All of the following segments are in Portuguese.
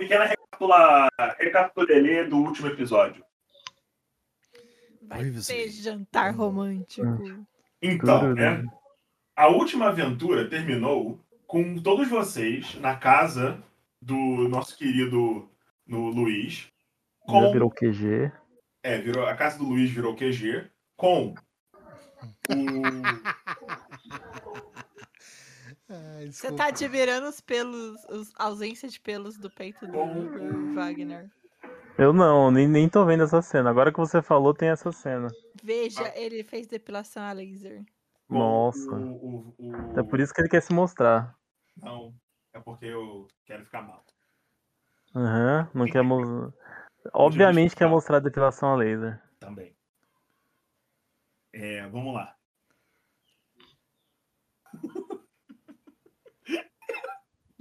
pequena recapitula... recapitulelê do último episódio. Vai ter jantar romântico. Então, né? A última aventura terminou com todos vocês na casa do nosso querido no Luiz. Com... Virou QG. É, virou, a casa do Luiz virou QG. Com o. Você tá admirando os pelos, os, a ausência de pelos do peito do, do Wagner. Eu não, nem, nem tô vendo essa cena. Agora que você falou, tem essa cena. Veja, ah. ele fez depilação a laser. Nossa. O, o, o... É por isso que ele quer se mostrar. Não, é porque eu quero ficar mal. Aham, uhum, não quer mostrar. Obviamente quer mostrar a depilação a laser. Também. É, vamos lá.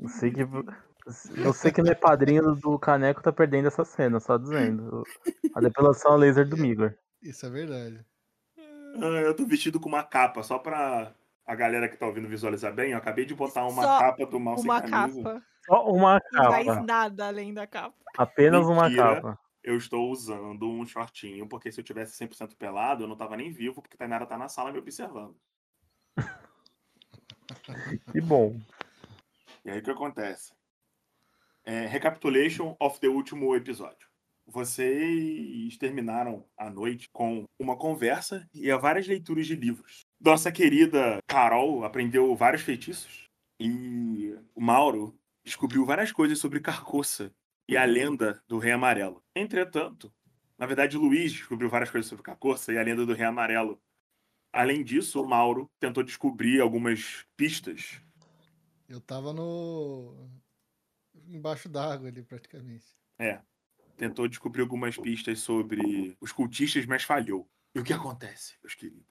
Eu sei que eu sei que não é padrinho do Caneco tá perdendo essa cena, só dizendo. A depilação a laser do Migor. Isso é verdade. Ah, eu tô vestido com uma capa, só pra a galera que tá ouvindo visualizar bem. Eu acabei de botar uma só capa do mal uma sem camisa. Capa. Só uma capa. Não faz nada além da capa. Apenas Mentira, uma capa. Eu estou usando um shortinho, porque se eu tivesse 100% pelado, eu não tava nem vivo, porque Tainara tá na sala me observando. que bom. E aí o que acontece? É, recapitulation of the último episódio. Vocês terminaram a noite com uma conversa e várias leituras de livros. Nossa querida Carol aprendeu vários feitiços e o Mauro descobriu várias coisas sobre Carcoça e a lenda do Rei Amarelo. Entretanto, na verdade, Luiz descobriu várias coisas sobre Carcoça e a lenda do Rei Amarelo. Além disso, o Mauro tentou descobrir algumas pistas. Eu tava no embaixo d'água ali, praticamente. É. Tentou descobrir algumas pistas sobre os cultistas, mas falhou. E o que acontece, meus queridos?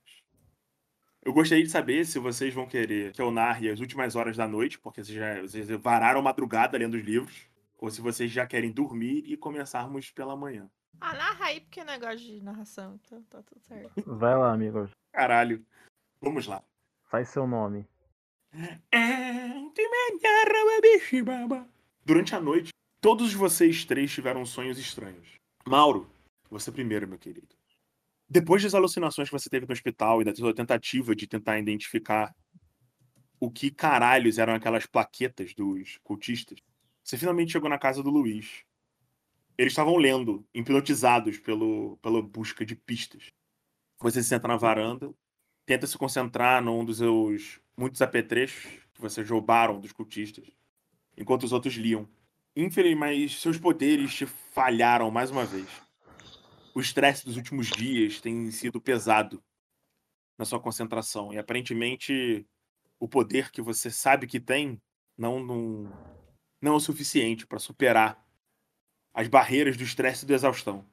Eu gostaria de saber se vocês vão querer que eu narre as últimas horas da noite, porque vocês já vocês vararam madrugada lendo os livros, ou se vocês já querem dormir e começarmos pela manhã. Ah, narra aí, porque é negócio de narração, então tá tudo certo. Vai lá, amigo. Caralho. Vamos lá. Faz seu nome. Durante a noite, todos vocês três tiveram sonhos estranhos. Mauro, você primeiro, meu querido. Depois das alucinações que você teve no hospital e da sua tentativa de tentar identificar o que caralhos eram aquelas plaquetas dos cultistas, você finalmente chegou na casa do Luiz. Eles estavam lendo, hipnotizados pelo, pela busca de pistas. Você se senta na varanda, tenta se concentrar num dos seus muitos apetrechos que vocês roubaram dos cultistas enquanto os outros liam. Infelizmente, mas seus poderes te falharam mais uma vez. O estresse dos últimos dias tem sido pesado na sua concentração. E aparentemente o poder que você sabe que tem não, não, não é o suficiente para superar as barreiras do estresse e da exaustão.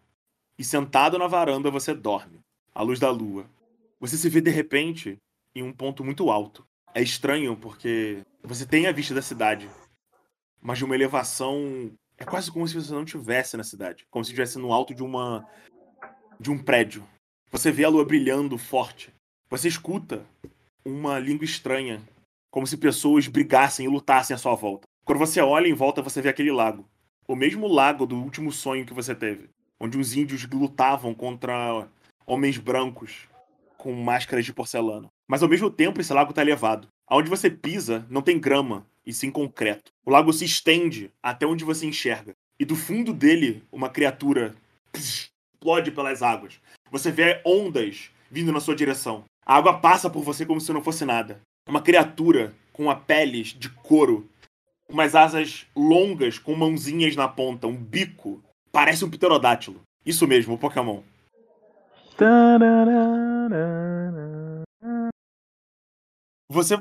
E sentado na varanda você dorme, à luz da lua. Você se vê de repente em um ponto muito alto. É estranho porque você tem a vista da cidade, mas de uma elevação. É quase como se você não estivesse na cidade. Como se estivesse no alto de uma. de um prédio. Você vê a lua brilhando forte. Você escuta uma língua estranha. Como se pessoas brigassem e lutassem à sua volta. Quando você olha em volta, você vê aquele lago. O mesmo lago do último sonho que você teve. Onde os índios lutavam contra homens brancos com máscaras de porcelana. Mas ao mesmo tempo, esse lago está elevado. Aonde você pisa, não tem grama, e sim concreto. O lago se estende até onde você enxerga. E do fundo dele, uma criatura explode pelas águas. Você vê ondas vindo na sua direção. A água passa por você como se não fosse nada. Uma criatura com a pele de couro, umas asas longas com mãozinhas na ponta, um bico. Parece um pterodátilo. Isso mesmo, o Pokémon. Você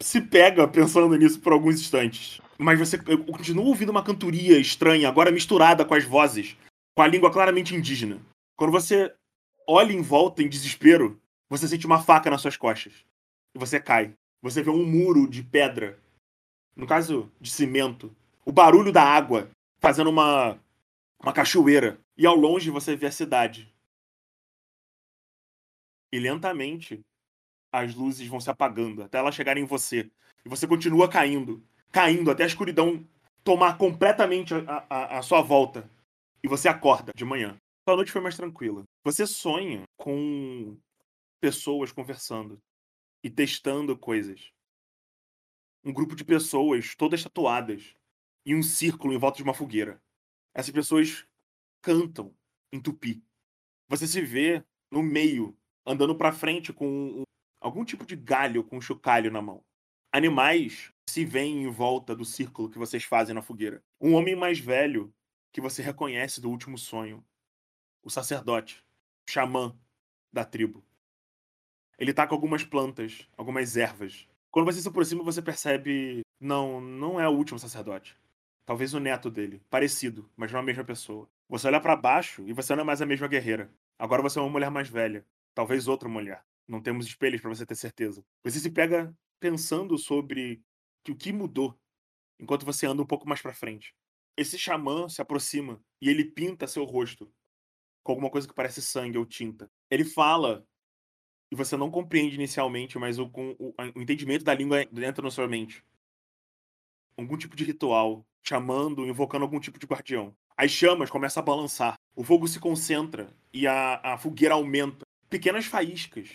se pega pensando nisso por alguns instantes. Mas você continua ouvindo uma cantoria estranha, agora misturada com as vozes, com a língua claramente indígena. Quando você olha em volta em desespero, você sente uma faca nas suas costas. E você cai. Você vê um muro de pedra, no caso de cimento, o barulho da água fazendo uma uma cachoeira. E ao longe você vê a cidade. E lentamente as luzes vão se apagando até elas chegarem em você. E você continua caindo, caindo até a escuridão tomar completamente a, a, a sua volta. E você acorda de manhã. Sua noite foi mais tranquila. Você sonha com pessoas conversando e testando coisas. Um grupo de pessoas, todas tatuadas, e um círculo em volta de uma fogueira. Essas pessoas cantam em tupi. Você se vê no meio, andando para frente com algum tipo de galho com um chocalho na mão. Animais se veem em volta do círculo que vocês fazem na fogueira. Um homem mais velho que você reconhece do último sonho. O sacerdote, o xamã da tribo. Ele tá com algumas plantas, algumas ervas. Quando você se aproxima, você percebe. Não, não é o último sacerdote. Talvez o neto dele. Parecido, mas não a mesma pessoa. Você olha para baixo e você não é mais a mesma guerreira. Agora você é uma mulher mais velha. Talvez outra mulher. Não temos espelhos para você ter certeza. Você se pega pensando sobre o que mudou enquanto você anda um pouco mais para frente. Esse xamã se aproxima e ele pinta seu rosto com alguma coisa que parece sangue ou tinta. Ele fala e você não compreende inicialmente, mas o, o, o entendimento da língua entra na sua mente. Algum tipo de ritual, chamando, invocando algum tipo de guardião. As chamas começam a balançar. O fogo se concentra e a, a fogueira aumenta. Pequenas faíscas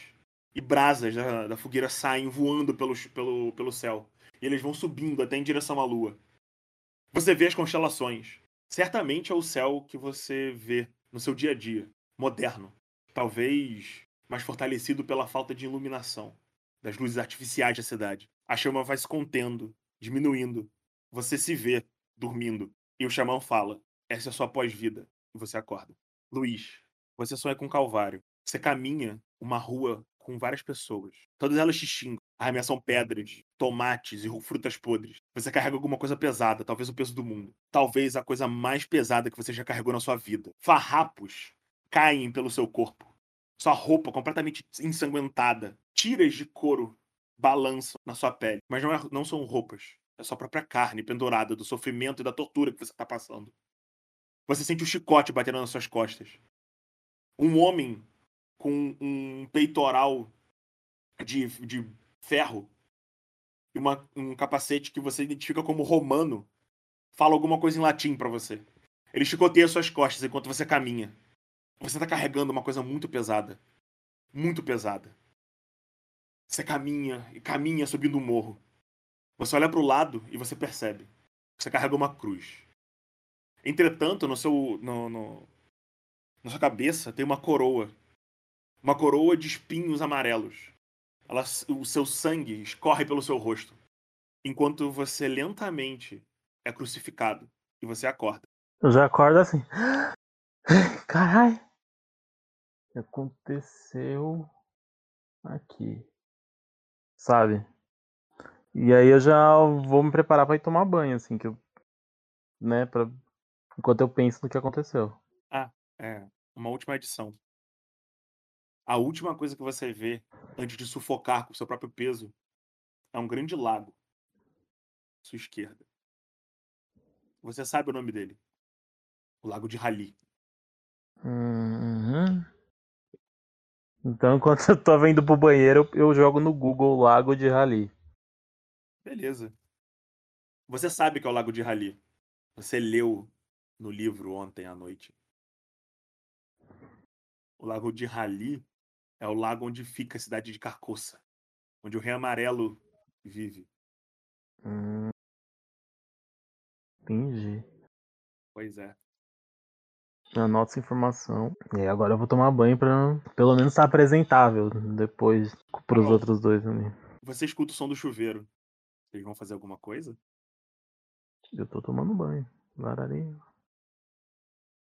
e brasas da, da fogueira saem voando pelo, pelo, pelo céu. E eles vão subindo até em direção à lua. Você vê as constelações. Certamente é o céu que você vê no seu dia a dia, moderno. Talvez mais fortalecido pela falta de iluminação das luzes artificiais da cidade. A chama vai se contendo, diminuindo. Você se vê dormindo. E o xamã fala: essa é a sua pós-vida. E você acorda. Luiz, você sonha com um calvário. Você caminha uma rua com várias pessoas. Todas elas te xingam, arremessam pedras, tomates e frutas podres. Você carrega alguma coisa pesada, talvez o peso do mundo. Talvez a coisa mais pesada que você já carregou na sua vida. Farrapos caem pelo seu corpo. Sua roupa completamente ensanguentada. Tiras de couro balançam na sua pele. Mas não, é, não são roupas. É sua própria carne pendurada do sofrimento e da tortura que você está passando. Você sente o um chicote batendo nas suas costas. Um homem com um peitoral de, de ferro e uma, um capacete que você identifica como romano fala alguma coisa em latim para você. Ele chicoteia suas costas enquanto você caminha. Você tá carregando uma coisa muito pesada. Muito pesada. Você caminha e caminha subindo um morro. Você olha para o lado e você percebe. Você carrega uma cruz. Entretanto, no seu, no, no, na sua cabeça tem uma coroa. Uma coroa de espinhos amarelos. Ela, o seu sangue escorre pelo seu rosto. Enquanto você lentamente é crucificado. E você acorda. Eu já acordo assim. Caralho. O que aconteceu aqui? Sabe? E aí eu já vou me preparar para ir tomar banho, assim, que eu. Né, pra enquanto eu penso no que aconteceu. Ah, é. Uma última edição. A última coisa que você vê antes de sufocar com o seu próprio peso é um grande lago à sua esquerda. Você sabe o nome dele. O Lago de Rali. Uhum. Então, enquanto eu tô indo pro banheiro, eu jogo no Google Lago de Rali. Beleza. Você sabe que é o Lago de Rali. Você leu no livro ontem à noite. O Lago de Rali é o lago onde fica a cidade de Carcoça, onde o Rei Amarelo vive. Hum, entendi. Pois é. Anota essa informação. E agora eu vou tomar banho pra pelo menos estar apresentável depois pros Bom, outros dois ali. Você escuta o som do chuveiro. Vocês vão fazer alguma coisa? Eu tô tomando banho. Larari.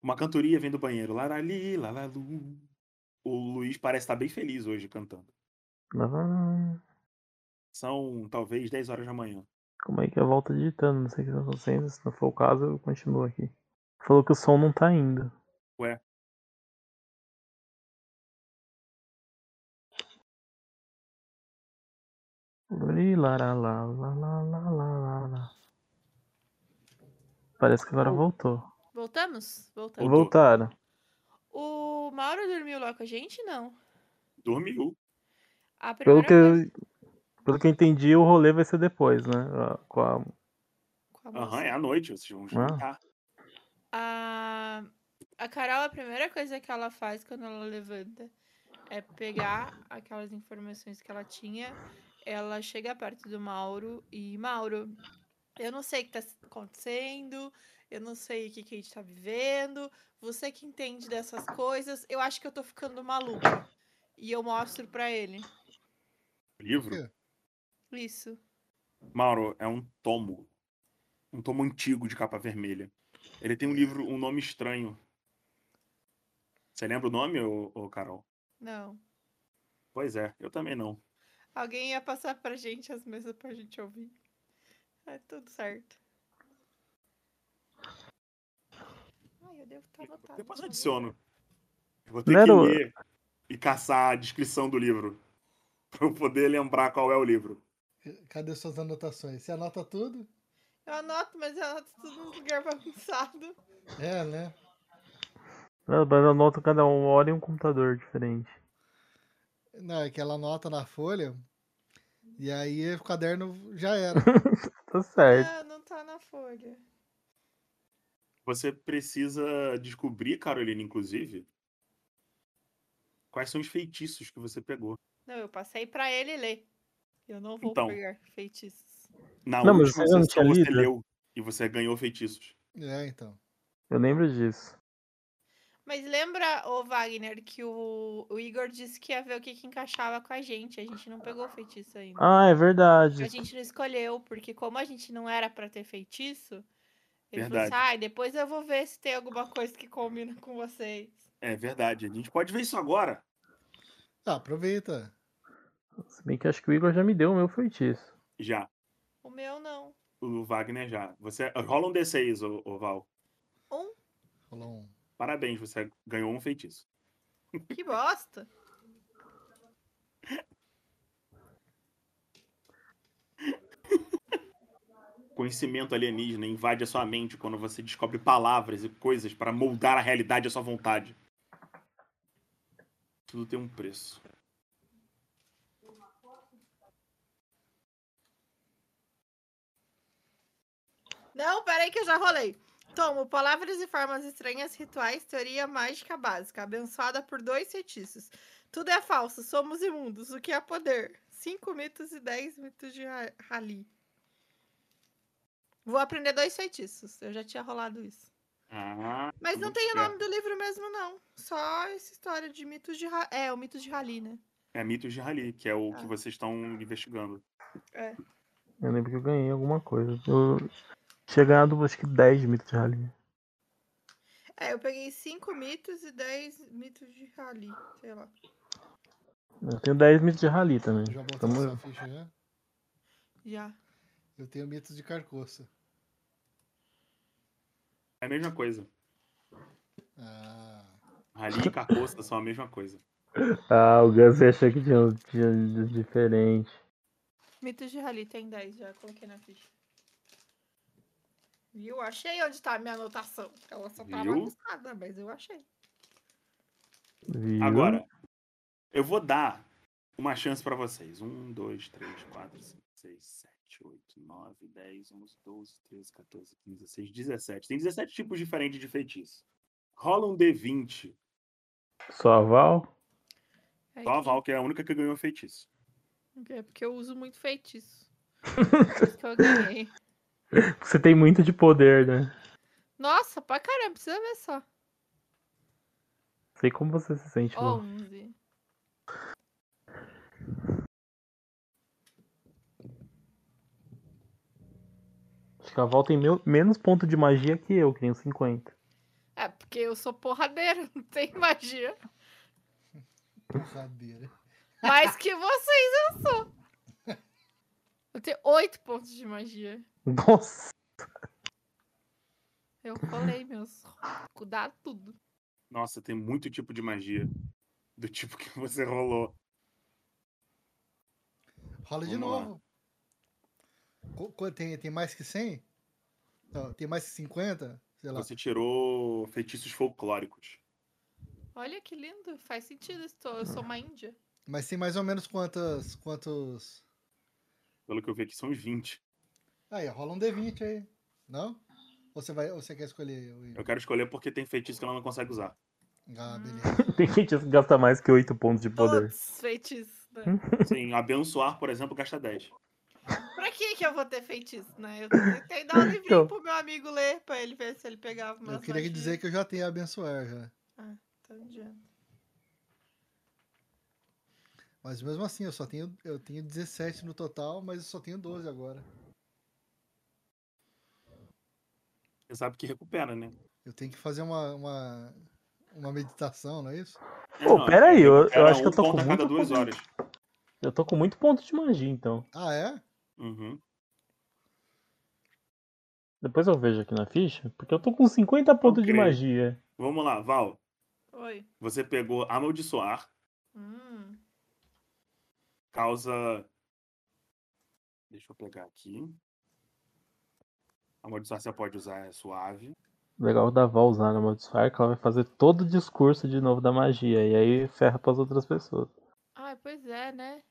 Uma cantoria vem do banheiro. Larali, lalalu. O Luiz parece estar bem feliz hoje cantando. Larari. São talvez 10 horas da manhã. Como é que é a volta digitando? Não sei o que tá acontecendo. Se não for o caso, eu continuo aqui. Falou que o som não tá indo. Ué. Uri, lara, lá, lá, lá, lá, lá, lá, lá. Parece que agora voltou. Voltamos? Voltamos. Voltaram. O Mauro dormiu lá com a gente? Não. Dormiu. A Pelo que, eu, pelo que eu entendi, o rolê vai ser depois, né? Ah, Com a. Aham, é à noite, vocês vão jantar. A, a Carol, a primeira coisa que ela faz quando ela levanta é pegar aquelas informações que ela tinha. Ela chega perto do Mauro e, Mauro, eu não sei o que tá acontecendo, eu não sei o que, que a gente tá vivendo, você que entende dessas coisas, eu acho que eu tô ficando maluca. E eu mostro pra ele. Livro? Isso. Mauro, é um tomo. Um tomo antigo de capa vermelha. Ele tem um livro, um nome estranho. Você lembra o nome, ô, ô Carol? Não. Pois é, eu também não. Alguém ia passar pra gente as mesas pra gente ouvir. É tudo certo. Ai, eu devo estar anotado. Depois eu no adiciono. Eu vou ter Não que era ler e caçar a descrição do livro. Pra eu poder lembrar qual é o livro. Cadê suas anotações? Você anota tudo? Eu anoto, mas eu anoto tudo num lugar bagunçado. É, né? Mas eu anoto cada um hora em um computador diferente. Não, é que ela anota na folha e aí o caderno já era. Tá certo. Ah, não tá na folha. Você precisa descobrir, Carolina, inclusive, quais são os feitiços que você pegou. Não, eu passei pra ele ler. Eu não vou Então. pegar feitiços. Na Não, mas última você não sessão você lido? leu e você ganhou feitiços. É, então. Eu lembro disso. Mas lembra, ô Wagner, que o, o Igor disse que ia ver o que, que encaixava com a gente. A gente não pegou feitiço ainda. Ah, é verdade. A gente não escolheu, porque como a gente não era pra ter feitiço, ele falou Verdade. assim, ah, depois eu vou ver se tem alguma coisa que combina com vocês. É verdade. A gente pode ver isso agora. Ah, aproveita. Se bem que acho que o Igor já me deu o meu feitiço. Já. O meu não. O Wagner já. Você rola um D6, ô, ô Val. Um? Rolou um. Parabéns, você ganhou um feitiço. Que bosta. Conhecimento alienígena invade a sua mente quando você descobre palavras e coisas para moldar a realidade à sua vontade. Tudo tem um preço. Não, peraí que eu já rolei. Tomo palavras e formas estranhas, rituais, teoria mágica básica, abençoada por dois feitiços. Tudo é falso, somos imundos. O que é poder? Cinco mitos e dez mitos de Ra- Rali. Vou aprender dois feitiços. Eu já tinha rolado isso. Ah, Mas não tem o certo. nome do livro mesmo, não. Só essa história de mitos de Rali. É, o mito de Rali, né? É mitos de Rali, que é o que Ah. vocês estão investigando. É. Eu lembro que eu ganhei alguma coisa. Eu tinha ganhado acho que 10 mitos de rally. É, eu peguei cinco mitos e dez mitos de Rali. Sei lá. Eu tenho 10 mitos de rally também. Já botou Tamo- sua ficha já? Já. Eu tenho mitos de carcoça. É a mesma coisa. Ah. Rali e Carcoça são a mesma coisa. Ah, o Gus achou que tinha, tinha diferente. Mitos de Rali tem 10, já coloquei na ficha. Viu? Achei onde tá a minha anotação. Ela só tá Viu? bagunçada, mas eu achei. Viu? Agora, eu vou dar uma chance pra vocês. Um, dois, três, quatro, cinco, seis, sete, oito, nove, dez, onze, doze, treze, 14, 15, 16, 17. Tem 17 tipos diferentes de feitiço. Rola um D20. Só a Val? É, Só a Val, que é a única que ganhou feitiço. É porque eu uso muito feitiço. Por isso que eu ganhei. Você tem muito de poder, né? Nossa, pra caramba, precisa ver só. Sei como você se sente. Val. 11. Val tem meu- menos ponto de magia que eu, que tenho 50. É, porque eu sou porradeira, não tem magia. Porradeira. Mais que vocês eu sou. Eu tenho 8 pontos de magia. Nossa! Eu falei, meus. Cuidado tudo. Nossa, tem muito tipo de magia. Do tipo que você rolou. Rola de Vamos lá. novo. Co- Tem, tem mais que 100? Não, tem mais que 50? Sei lá. Você tirou feitiços folclóricos. Olha que lindo, faz sentido. isso, Eu sou uma índia. Mas tem mais ou menos quantas, quantos... Pelo que eu vi aqui, são uns 20. Aí, rola um D20 aí. Não? Ou você, vai, ou você quer escolher o Eu quero escolher porque tem feitiço que ela não consegue usar. Ah, Hum. beleza. Tem gente que gasta mais que 8 pontos de poder. Putz, feitiço, né? Sim, abençoar, por exemplo, gasta 10. Pra que que eu vou ter feitiço, né? Eu tentei dar um livrinho Então. pro meu amigo ler, pra ele ver se ele pegava umas Eu queria magias. dizer que eu já tenho abençoar já. Tá adianta. Mas mesmo assim, eu só tenho, eu tenho 17 no total, mas eu só tenho 12 agora. Você sabe que recupera, né? Eu tenho que fazer uma, uma, uma meditação, não é isso? É, Pô, não, pera aí, eu- eu recupera acho que eu tô ponto com a cada muito duas horas. Eu tô com muito ponto de magia, então. Ah, é? Uhum. Depois eu vejo aqui na ficha, porque eu tô com 50 pontos de creio. magia. Vamos lá, Val. Oi. Você pegou amaldiçoar, Hum. causa. Deixa eu pegar aqui. Amaldiçoar você pode usar, é suave. Legal da Val usar na Amaldiçoar, que ela vai fazer todo o discurso de novo da magia. E aí ferra pras outras pessoas. Ai, pois é, né?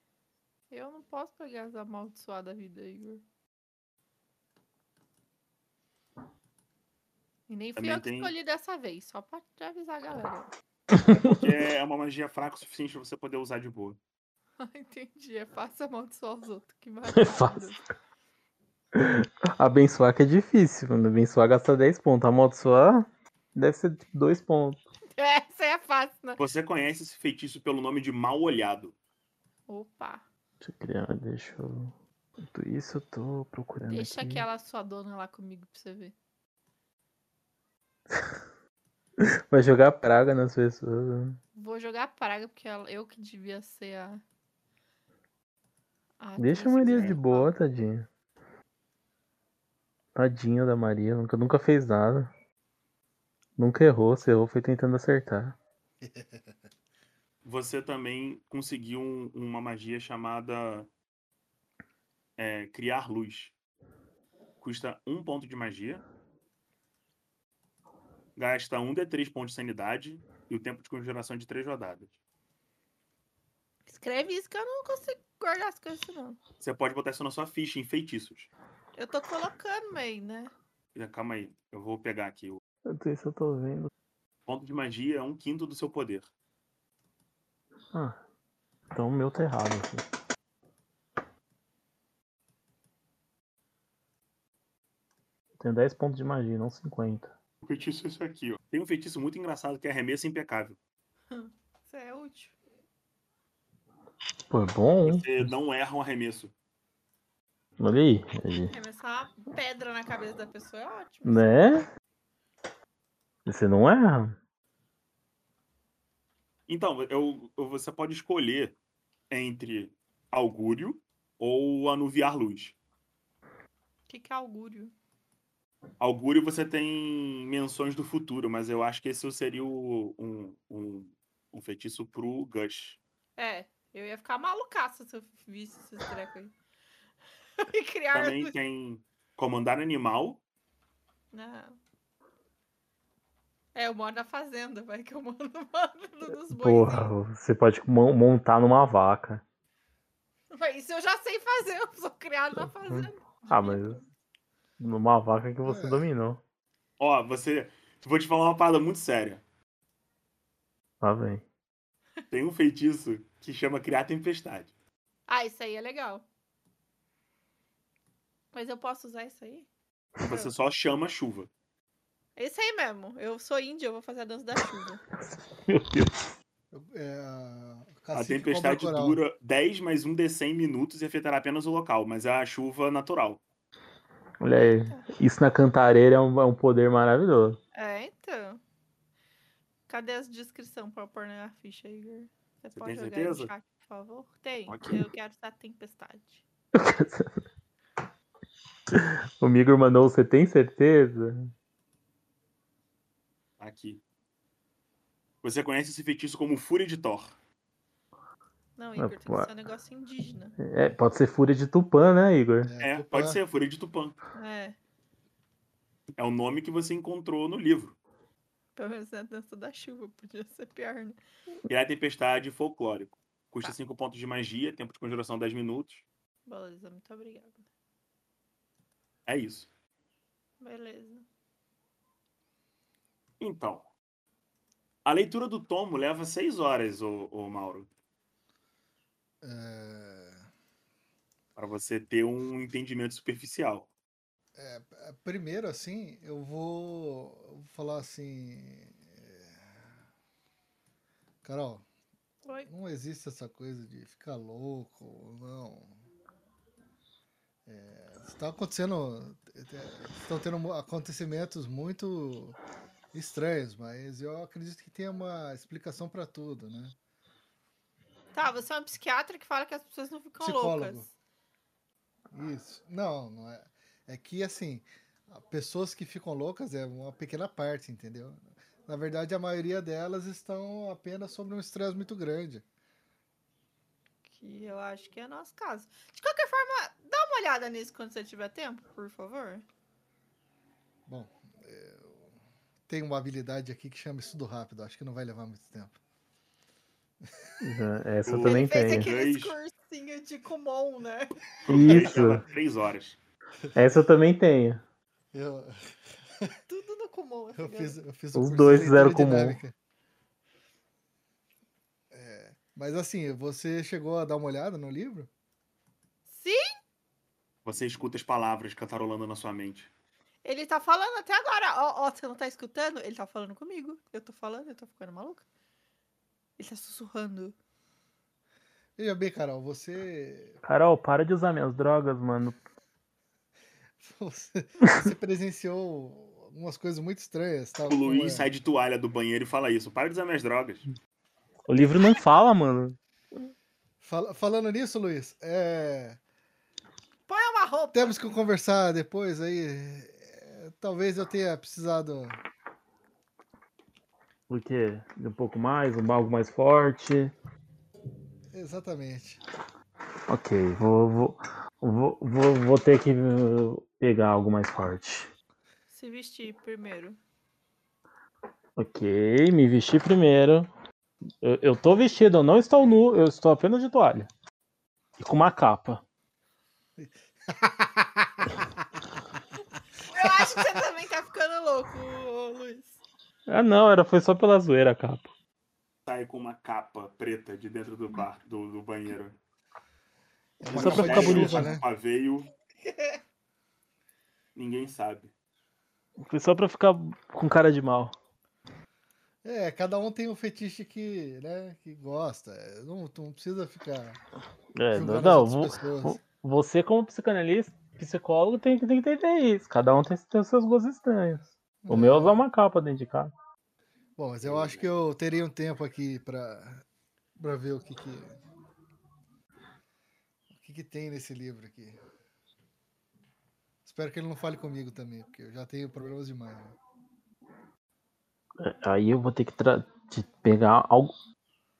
Eu não posso pegar as amaldiçoadas da vida, Igor. E nem fui Também eu que tem- escolhi dessa vez, só pra te avisar a galera. Porque é uma magia fraca o suficiente pra você poder usar de boa. Entendi, é fácil amaldiçoar os outros. Que É fácil. Abençoar que é difícil, mano. Abençoar gasta 10 pontos. Amaldiçoar deve ser tipo 2 pontos. Essa é fácil, né? Você conhece esse feitiço pelo nome de mal olhado. Opa, Deixa eu criar, deixa eu. Enquanto isso eu tô procurando deixa aqui. aquela sua dona lá comigo pra você ver. Vai jogar praga nas pessoas. né? Vou jogar praga, porque ela- eu que devia ser a. a Deixa a Maria de boa, tadinha. Tadinha da Maria, nunca, nunca fez nada. Nunca errou, se errou foi tentando acertar. Você também conseguiu um- uma magia chamada é, Criar Luz. Custa um ponto de magia. Gasta um D3 pontos de sanidade e o tempo de conjuração é de três rodadas. Escreve isso que eu não consigo guardar as coisas, não. Você pode botar isso na sua ficha em feitiços. Eu tô colocando aí, né? Calma aí, eu vou pegar aqui. O Enquanto isso eu tô vendo. ponto de magia é um quinto do seu poder. Ah, então o meu tá errado aqui. Tenho 10 pontos de magia, não 50. O feitiço é isso aqui, ó. Tem um feitiço muito engraçado que é arremesso impecável. Isso é útil. Pô, é bom. hein? Você não erra um arremesso. Olha aí. aí. Arremessar uma pedra na cabeça da pessoa é ótimo. Né? Você não erra. Então, eu, você pode escolher entre augúrio ou anuviar luz. O que, que é augúrio? Augúrio você tem menções do futuro, mas eu acho que esse seria o- um, um, um feitiço pro Gush. É, eu ia ficar malucaça se eu visse esses trecos aí. e criar. Também tem comandar animal. Não. É, eu moro na fazenda, vai que eu moro no moro nos Porra, bois. você pode mon- montar numa vaca. Mas isso eu já sei fazer, eu sou criado na fazenda. Ah, mas numa vaca que você É. dominou. Ó, você. Vou te falar uma parada muito séria. Lá vem. Tem um feitiço que chama Criar Tempestade. Ah, isso aí é legal. Mas eu posso usar isso aí? Você só chama chuva. É isso aí mesmo. Eu sou índia, eu vou fazer a dança da chuva. Meu Deus. Eu- É, a A tempestade dura 10 mais 1 de 100 minutos e afetará apenas o local, mas é a chuva natural. Olha aí. Isso na cantareira é um, é um poder maravilhoso. É, então. Cadê as descrições pra pôr na ficha, Igor? Você, Você pode tem jogar certeza? no chat, por favor? Tem. Ok. Eu quero usar tempestade. o Migor mandou, você tem certeza? Aqui. Você conhece esse feitiço como Fúria de Thor. Não, Igor, tem que ser um negócio indígena. É, pode ser fúria de Tupã, né, Igor? É, Tupã. pode ser, Fúria de Tupã. É. É o nome que você encontrou no livro. Pelo menos é a dança da chuva, podia ser pior, né? Criar Tempestade Folclórico. Custa Tá. 5 pontos de magia, tempo de conjuração 10 minutos. Beleza, muito obrigada. É isso. Beleza. Então, a leitura do tomo leva seis horas, ô, ô Mauro, É, para você ter um entendimento superficial. é, é, primeiro, assim, eu vou, falar assim. é, Carol, Oi. não existe essa coisa de ficar louco ou não. É, está acontecendo. Estão tendo acontecimentos muito estranhos, mas eu acredito que tem uma explicação para tudo, né? Tá, você é um psiquiatra que fala que as pessoas não ficam Psicólogo. loucas. Isso. Não, não é. É que assim, pessoas que ficam loucas é uma pequena parte, entendeu? Na verdade, a maioria delas estão apenas sob um estresse muito grande. Que eu acho que é nosso caso. De qualquer forma, dá uma olhada nisso quando você tiver tempo, por favor. Bom, tenho uma habilidade aqui que chama estudo rápido. Acho que não vai levar muito tempo. Essa eu também Ele fez tenho. aqueles Dois. cursinhos de Kumon, né? Isso, três horas. essa eu também tenho. Eu, Tudo no Kumon. eu, fiz, eu fiz Os dois fizeram comum. dinâmica. É, mas assim, você chegou a dar uma olhada no livro? Sim, Você escuta as palavras cantarolando na sua mente. Ele tá falando até agora. Ó, ó, você não tá escutando? Ele tá falando comigo. Eu tô falando, eu tô ficando maluca. Ele tá sussurrando. Veja bem, Carol, você Carol, para de usar minhas drogas, mano. Você, você presenciou algumas coisas muito estranhas. Tal, O Luiz é- sai de toalha do banheiro e fala isso. Para de usar minhas drogas. O livro não fala, mano. Fala- falando nisso, Luiz, é, Põe uma roupa. temos que conversar depois aí. Talvez eu tenha precisado. O quê? De um pouco mais, um algo mais forte. Exatamente. Ok, vou, vou, vou, vou, vou ter que uh, pegar algo mais forte. Se vestir primeiro. Ok, me vestir primeiro. Eu, eu tô vestido, eu não estou nu, eu estou apenas de toalha. E com uma capa. Eu acho que você também tá ficando louco, Luiz. Ah não, era, foi só pela zoeira a capa. Sai com uma capa preta de dentro do bar, do, do banheiro. É Só pra ficar bonito, né? capa veio. Ninguém sabe. Foi só pra ficar com cara de mal. É, cada um tem um fetiche que, né, que gosta. Não, tu não precisa ficar É, não, pessoas. vo- você como psicanalista, psicólogo, tem que, tem que entender isso. Cada um tem, tem os seus gostos estranhos. O meu é usar uma capa dentro de casa. Bom, mas eu acho que eu teria um tempo aqui pra, pra ver o que que... O que que tem nesse livro aqui. Espero que ele não fale comigo também, porque eu já tenho problemas demais. né? Aí eu vou ter que te pegar algo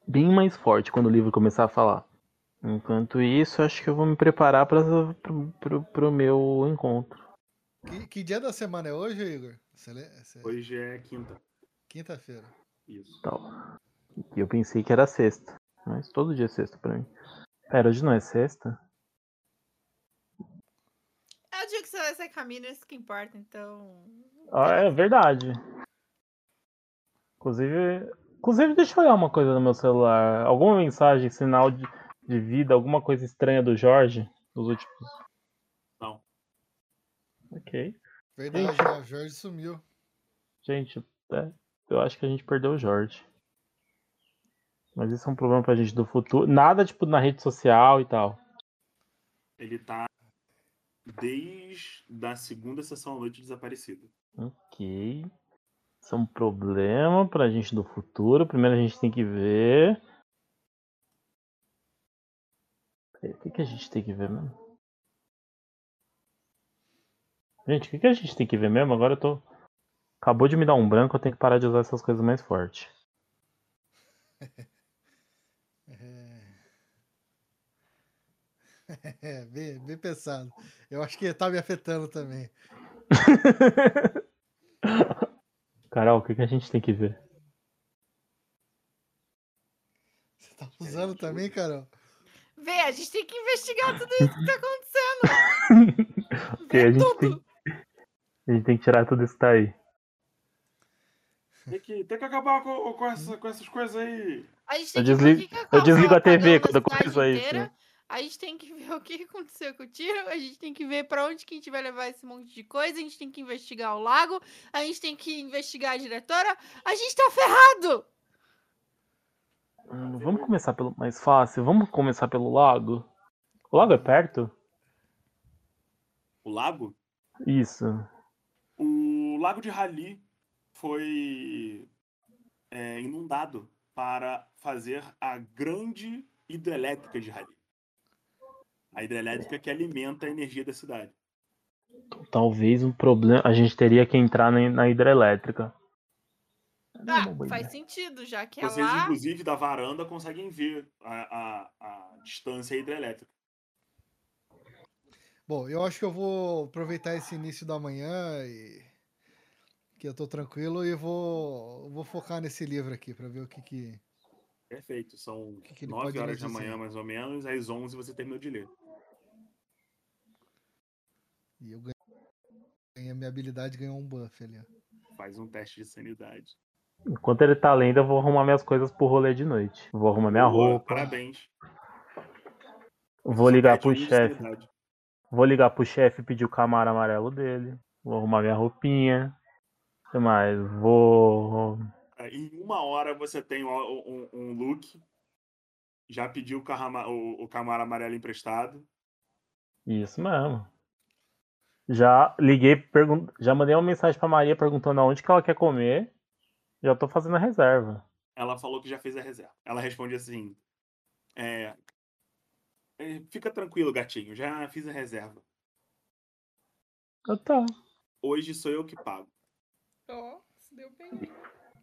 bem mais forte quando o livro começar a falar. Enquanto isso, acho que eu vou me preparar para pro meu encontro. Que, que dia da semana é hoje, Igor? Você le- você- Hoje é quinta. Quinta-feira. Isso. Tal. E eu pensei que era sexta. Mas todo dia é sexta pra mim. Pera, hoje não é sexta? É o dia que você vai sair caminho, isso que importa, então. Ah, é verdade. Inclusive, inclusive, deixa eu olhar uma coisa no meu celular. Alguma mensagem, sinal de, de vida, alguma coisa estranha do Jorge nos últimos. Não. Ok. Verdade, né? o Jorge sumiu. Gente, é, eu acho que a gente perdeu o Jorge. Mas isso é um problema pra gente do futuro. Nada, tipo, na rede social e tal. Ele tá desde a segunda sessão à noite desaparecido. Ok. Isso é um problema pra gente do futuro. Primeiro a gente tem que ver. O que, que a gente tem que ver mesmo? Gente, o que, que a gente tem que ver mesmo? Agora eu tô. Acabou de me dar um branco, eu tenho que parar de usar essas coisas mais fortes. É... é, bem, bem pensado. Eu acho que tá me afetando também. Carol, o que, que a gente tem que ver? Você tá usando também, Carol? Vê, a gente tem que investigar tudo isso que tá acontecendo. Ok, a gente tudo. tem, A gente tem que tirar tudo isso daí. Tem que, tem que acabar com, com, essa- com essas coisas aí. A gente tem Eu que desligo- que que eu desligo a TV quando começa isso. inteira. A gente tem que ver o que que aconteceu com o tiro, a gente tem que ver pra onde que a gente vai levar esse monte de coisa, a gente tem que investigar o lago, a gente tem que investigar a diretora. A gente tá ferrado! Hum, Vamos começar pelo mais fácil. Vamos começar pelo lago. O lago é perto? O lago? Isso. O lago de Rali foi é, inundado para fazer a grande hidrelétrica de Rali. A hidrelétrica que alimenta a energia da cidade. Talvez um problema. A gente teria que entrar na hidrelétrica. É Ah, boa faz ideia. sentido, já que é Vocês, lá. inclusive, da varanda conseguem ver a, a, a distância hidrelétrica. Bom, eu acho que eu vou aproveitar esse início da manhã e que eu tô tranquilo e vou, vou focar nesse livro aqui pra ver o que que Perfeito. São que que ele 9 pode horas da manhã, mais ou menos. Às 11 você terminou de ler. e eu ganhei a minha habilidade ganhou um buff ali. ó. Faz um teste de sanidade. Enquanto ele tá lendo, eu vou arrumar minhas coisas pro rolê de noite. Vou arrumar minha Boa, roupa. Parabéns. Vou ligar pro chefe. Vou ligar pro chefe e pedir o camaro amarelo dele. Vou arrumar minha roupinha. O que mais? Vou. É, Em uma hora você tem um, um- um look. Já pediu o, carro ama- o, o Camaro amarelo emprestado. Isso mesmo. Já liguei, pergun... já mandei uma mensagem pra Maria perguntando aonde que ela quer comer. Já tô fazendo a reserva. Ela falou que já fez a reserva. Ela responde assim: é, é, Fica tranquilo, gatinho, já fiz a reserva. Eu tá. Hoje sou eu que pago. Ó, se deu bem.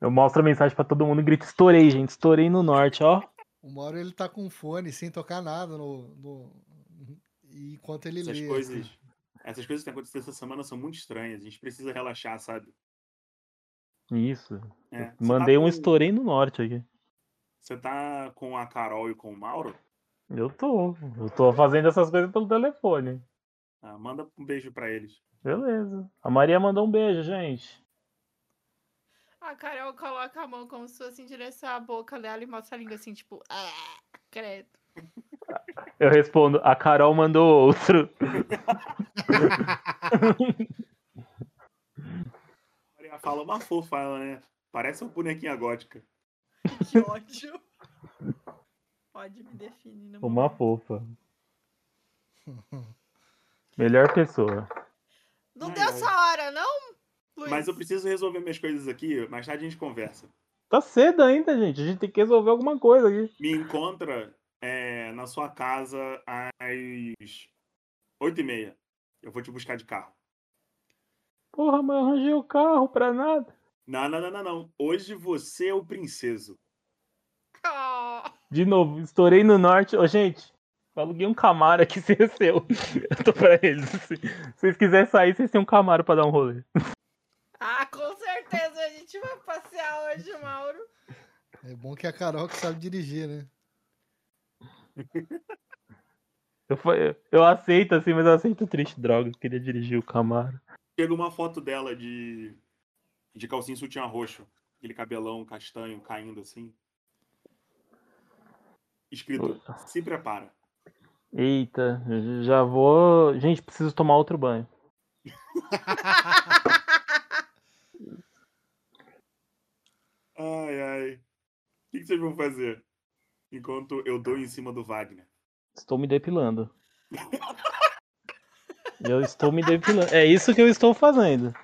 Eu mostro a mensagem pra todo mundo e grito: estourei, gente, estourei no norte, ó. Uma hora ele tá com fone sem tocar nada no, no- e enquanto ele Essas lê. coisas, assim. essas coisas que acontecido essa semana são muito estranhas. A gente precisa relaxar, sabe? Isso. É, você Mandei tá um com- estourei no norte aqui. Você tá com a Carol e com o Mauro? Eu tô. Eu tô fazendo essas coisas pelo telefone. Ah, manda um beijo pra eles. Beleza. A Maria mandou um beijo, gente. A Carol coloca a mão como se fosse em direção à boca dela e mostra a língua assim, tipo, ah, credo. Eu respondo, a Carol mandou outro. A Maria fala uma fofa, ela, né? Parece uma bonequinha gótica. Que ódio. Pode me definir Uma momento. fofa. Melhor pessoa. Não Ai, deu ai. essa hora, não, Luiz? Mas eu preciso resolver minhas coisas aqui, mais tarde a gente conversa. Tá cedo ainda, gente. A gente tem que resolver alguma coisa aqui. Me encontra é, na sua casa às 8 e meia. Eu vou te buscar de carro. Porra, mas eu arranjei o carro pra nada. Não, não, não, não, não. Hoje você é o princeso. Ah, De novo, estourei no norte. Ô, gente, eu aluguei um Camaro aqui, se é seu. Eu tô pra eles. Se vocês quiserem sair, vocês têm um Camaro pra dar um rolê. Ah, com certeza a gente vai passear hoje, Mauro. É bom que a Carol que sabe dirigir, né? Eu, eu aceito assim, mas eu aceito triste, droga. Eu queria dirigir o Camaro. Chega uma foto dela de, de calcinha e sutiã roxo. Aquele cabelão castanho caindo assim. Escrito, se prepara. Eita, já vou. Gente, preciso tomar outro banho. Ai, ai. O que, que vocês vão fazer? Enquanto eu dou em cima do Wagner. Estou me depilando. Eu estou me depilando. É isso que eu estou fazendo.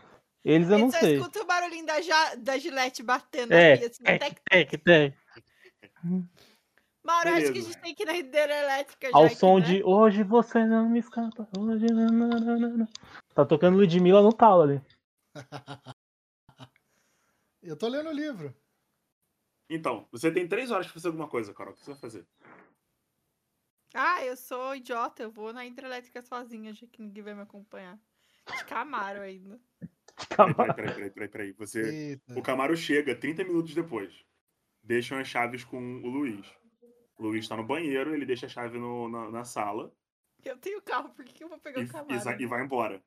Eles eu A não sei. escuta o barulhinho da, ja... da gilete batendo É, aqui, assim, é, tec, é, tem. Mauro, acho que a gente tem que ir na hidrelétrica já Ao aqui, som né? de Hoje você não me escapa. Hoje não, não, não, não, não. Tá tocando Ludmilla no talo ali. Eu tô lendo o livro. Então, você tem três horas pra fazer alguma coisa, Carol. O que você vai fazer? Ah, eu sou idiota, eu vou na hidrelétrica sozinha, já que ninguém vai me acompanhar. De Camaro ainda. Peraí, peraí, peraí, peraí, peraí, peraí. Você, Eita. o Camaro chega 30 minutos depois. Deixam as chaves com o Luiz. O Luiz tá no banheiro, ele deixa a chave no- na, na sala Eu tenho carro, por que eu vou pegar e, o e Camaro? sa- e vai embora.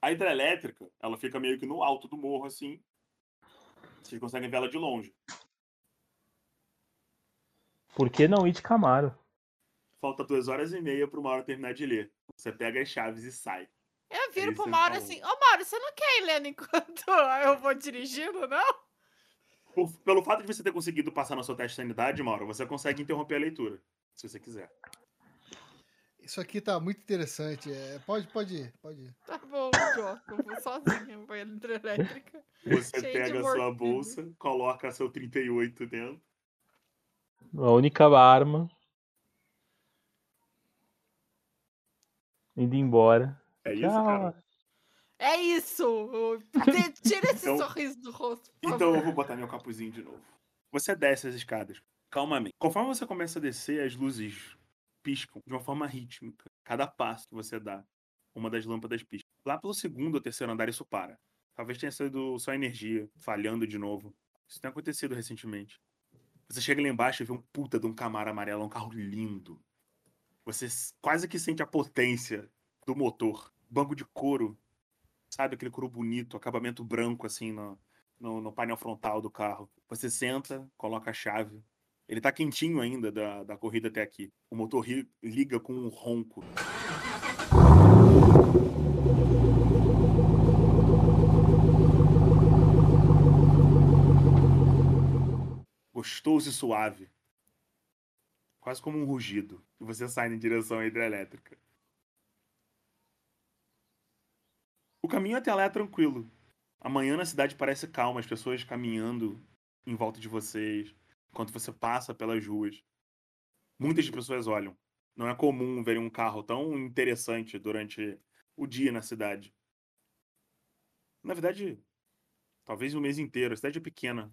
A hidrelétrica, ela fica meio que no alto do morro, assim. Vocês conseguem ver ela de longe. Por que não ir de Camaro? Falta duas horas e meia pro Mauro terminar de ler. Você pega as chaves e sai. Eu viro Aí pro Mauro falou. assim, ô Mauro, você não quer ir lendo enquanto eu vou dirigindo, não? Por- pelo fato de você ter conseguido passar no seu teste de sanidade, Mauro, você consegue interromper a leitura. Se você quiser. Isso aqui tá muito interessante. É, pode, pode ir, pode ir. Tá bom, idiota, eu vou sozinha pra hidrelétrica. Você Cheio pega a sua bolsa, coloca seu 38 dentro. A única arma. Indo embora. É isso, Tchau. cara? É isso! Tira- esse Então- sorriso do rosto, por Então favor. eu vou botar meu capuzinho de novo. Você desce as escadas, calmamente. Conforme você começa a descer, as luzes piscam de uma forma rítmica. Cada passo que você dá, uma das lâmpadas pisca. Lá pelo segundo ou terceiro andar, isso para. Talvez tenha sido só energia falhando de novo. Isso tem acontecido recentemente. Você chega lá embaixo e vê um puta de um Camaro amarelo, um carro lindo. Você quase que sente a potência do motor. Banco de couro, sabe? Aquele couro bonito, acabamento branco assim no, no, no painel frontal do carro. Você senta, coloca a chave. Ele tá quentinho ainda da, da corrida até aqui. O motor liga com um ronco. Gostoso e suave. Quase como um rugido. E você sai em direção à hidrelétrica. O caminho até lá é tranquilo. Amanhã na cidade parece calma, as pessoas caminhando em volta de vocês, enquanto você passa pelas ruas. Muitas pessoas olham. Não é comum ver um carro tão interessante durante o dia na cidade. Na verdade, talvez o mês inteiro. A cidade é pequena.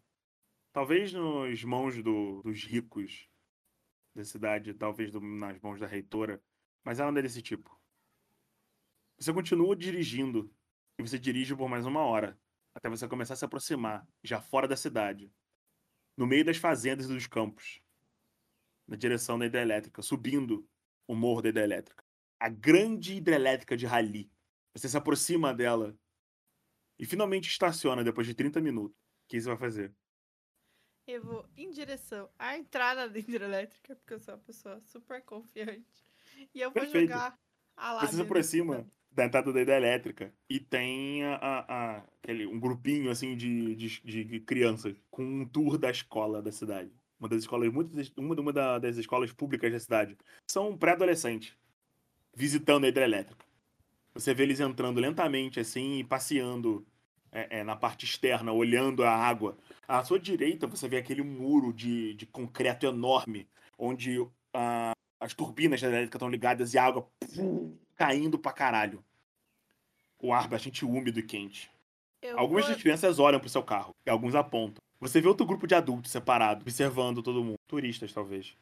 Talvez nas mãos do- dos ricos da cidade, talvez do- nas mãos da reitora, mas ela não é desse tipo. Você continua dirigindo e você dirige por mais uma hora, até você começar a se aproximar, já fora da cidade, no meio das fazendas e dos campos, na direção da hidrelétrica, subindo o morro da hidrelétrica. A grande hidrelétrica de Rally. Você se aproxima dela e finalmente estaciona depois de 30 minutos. O que você vai fazer? Eu vou em direção à entrada da hidrelétrica, porque eu sou uma pessoa super confiante. E eu vou Perfeito. jogar a lá. Você se dentro. aproxima da entrada da hidrelétrica e tem a, a- aquele, um grupinho assim de, de, de crianças com um tour da escola da cidade. Uma das escolas, muitas, uma, uma da- das escolas públicas da cidade. São pré-adolescentes visitando a hidrelétrica. Você vê eles entrando lentamente assim e passeando é, é, na parte externa, olhando a água. À sua direita você vê aquele muro de, de concreto enorme, onde ah, as turbinas da hidrelétrica estão ligadas e a água caindo pra caralho. O ar bastante úmido e quente. Eu Algumas vou- das crianças olham pro seu carro e alguns apontam. Você vê outro grupo de adultos separado, observando todo mundo. Turistas, talvez.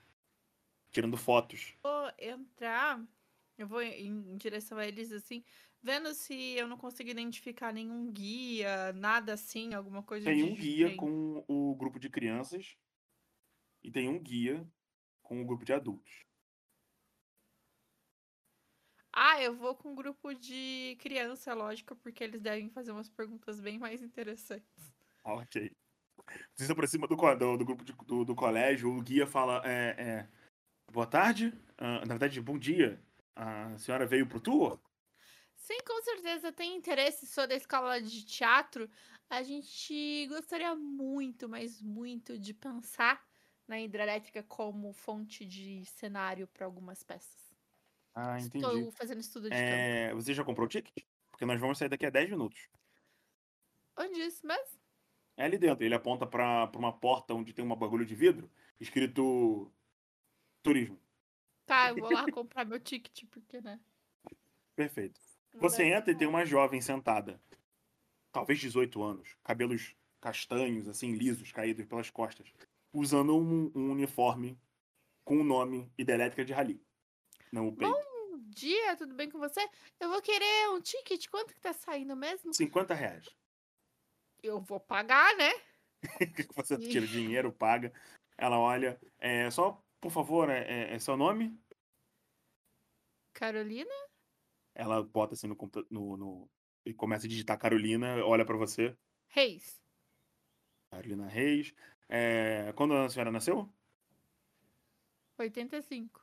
Tirando fotos. vou entrar, eu vou em, em direção a eles assim, vendo se eu não consigo identificar nenhum guia, nada assim, alguma coisa Tem um guia diferente. com o grupo de crianças e tem um guia com o grupo de adultos. Ah, eu vou com um grupo de criança, lógico, porque eles devem fazer umas perguntas bem mais interessantes. Ok. Você se aproxima do, do, do grupo de- do, do colégio, o guia fala: é, é, Boa tarde. Ah, na verdade, bom dia. A senhora veio pro tour? Sim, com certeza tem interesse, sou da escola de teatro. A gente gostaria muito, mas muito de pensar na hidrelétrica como fonte de cenário para algumas peças. Ah, entendi. Estou fazendo estudo de campo. É, você já comprou o ticket? Porque nós vamos sair daqui a 10 minutos. Onde isso mesmo? É ali dentro. Ele aponta pra uma porta onde tem um bagulho de vidro, escrito turismo. Tá, eu vou lá comprar meu ticket, porque, né? Perfeito. Não Você entra e tem uma jovem sentada. Talvez 18 anos. Cabelos castanhos, assim, lisos, caídos pelas costas. Usando um, um uniforme com o nome Hidrelétrica de Rally. No peito. Bom dia, tudo bem com você? Eu vou querer um ticket, quanto que tá saindo mesmo? 50 reais. Eu vou pagar, né? Você tira o dinheiro, paga. Ela olha. É, só, por favor, é, é- é seu nome? Carolina? Ela bota assim no, computa- no, no, e começa a digitar Carolina, olha pra você. Reis. Carolina Reis. É, quando a senhora nasceu? 85.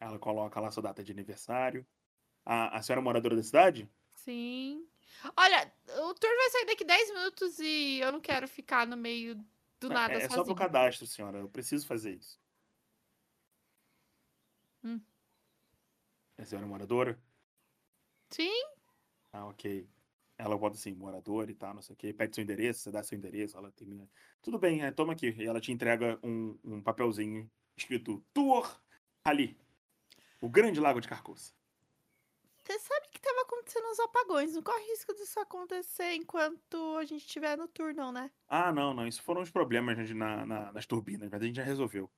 Ela coloca lá sua data de aniversário. A, a senhora é moradora da cidade? Sim. Olha, o tour vai sair daqui 10 minutos e eu não quero ficar no meio do nada é, é só pro cadastro, senhora. Eu preciso fazer isso. Hum. A senhora é moradora? Sim. Ah, ok. Ela bota assim, morador e tal, não sei o quê. Pede seu endereço, você dá seu endereço, ela termina. Tudo bem, é, toma aqui. E ela te entrega um, um papelzinho escrito Tour ali. O Grande Lago de Carcoça. Você sabe que tava acontecendo uns apagões. Não corre risco disso acontecer enquanto a gente estiver no tour, não, né? Ah, não, não. Isso foram os problemas na, na- nas turbinas, mas a gente já resolveu.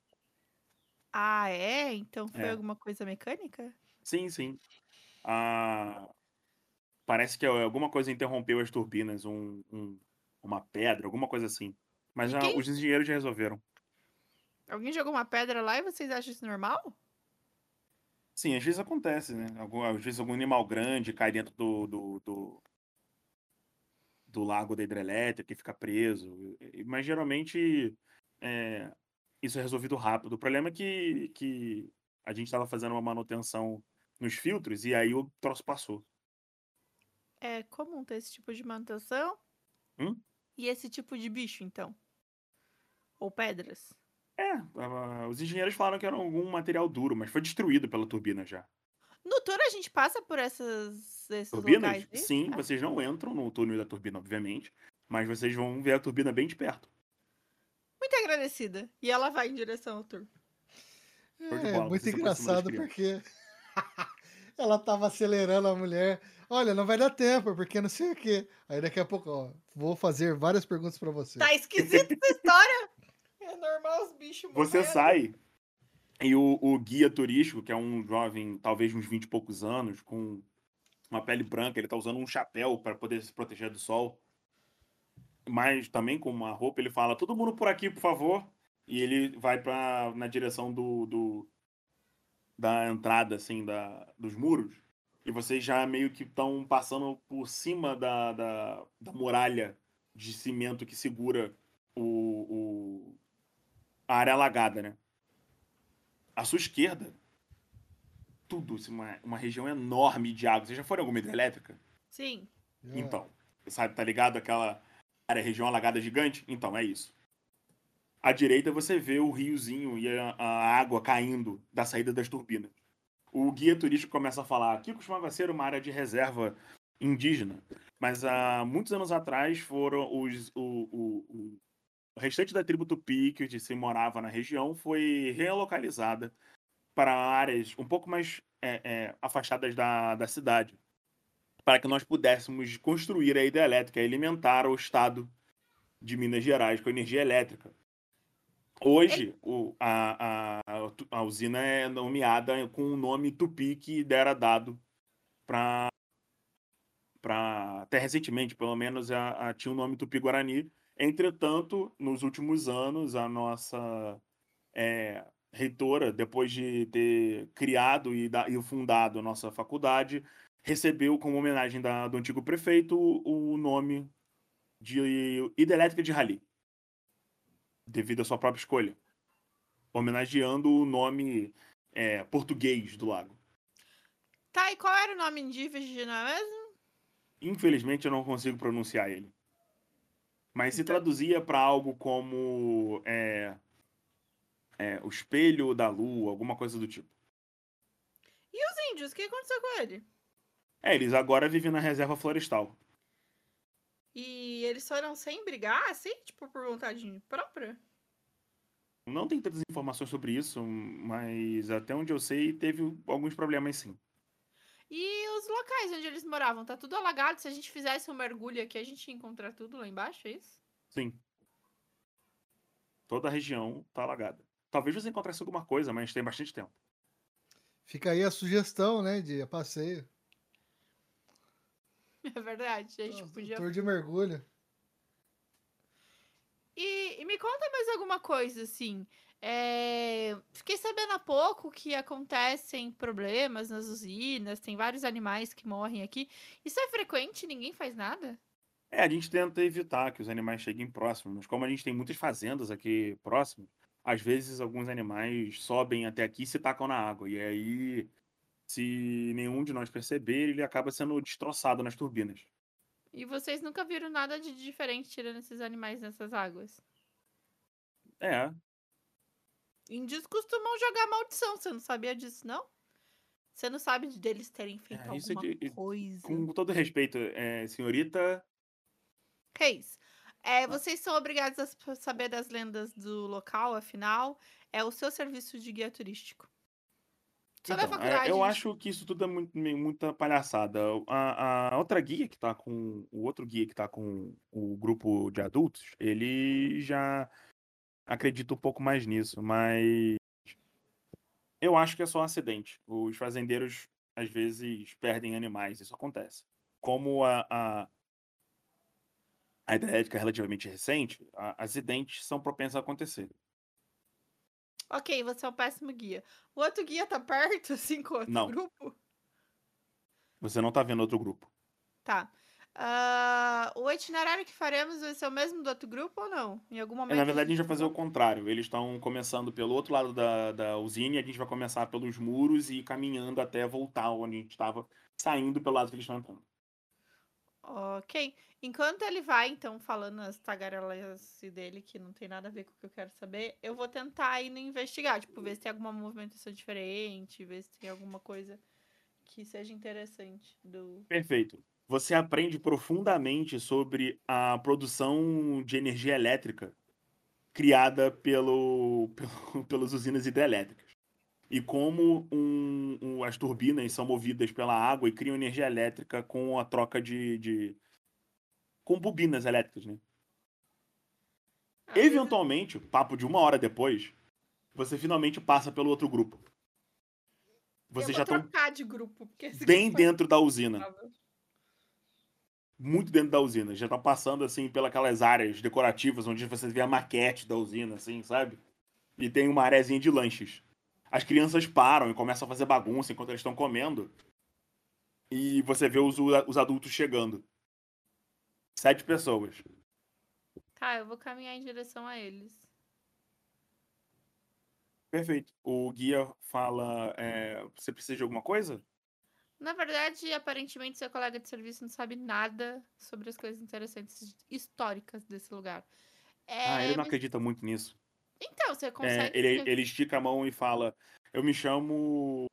Ah, é? Então foi É. alguma coisa mecânica? Sim, sim. Ah, parece que alguma coisa interrompeu as turbinas, um, um- uma pedra, alguma coisa assim. Mas já, quem- os engenheiros já resolveram. Alguém jogou uma pedra lá e vocês acham isso normal? Sim, às vezes acontece, né? Algum- às vezes algum animal grande cai dentro do, do, do, do lago da hidrelétrica e fica preso. Mas geralmente é, isso é resolvido rápido. O problema é que, que a gente estava fazendo uma manutenção nos filtros e aí o troço passou. É comum ter esse tipo de manutenção? Hum? E esse tipo de bicho, então? Ou pedras? É, ah, os engenheiros falaram que era algum material duro, mas foi destruído pela turbina já. No tour a gente passa por essas, esses Turbinas? locais? é? Sim, Ah, vocês não entram no túnel da turbina, obviamente, mas vocês vão ver a turbina bem de perto. Muito agradecida. E ela vai em direção ao tour. É muito engraçado porque ela tava acelerando a mulher. Olha, não vai dar tempo, porque não sei o quê. Aí daqui a pouco, ó, vou fazer várias perguntas pra você. Tá esquisita essa história? É normal os bichos Você morrendo. sai e o, o guia turístico, que é um jovem, talvez uns 20 e poucos anos, com uma pele branca, ele tá usando um chapéu para poder se proteger do sol. Mas também com uma roupa, ele fala: todo mundo por aqui, por favor. E ele vai para na direção do, do da entrada, assim, da, dos muros. E vocês já meio que estão passando por cima da, da, da muralha de cimento que segura o, o, a área alagada, né? À sua esquerda, tudo, assim, uma, uma região enorme de água. Vocês já foram em alguma hidrelétrica? Sim. Então, sabe, tá ligado? Aquela área, região alagada gigante? Então, é isso. À direita você vê o riozinho e a, a água caindo da saída das turbinas. O guia turístico começa a falar: aqui costumava ser uma área de reserva indígena, mas há muitos anos atrás foram os, o, o, o, o restante da tribo tupi que se morava na região foi relocalizada para áreas um pouco mais é, é, afastadas da, da cidade para que nós pudéssemos construir a hidrelétrica e alimentar o estado de Minas Gerais com energia elétrica. Hoje, o- a, a- a usina é nomeada com o nome Tupi que dera dado para até recentemente, pelo menos, a, a- tinha o nome Tupi-Guarani. Entretanto, nos últimos anos, a nossa é, reitora, depois de ter criado e, da- e fundado a nossa faculdade, recebeu como homenagem da- do antigo prefeito o nome de Hidrelétrica de Rali, devido à sua própria escolha, homenageando o nome é, português do lago. Tá, e qual era o nome indígena mesmo? Infelizmente eu não consigo pronunciar ele. Mas se Então- traduzia para algo como é, é, o espelho da lua, alguma coisa do tipo. E os índios? O que aconteceu com ele? É, eles agora vivem na reserva florestal. E eles foram sem brigar, assim? Tipo, por vontade própria? Não tem tantas informações sobre isso, mas até onde eu sei, teve alguns problemas sim. E os locais onde eles moravam? Tá tudo alagado? Se a gente fizesse um mergulho aqui, a gente ia encontrar tudo lá embaixo, é isso? Sim. Toda a região tá alagada. Talvez você encontrasse alguma coisa, mas tem bastante tempo. Fica aí a sugestão, né, de passeio. É verdade, a gente podia... Tour de mergulho. E, e me conta mais alguma coisa, assim. É, Fiquei sabendo há pouco que acontecem problemas nas usinas, tem vários animais que morrem aqui. Isso é frequente? Ninguém faz nada? É, a gente tenta evitar que os animais cheguem próximos, mas como a gente tem muitas fazendas aqui próximo, às vezes alguns animais sobem até aqui e se tacam na água. E aí, se nenhum de nós perceber, ele acaba sendo destroçado nas turbinas. E vocês nunca viram nada de diferente tirando esses animais nessas águas? É, Índios costumam jogar maldição, você não sabia disso, não? Você não sabe de- deles terem feito É, isso é alguma de- coisa. com todo respeito, é, senhorita, Reis, é, vocês são obrigados a saber das lendas do local, afinal, é o seu serviço de guia turístico. Então, é, eu acho que isso tudo é muito, muita palhaçada. A, a outra guia que tá com. O outro guia que tá com o grupo de adultos, ele já acredita um pouco mais nisso, mas eu acho que é só um acidente. Os fazendeiros às vezes perdem animais, isso acontece. Como a, a, a hidrelétrica é relativamente recente, a- acidentes são propensos a acontecer. Ok, você é um péssimo guia. O outro guia tá perto, assim, com o outro Não. grupo? Você não tá vendo outro grupo. Tá. Ah, o itinerário que faremos vai ser o mesmo do outro grupo ou não? Em algum É, momento. na verdade, a gente vai fazer o contrário. Eles estão começando pelo outro lado da, da usina e a gente vai começar pelos muros e ir caminhando até voltar onde a gente estava, saindo pelo lado que eles estão entrando. Ok. Enquanto ele vai, então, falando as tagarelas dele, que não tem nada a ver com o que eu quero saber, eu vou tentar ir no investigar, tipo, ver se tem alguma movimentação diferente, ver se tem alguma coisa que seja interessante do. Perfeito. Você aprende profundamente sobre a produção de energia elétrica criada pelo, pelo- pelas usinas hidrelétricas. E como um- um- as turbinas são movidas pela água e criam energia elétrica com a troca de. de com bobinas elétricas, né? Eventualmente, papo de uma hora depois, você finalmente passa pelo outro grupo. Vocês vou já estão trocar de grupo, bem é dentro da usina. Muito dentro da usina. Já estão passando, assim, pelas áreas decorativas, onde você vê a maquete da usina, assim, sabe? E tem uma arezinha de lanches. As crianças param e começam a fazer bagunça enquanto eles estão comendo. E você vê os, os adultos chegando. Sete pessoas. Tá, eu vou caminhar em direção a eles. Perfeito. O guia fala: é, Você precisa de alguma coisa? Na verdade, aparentemente, seu colega de serviço não sabe nada sobre as coisas interessantes históricas desse lugar. É, ah, ele não mas- acredita muito nisso. Então, você É, consegue. ele, ele estica a mão e fala: Eu me chamo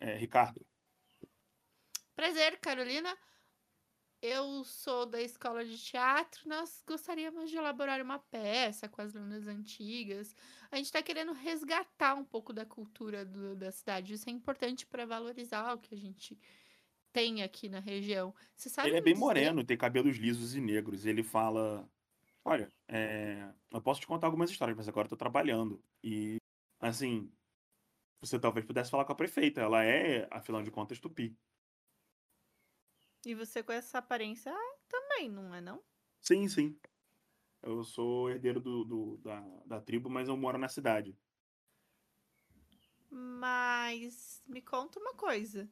é, Ricardo. Prazer, Carolina. Eu sou da escola de teatro. Nós gostaríamos de elaborar uma peça com as lendas antigas. A gente está querendo resgatar um pouco da cultura do- da cidade. Isso é importante para valorizar o que a gente tem aqui na região. Você sabe Ele é bem dizer- moreno, tem cabelos lisos e negros. Ele fala: Olha, é, eu posso te contar algumas histórias, mas agora eu tô trabalhando. E, assim, você talvez pudesse falar com a prefeita. Ela é, afinal de contas, tupi. E você com essa aparência ah, também, não é não? Sim, sim. Eu sou herdeiro do, do- da, da tribo, mas eu moro na cidade. Mas me conta uma coisa.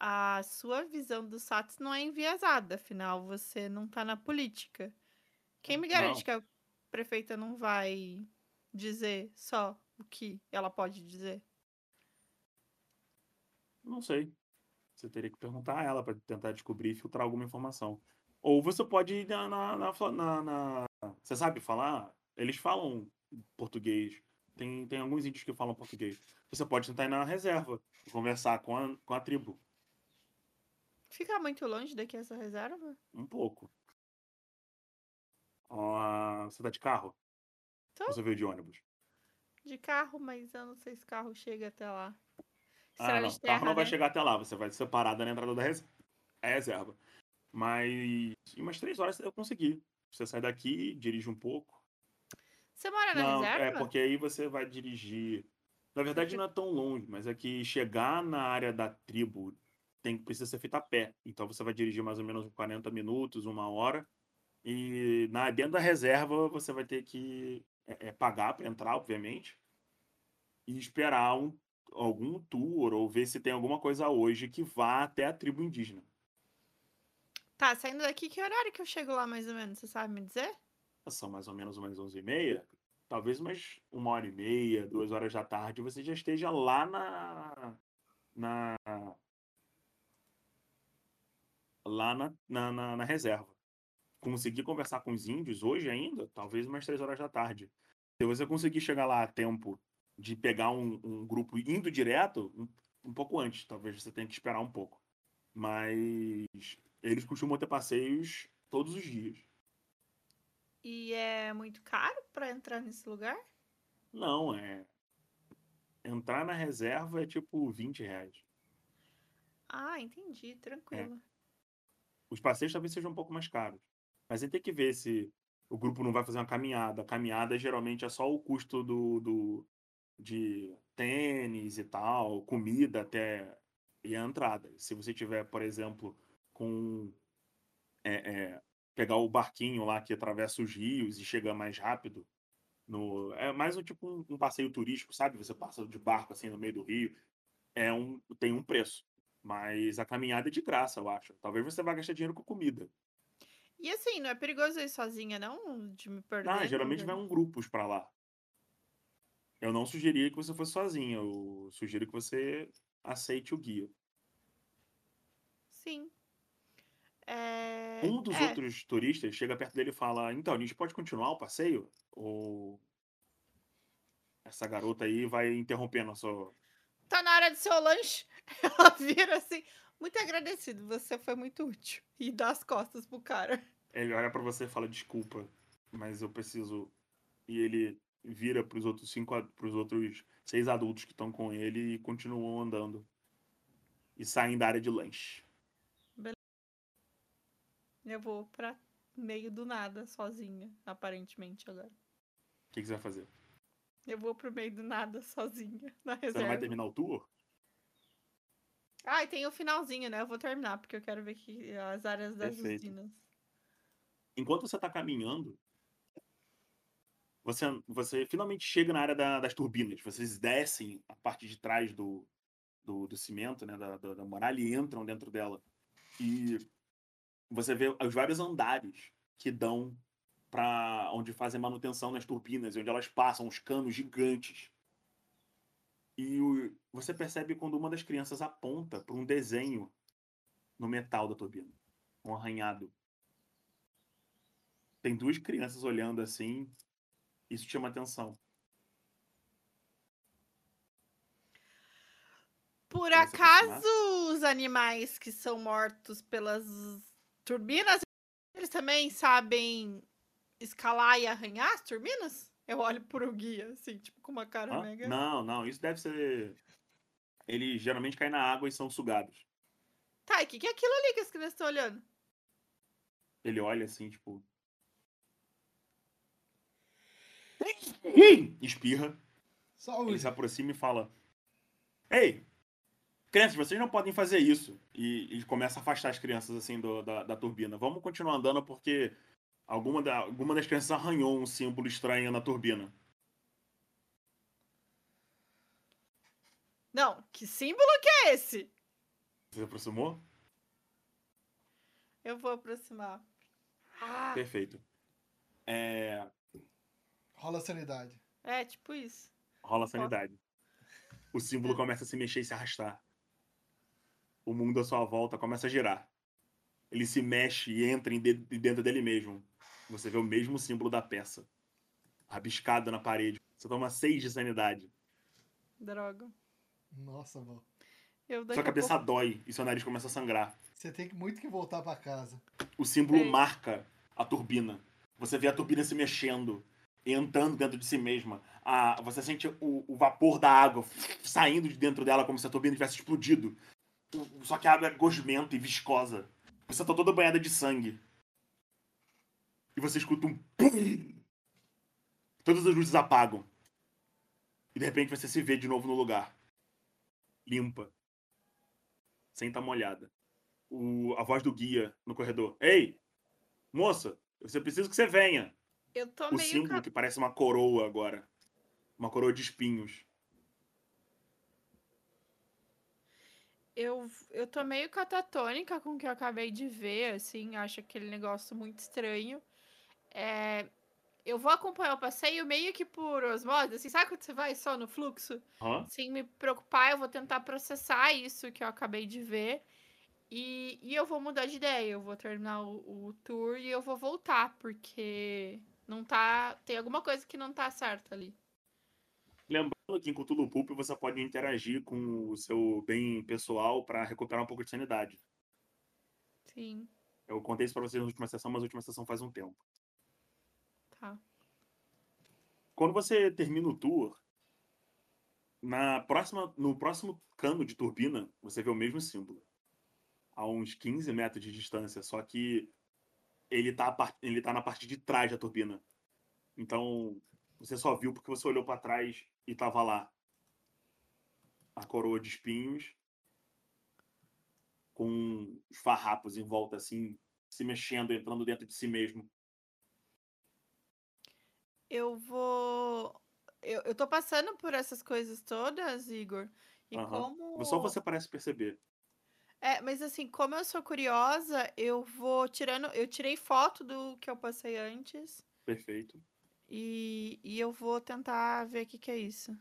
A sua visão do Satos não é enviesada, afinal, você não tá na política. Quem me garante Não. que a prefeita não vai dizer só o que ela pode dizer? Não sei. Você teria que perguntar a ela para tentar descobrir e filtrar alguma informação. Ou você pode ir na, na, na, na- Você sabe falar? Eles falam português. Tem, tem alguns índios que falam português. Você pode tentar ir na reserva e conversar com a, com a tribo. Fica muito longe daqui essa reserva? Um pouco. Ó, você tá de carro? Tô. Você veio de ônibus? De carro, mas eu não sei se carro chega até lá. Ah, não. O carro não vai né? chegar até lá. Você vai ser parada na entrada da res- reserva. Mas em umas três horas você deve conseguir. Você sai daqui, dirige um pouco. Você mora na Não, reserva? é porque aí você vai dirigir. Na verdade, não é tão longe, mas é que chegar na área da tribo tem precisa ser feito a pé. Então você vai dirigir mais ou menos uns 40 minutos, uma hora. E na, dentro da reserva você vai ter que é, é, pagar para entrar, obviamente. e esperar um, algum tour ou ver se tem alguma coisa hoje que vá até a tribo indígena. Tá, saindo daqui, que horário que eu chego lá mais ou menos? Você sabe me dizer? São mais ou menos umas 11 e meia. Talvez umas uma hora e meia, duas horas da tarde, você já esteja lá na. na lá na, na, na, na reserva. Conseguir conversar com os índios hoje ainda, talvez umas três horas da tarde. Se você conseguir chegar lá a tempo de pegar um, um grupo indo direto, um, um, pouco antes, talvez você tenha que esperar um pouco. Mas eles costumam ter passeios todos os dias. E é muito caro para entrar nesse lugar? Não, é. Entrar na reserva é tipo 20 reais. Ah, entendi, tranquilo. É. Os passeios talvez sejam um pouco mais caros. Mas aí tem que ver se o grupo não vai fazer uma caminhada. A caminhada geralmente é só o custo do, do de tênis e tal, comida até e a entrada. Se você tiver, por exemplo, com é, é, pegar o barquinho lá que atravessa os rios e chega mais rápido, no, é mais um tipo um, um, passeio turístico, sabe? Você passa de barco assim no meio do rio, é um tem um preço, mas a caminhada é de graça, eu acho. Talvez você vá gastar dinheiro com comida. E assim, não é perigoso ir sozinha, não? De me perder? Ah, geralmente vai um grupos para lá. Eu não sugeriria que você fosse sozinha. Eu sugiro que você aceite o guia. Sim. É... Um dos é. outros turistas chega perto dele e fala: Então, a gente pode continuar o passeio? Ou essa garota aí vai interrompendo a sua. Tá na hora do seu lanche. Ela vira assim, muito agradecido, você foi muito útil. E dá as costas pro cara. Ele olha para você e fala: Desculpa, mas eu preciso. E ele vira pros outros cinco, pros outros seis adultos que estão com ele e continuam andando. E saem da área de lanche. Beleza. Eu vou pra meio do nada, sozinha, aparentemente agora. O que, que, você vai fazer? Eu vou pro meio do nada, sozinha, na reserva. Você não vai terminar o tour? Ah, e tem o finalzinho, né? Eu vou terminar, porque eu quero ver que as áreas das Perfeito. usinas. Enquanto você tá caminhando, você, você finalmente chega na área da, das turbinas. Vocês descem a parte de trás do, do, do cimento, né, da, da, da muralha, e entram dentro dela. E você vê os vários andares que dão para onde fazem manutenção nas turbinas, onde elas passam, os canos gigantes. E o, você percebe quando uma das crianças aponta para um desenho no metal da turbina, um arranhado. Tem duas crianças olhando assim, isso chama atenção. Por acaso os animais que são mortos pelas turbinas, eles também sabem escalar e arranhar as turbinas? Eu olho pro guia, assim, tipo, com uma cara ah, mega. Não, não, isso deve ser. Eles geralmente caem na água e são sugados. Tá, e o que, que é aquilo ali que as crianças estão olhando? Ele olha assim, tipo. Espirra. Saúde. Ele se aproxima e fala: Ei, crianças, vocês não podem fazer isso. E, e começa a afastar as crianças assim do, da, da turbina. Vamos continuar andando porque alguma, da, alguma das crianças arranhou um símbolo estranho na turbina. Não, que símbolo que é esse? Você aproximou? Eu vou aproximar. Ah. Perfeito. É, Rola sanidade. É, tipo isso. Rola sanidade. O símbolo é. começa a se mexer e se arrastar. O mundo à sua volta começa a girar. Ele se mexe e entra em dentro dele mesmo. Você vê o mesmo símbolo da peça. Rabiscado na parede. Você toma seis de sanidade. Droga. Nossa, vó. Sua cabeça pouco... dói e seu nariz começa a sangrar. Você tem muito que voltar para casa. O símbolo Ei. marca a turbina. Você vê a turbina se mexendo entrando dentro de si mesma. Ah, você sente o, o, vapor da água saindo de dentro dela como se a turbina tivesse explodido. Só que a água é gosmenta e viscosa. Você tá toda banhada de sangue e você escuta um pum. Todas as luzes apagam. E de repente você se vê de novo no lugar. Limpa. Sem estar molhada. O, a voz do guia no corredor. Ei, moça, eu preciso que você venha. Eu tô o símbolo que parece uma coroa agora. Uma coroa de espinhos. Eu, eu tô meio catatônica com o que eu acabei de ver, assim, acho aquele negócio muito estranho. É, eu vou acompanhar o passeio meio que por osmose, assim, sabe quando você vai só no fluxo? Sem me preocupar, eu vou tentar processar isso que eu acabei de ver. E, e eu vou mudar de ideia, eu vou terminar o, o tour e eu vou voltar, porque não tá. Tem alguma coisa que não tá certa ali. Lembrando que em Cthulhu Pulp você pode interagir com o seu bem pessoal para recuperar um pouco de sanidade. Sim, Eu contei isso pra vocês na última sessão, mas a última sessão faz um tempo. Tá. Quando você termina o tour, na próxima, no próximo cano de turbina, você vê o mesmo símbolo. A uns 15 metros de distância, só que ele tá, ele tá na parte de trás da turbina. Então, você só viu porque você olhou para trás e tava lá. A coroa de espinhos com os farrapos em volta, assim, se mexendo, entrando dentro de si mesmo. Eu vou. Eu, eu tô passando por essas coisas todas, Igor. E Aham. como. Só você parece perceber. É, mas assim, como eu sou curiosa, eu vou tirando. Eu tirei foto do que eu passei antes. Perfeito. E, e eu vou tentar ver o que, que é isso.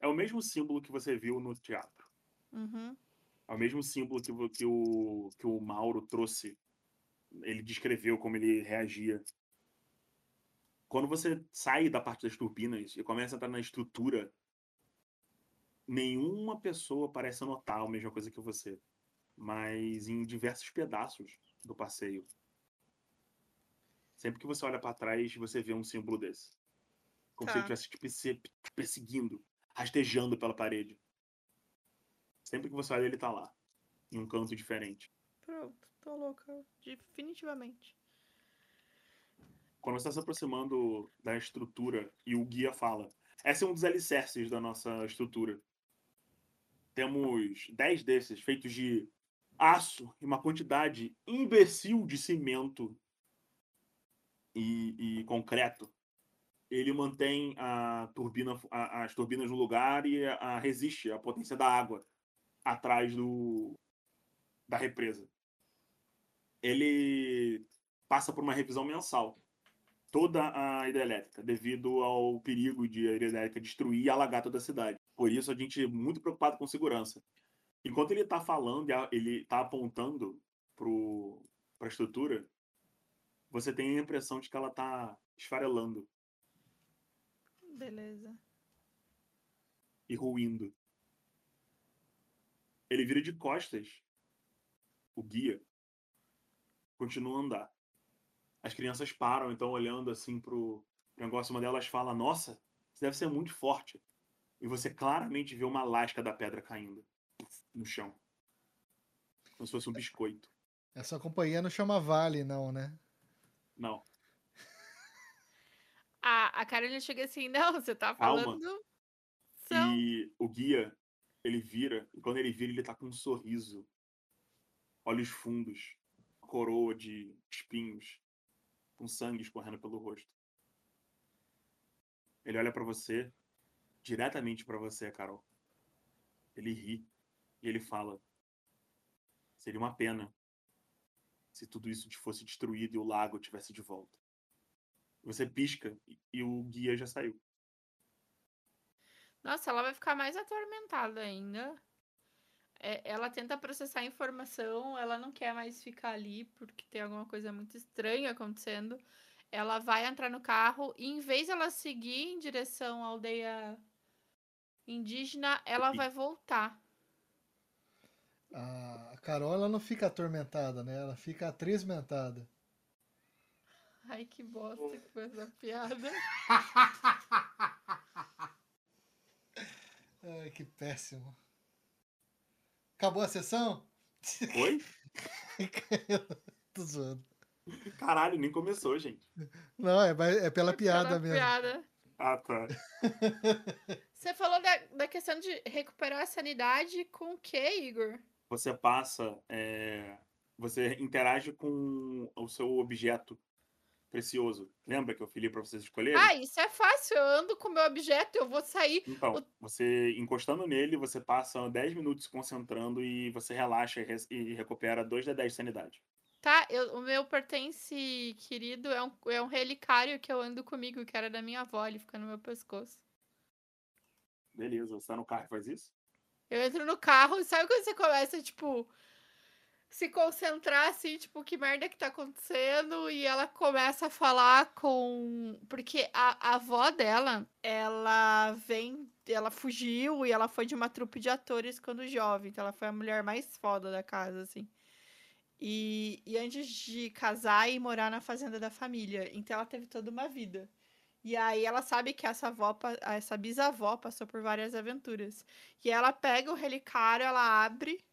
É o mesmo símbolo que você viu no teatro. Uhum. É o mesmo símbolo que, que, o, que o Mauro trouxe. Ele descreveu como ele reagia. Quando você sai da parte das turbinas e começa a entrar na estrutura, nenhuma pessoa parece notar a mesma coisa que você. Mas em diversos pedaços do passeio. Sempre que você olha para trás, você vê um símbolo desse. Como se ele Tá. estivesse perse- te perseguindo, rastejando pela parede. Sempre que você olha, ele tá lá. Em um canto diferente. Pronto, tô louca. Definitivamente. Quando você está se aproximando da estrutura e o guia fala: Esse é um dos alicerces da nossa estrutura. Temos 10 desses feitos de aço e uma quantidade imbecil de cimento e, e concreto. Ele mantém a turbina, a- as turbinas no lugar e a, a- resiste à potência da água atrás do, da represa. Ele passa por uma revisão mensal toda a hidrelétrica, devido ao perigo de a hidrelétrica destruir e alagar toda a cidade. Por isso, a gente é muito preocupado com segurança. Enquanto ele está falando, ele está apontando para a estrutura, você tem a impressão de que ela está esfarelando Beleza. e ruindo. Ele vira de costas, o guia, continua a andar. As crianças param, então, olhando assim pro negócio. Uma delas fala: Nossa, isso deve ser muito forte. E você claramente vê uma lasca da pedra caindo no chão. Como se fosse um biscoito. Essa companhia não chama Vale, não, né? Não. A, a Carolina chega assim, não, você tá Calma. falando. São. E o guia, ele vira, e quando ele vira, ele tá com um sorriso. Olhos fundos, coroa de espinhos, com sangue escorrendo pelo rosto. Ele olha pra você, diretamente pra você, Carol. Ele ri e ele fala: Seria uma pena se tudo isso fosse destruído e o lago tivesse de volta. Você pisca e o guia já saiu. Nossa, ela vai ficar mais atormentada ainda. É, ela tenta processar a informação, ela não quer mais ficar ali porque tem alguma coisa muito estranha acontecendo. Ela vai entrar no carro e, em vez ela seguir em direção à aldeia indígena, ela vai voltar. A Carol ela não fica atormentada, né? Ela fica atrismentada. Ai, que bosta que foi essa piada. Ai, que péssimo. Acabou a sessão? Oi? Tô zoando. Caralho, nem começou, gente. Não, é, é pela piada Pela mesmo. piada. Ah, tá. Você falou da, da questão de recuperar a sanidade com o que, Igor? Você passa. é, Você interage com o seu objeto precioso. Lembra que eu falei pra vocês escolherem? Ah, isso é fácil. Eu ando com o meu objeto, eu vou sair. Então, o- você encostando nele, você passa 10 minutos se concentrando e você relaxa e, e recupera 2 de 10 de sanidade. Tá, eu- o meu pertence querido é um, é um relicário que eu ando comigo, que era da minha avó, ele fica no meu pescoço. Beleza, você tá no carro e faz isso? Eu entro no carro, e sabe quando você começa, tipo, se concentrar, assim, tipo, que merda que tá acontecendo? E ela começa a falar com. Porque a, a avó dela, ela vem. Ela fugiu e ela foi de uma trupe de atores quando jovem. Então ela foi a mulher mais foda da casa, assim. E, e antes de casar e morar na fazenda da família. Então ela teve toda uma vida. E aí ela sabe que essa avó, essa bisavó passou por várias aventuras. E ela pega o relicário, ela abre,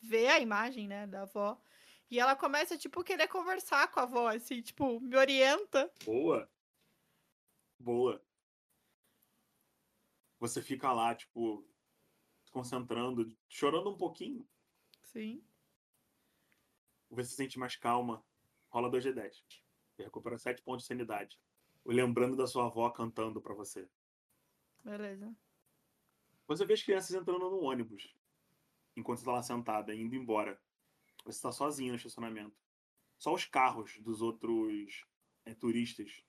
vê a imagem, né, da avó. E ela começa, tipo, querer conversar com a avó, assim, tipo, me orienta. Boa. Boa. Você fica lá, tipo, se concentrando, chorando um pouquinho. Sim. Você se sente mais calma. Rola 2 de 10. Você recupera 7 pontos de sanidade. Lembrando da sua avó cantando pra você. Beleza. Você vê as crianças entrando no ônibus. Enquanto você tá lá sentada, indo embora. Você está sozinho no estacionamento. Só os carros dos outros é, turistas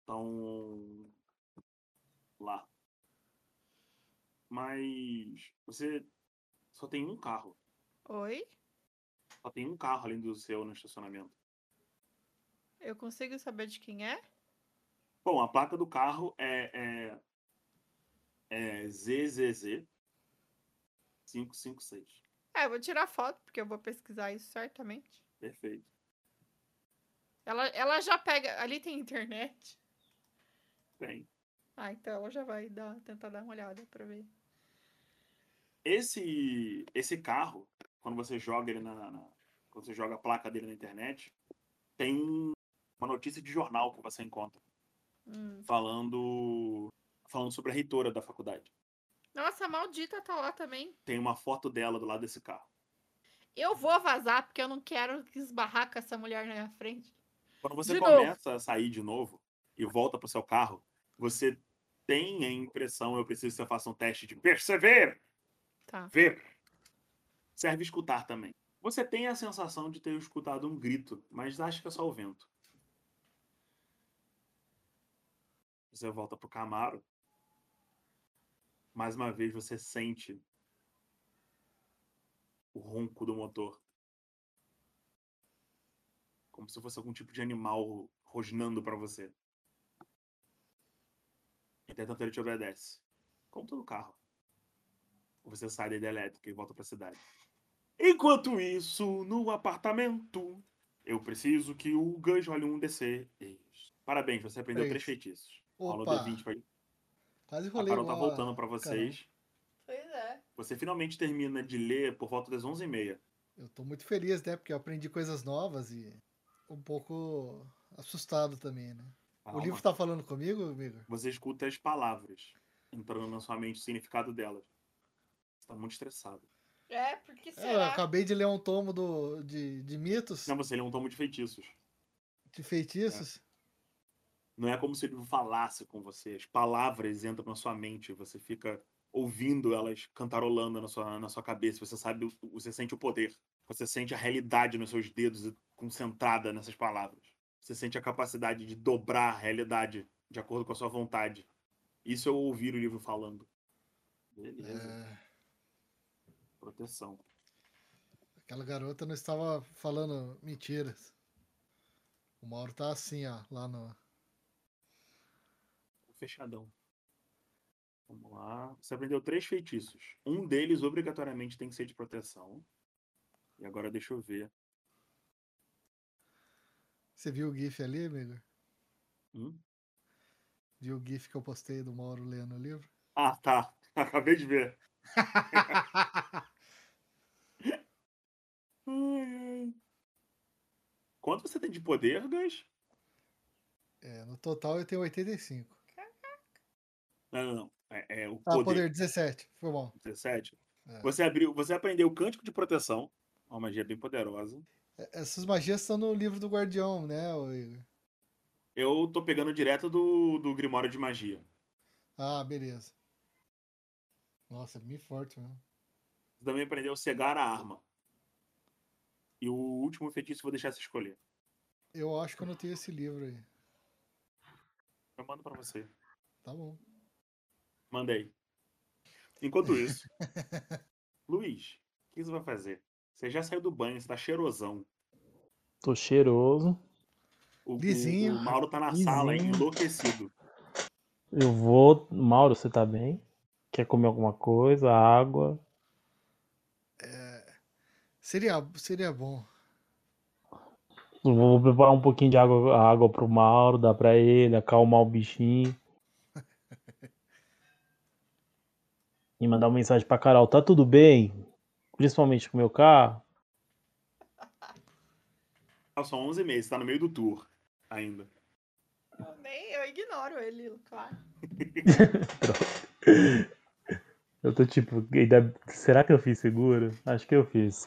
estão lá. Mas você só tem um carro. Oi? Só tem um carro além do seu no estacionamento. Eu consigo saber de quem é? Bom, a placa do carro é, é, é ZZZ 556. É, eu vou tirar foto, porque eu vou pesquisar isso certamente. Perfeito. Ela, ela já pega. Ali tem internet. Tem. Ah, então ela já vai dar, tentar dar uma olhada pra ver. Esse, esse carro, quando você joga ele na, na- Quando você joga a placa dele na internet, tem um- uma notícia de jornal que você encontra Hum. falando. Falando sobre a reitora da faculdade. Nossa, a maldita tá lá também. Tem uma foto dela do lado desse carro. Eu vou vazar, porque eu não quero esbarrar com essa mulher na minha frente. Quando você De novo. começa a sair de novo e volta pro seu carro, você tem a impressão, eu preciso que você faça um teste de perceber, Tá. ver. Serve escutar também. Você tem a sensação de ter escutado um grito, mas acha que é só o vento. Você volta pro Camaro. Mais uma vez você sente o ronco do motor. Como se fosse algum tipo de animal rosnando pra você. Entretanto, ele te obedece. Como todo carro. Você sai da ideia elétrica e volta pra cidade. Enquanto isso, no apartamento, eu preciso que o Gus role um DC. Parabéns, você aprendeu Três. três feitiços. Rola Opa, D20 pra... quase A rolei Carol tá uma- voltando pra vocês. Pois é. Você finalmente termina de ler por volta das 11h30. Eu tô muito feliz, né? Porque eu aprendi coisas novas e um pouco assustado também, né? O Calma. livro tá falando comigo, amigo? Você escuta as palavras entrando na sua mente, o significado delas. Você tá muito estressado. É, porque É, eu será? acabei de ler um tomo do, de, de mitos, Não, você lê um tomo de feitiços. de feitiços. Não é como se o livro falasse com você. As palavras entram na sua mente. Você fica ouvindo elas cantarolando na sua, na sua cabeça. Você sabe, você sente o poder. Você sente a realidade nos seus dedos concentrada nessas palavras. Você sente a capacidade de dobrar a realidade de acordo com a sua vontade. Isso é ouvir o livro falando. Beleza. É, Proteção. aquela garota não estava falando mentiras. O Mauro tá assim, ó, lá no. Fechadão. Vamos lá. Você aprendeu três feitiços. Um deles, obrigatoriamente, tem que ser de proteção. E agora deixa eu ver. Você viu o GIF ali, amigo? Hum? Viu o GIF que eu postei do Mauro lendo o livro? Ah, tá. Acabei de ver. Quanto você tem de poder, Gus? É, no total eu tenho 85. Não, não, não. É, é o Ah, poder. poder 17. Foi bom. 17. É. Você abriu, você aprendeu o cântico de proteção. Uma magia bem poderosa. Essas magias estão no livro do Guardião, né, Igor? Eu tô pegando direto do, do Grimório de Magia. Ah, beleza. Nossa, é bem forte mesmo. Você também aprendeu a cegar a arma. E o último feitiço eu vou deixar você escolher. Eu acho que eu não tenho esse livro aí. Eu mando pra você. Tá bom. Mandei. Enquanto isso, Luiz, o que você vai fazer? Você já saiu do banho, você tá cheirosão. Tô cheiroso. O, o- Lisinho. o Mauro tá na sala, enlouquecido. Eu vou. Mauro, você tá bem? Quer comer alguma coisa? Água? Seria, seria bom. Eu Vou preparar um pouquinho de água, água pro Mauro, dar pra ele, acalmar o bichinho. E mandar uma mensagem pra Carol, tá tudo bem? Principalmente com o meu carro. São 11 meses, tá no meio do tour ainda. Eu, nem, eu ignoro ele, claro. Eu tô tipo, será que eu fiz seguro? Acho que eu fiz.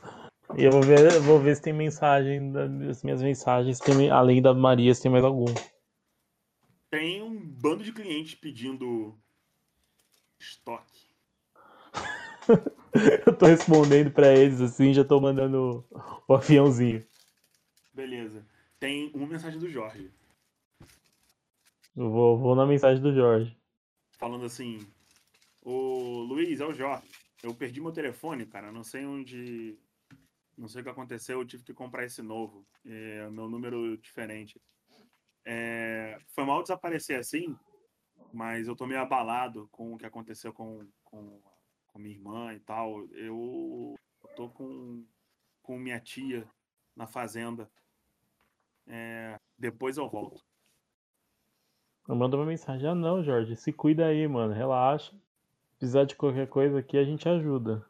E eu vou ver, vou ver se tem mensagem, da- das minhas mensagens, tem, além da Maria, se tem mais algum. Tem um bando de clientes pedindo estoque. Eu tô respondendo pra eles assim, já tô mandando o aviãozinho. Beleza. Tem uma mensagem do Jorge. Eu vou, vou na mensagem do Jorge. falando assim: Ô Luiz, é o Jorge. Eu perdi meu telefone, cara. Não sei onde. Não sei o que aconteceu. Eu tive que comprar esse novo. É, meu número diferente. É, foi mal desaparecer assim, mas eu tô meio abalado com o que aconteceu com, com, com minha irmã e tal. Eu, eu tô com, com minha tia na fazenda. É, depois eu volto. Eu mando uma mensagem. Ah não, Jorge, se cuida aí, mano. Relaxa. Se precisar de qualquer coisa aqui, a gente ajuda.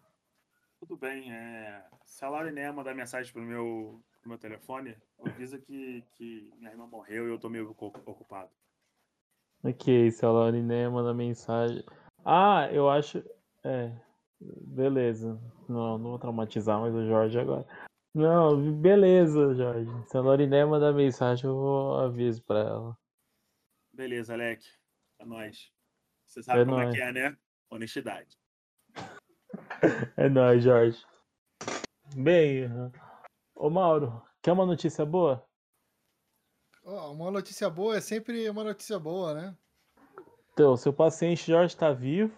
Tudo bem, é... se a Lauriné mandar mensagem pro meu, pro meu telefone, avisa que, que minha irmã morreu e eu tô meio ocu- ocupado. Ok, se a Lauriné manda mensagem. Ah, eu acho. É. Beleza. Não, não vou traumatizar mais o Jorge agora. Não, beleza, Jorge. Se a Lauriné mandar mensagem, eu vou aviso pra ela. Beleza, Alec. É nóis. Você sabe É como é nóis. que é, né? Honestidade. É nóis, Jorge. Bem, ô Mauro, quer uma notícia boa? Ó, uma notícia boa é sempre uma notícia boa, né? Então, seu paciente Jorge tá vivo,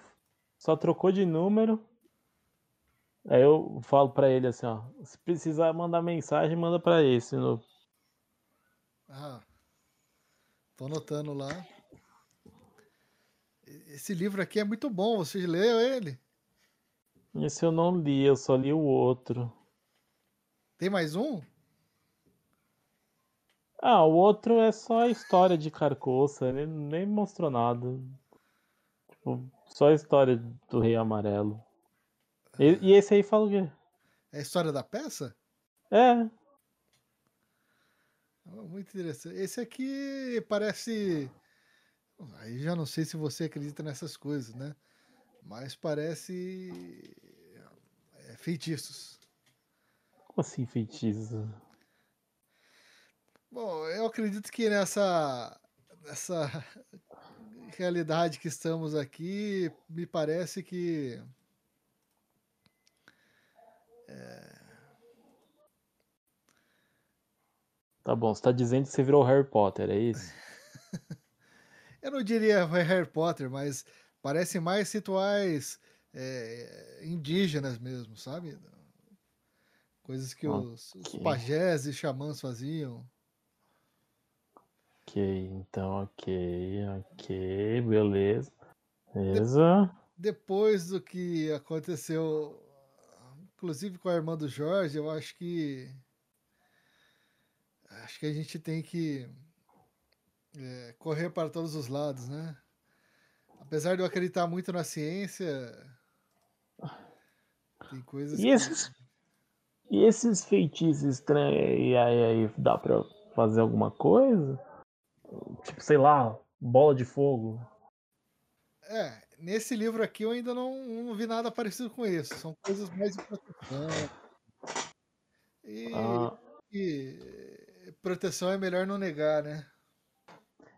só trocou de número. Aí eu falo pra ele assim, ó, se precisar mandar mensagem, manda pra esse. No... Ah, tô anotando lá. Esse livro aqui é muito bom, você leu ele? Esse eu não li, eu só li o outro. Tem mais um? Ah, o outro é só a história de Carcoça, ele nem mostrou nada. Tipo, só a história do Rei Amarelo. E, e esse aí fala o quê? É a história da peça? É, Ah, Muito interessante. Esse aqui parece. Aí já não sei se você acredita nessas coisas, né? Mas parece. é, feitiços. como assim feitiço? Bom, eu acredito que nessa. nessa realidade que estamos aqui, me parece que. Tá bom, você tá dizendo que você virou Harry Potter, é isso? Eu não diria Harry Potter, mas parece mais rituais é, indígenas mesmo, sabe? Coisas que os, os Ok. pajés e xamãs faziam. Ok, então, ok, ok, beleza. Beleza. Depois do que aconteceu, inclusive com a irmã do Jorge, eu acho que. Acho que a gente tem que é, correr para todos os lados, né? Apesar de eu acreditar muito na ciência, tem coisas E que. esses, e esses feitiços estranhos aí, aí, aí, dá pra fazer alguma coisa? Tipo, sei lá, bola de fogo. É, nesse livro aqui eu ainda não, não vi nada parecido com isso. São coisas mais de proteção. E, Ah, eh, proteção é melhor não negar, né?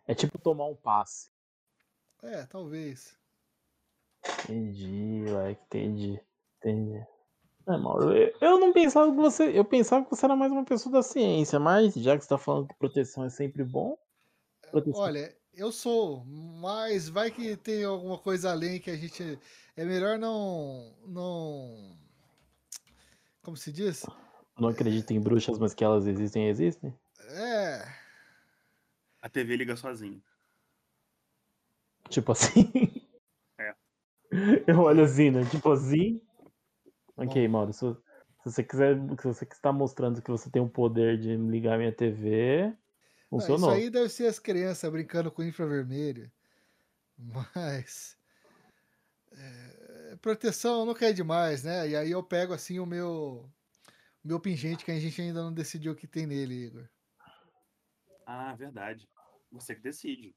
É tipo tomar um passe. É, talvez. Entendi, moleque, entendi. Entendi. É, Mauro, eu, eu não pensava que você. Eu pensava que você era mais uma pessoa da ciência, mas já que você tá falando que proteção é sempre bom. Proteção. Olha, eu sou, mas vai que tem alguma coisa além que a gente. É melhor não. Não. Como se diz? Não acredito em bruxas, mas que elas existem, existem? É. A TV liga sozinha. Tipo assim. É. Eu olho assim, né? Tipo assim. Ok. Mauro, se, se você quiser. Se você está mostrando que você tem o poder de ligar minha TV, Não, isso funcionou. aí deve ser as crianças brincando com infravermelho. Mas. é, proteção nunca é demais, né? E aí eu pego assim o meu. O meu pingente que a gente ainda não decidiu o que tem nele, Igor. Ah, verdade. Você que decide.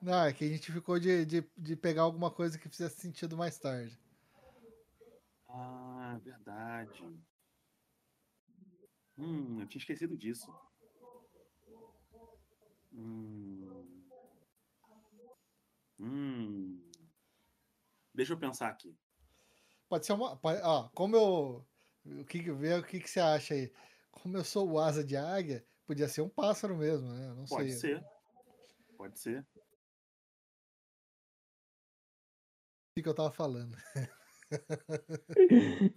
Não, é que a gente ficou de, de, de pegar alguma coisa que fizesse sentido mais tarde. Ah, verdade. Hum, eu tinha esquecido disso. Hum. Hum. Deixa eu pensar aqui. Pode ser uma. pode- ó, como eu. O que, que- vê o que, que você acha aí? Como eu sou o asa de águia, podia ser um pássaro mesmo, né? Não Pode sei. ser. Pode ser. O que, que eu tava falando.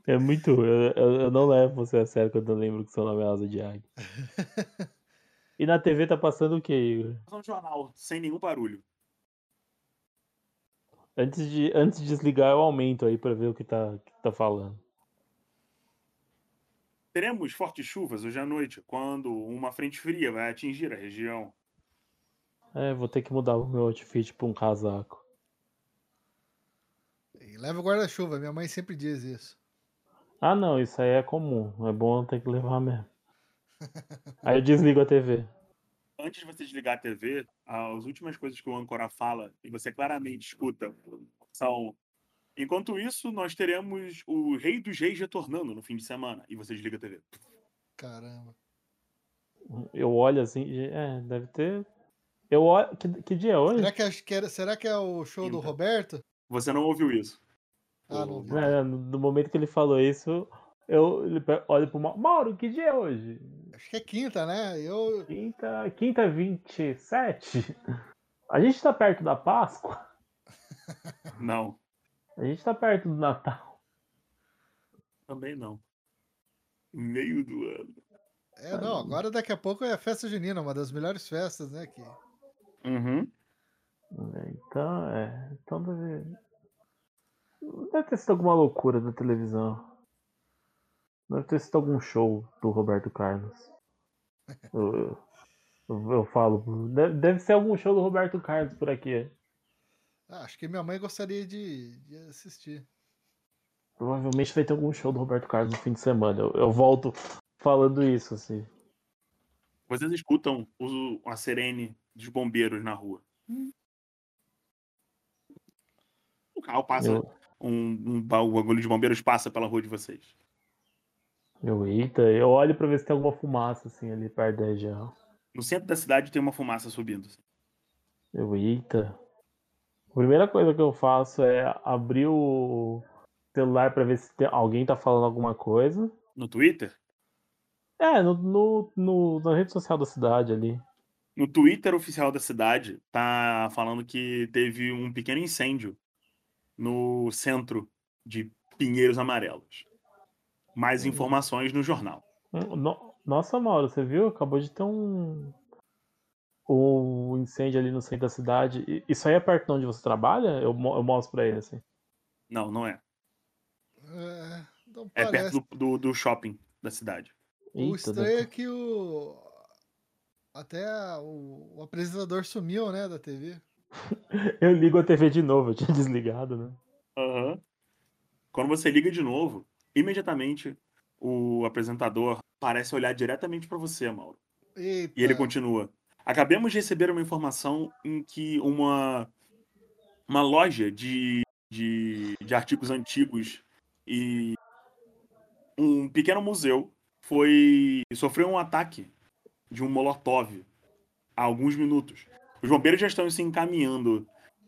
É muito. Eu, eu, eu não levo você a sério quando eu lembro que seu nome é Asa de Águia. E na TV tá passando o que, Igor? Passar um jornal sem nenhum barulho. Antes de, antes de desligar, eu aumento aí pra ver o que tá, que tá falando. Teremos fortes chuvas hoje à noite, quando uma frente fria vai atingir a região. É, vou ter que mudar o meu outfit pra um casaco. E leva o guarda-chuva, minha mãe sempre diz isso. Ah, não, isso aí é comum. É bom ter que levar mesmo. Aí eu desligo a TV. Antes de você desligar a TV, as últimas coisas que o âncora fala, e você claramente escuta, são. Enquanto isso, nós teremos o Rei dos Reis retornando no fim de semana. E você desliga a TV. Caramba. Eu olho assim. É, deve ter. Eu olho. Que, que dia é hoje? Será que, é, que será que é o show do Quinta. Roberto? Você não ouviu isso. Ah, não ouvi. É, no, no momento que ele falou isso, eu olho pro Mauro. Mauro, que dia é hoje? Acho que é quinta, né? Eu. Quinta, quinta 27? A gente tá perto da Páscoa? Não, A gente tá perto do Natal. também não. Meio do ano. É, não, agora daqui a pouco é a festa junina, uma das melhores festas, né? Que... Uhum. É, Então, é. Então deve. Deve ter sido alguma loucura da televisão. Deve ter sido algum show do Roberto Carlos. Eu, eu, eu- falo. Deve, deve ser algum show do Roberto Carlos por aqui. Ah, acho que minha mãe gostaria de, de assistir. Provavelmente vai ter algum show do Roberto Carlos no fim de semana. Eu, eu volto falando isso, assim. Vocês escutam o, a sirene dos bombeiros na rua. O carro passa, Eu, um, um, o bagulho de bombeiros passa pela rua de vocês. Eu, eita, eu olho pra ver se tem alguma fumaça, assim, ali perto da região. No centro da cidade tem uma fumaça subindo. Eu, eita. A primeira coisa que eu faço é abrir o celular pra ver se tem- alguém tá falando alguma coisa. No Twitter? É, no, no, no- na rede social da cidade ali. No Twitter oficial da cidade, tá falando que teve um pequeno incêndio no centro de Pinheiros Amarelos. Mais Hum. informações no jornal. Hum, no- Nossa, Mauro, você viu? Acabou de ter um. Um incêndio ali no centro da cidade. Isso aí é perto de onde você trabalha? Eu, eu mostro pra ele, assim. Não, não é. É, não É perto do, do, do shopping da cidade. O estranho é que o. Até o, o apresentador sumiu, né, da TV. Eu ligo a TV de novo, eu tinha desligado, né? Aham. Quando você liga de novo, imediatamente o apresentador parece olhar diretamente para você, Mauro. Eita. E ele continua. Acabamos de receber uma informação em que uma, uma loja de, de, de artigos antigos e um pequeno museu foi sofreu um ataque de um molotov há alguns minutos. Os bombeiros já estão se encaminhando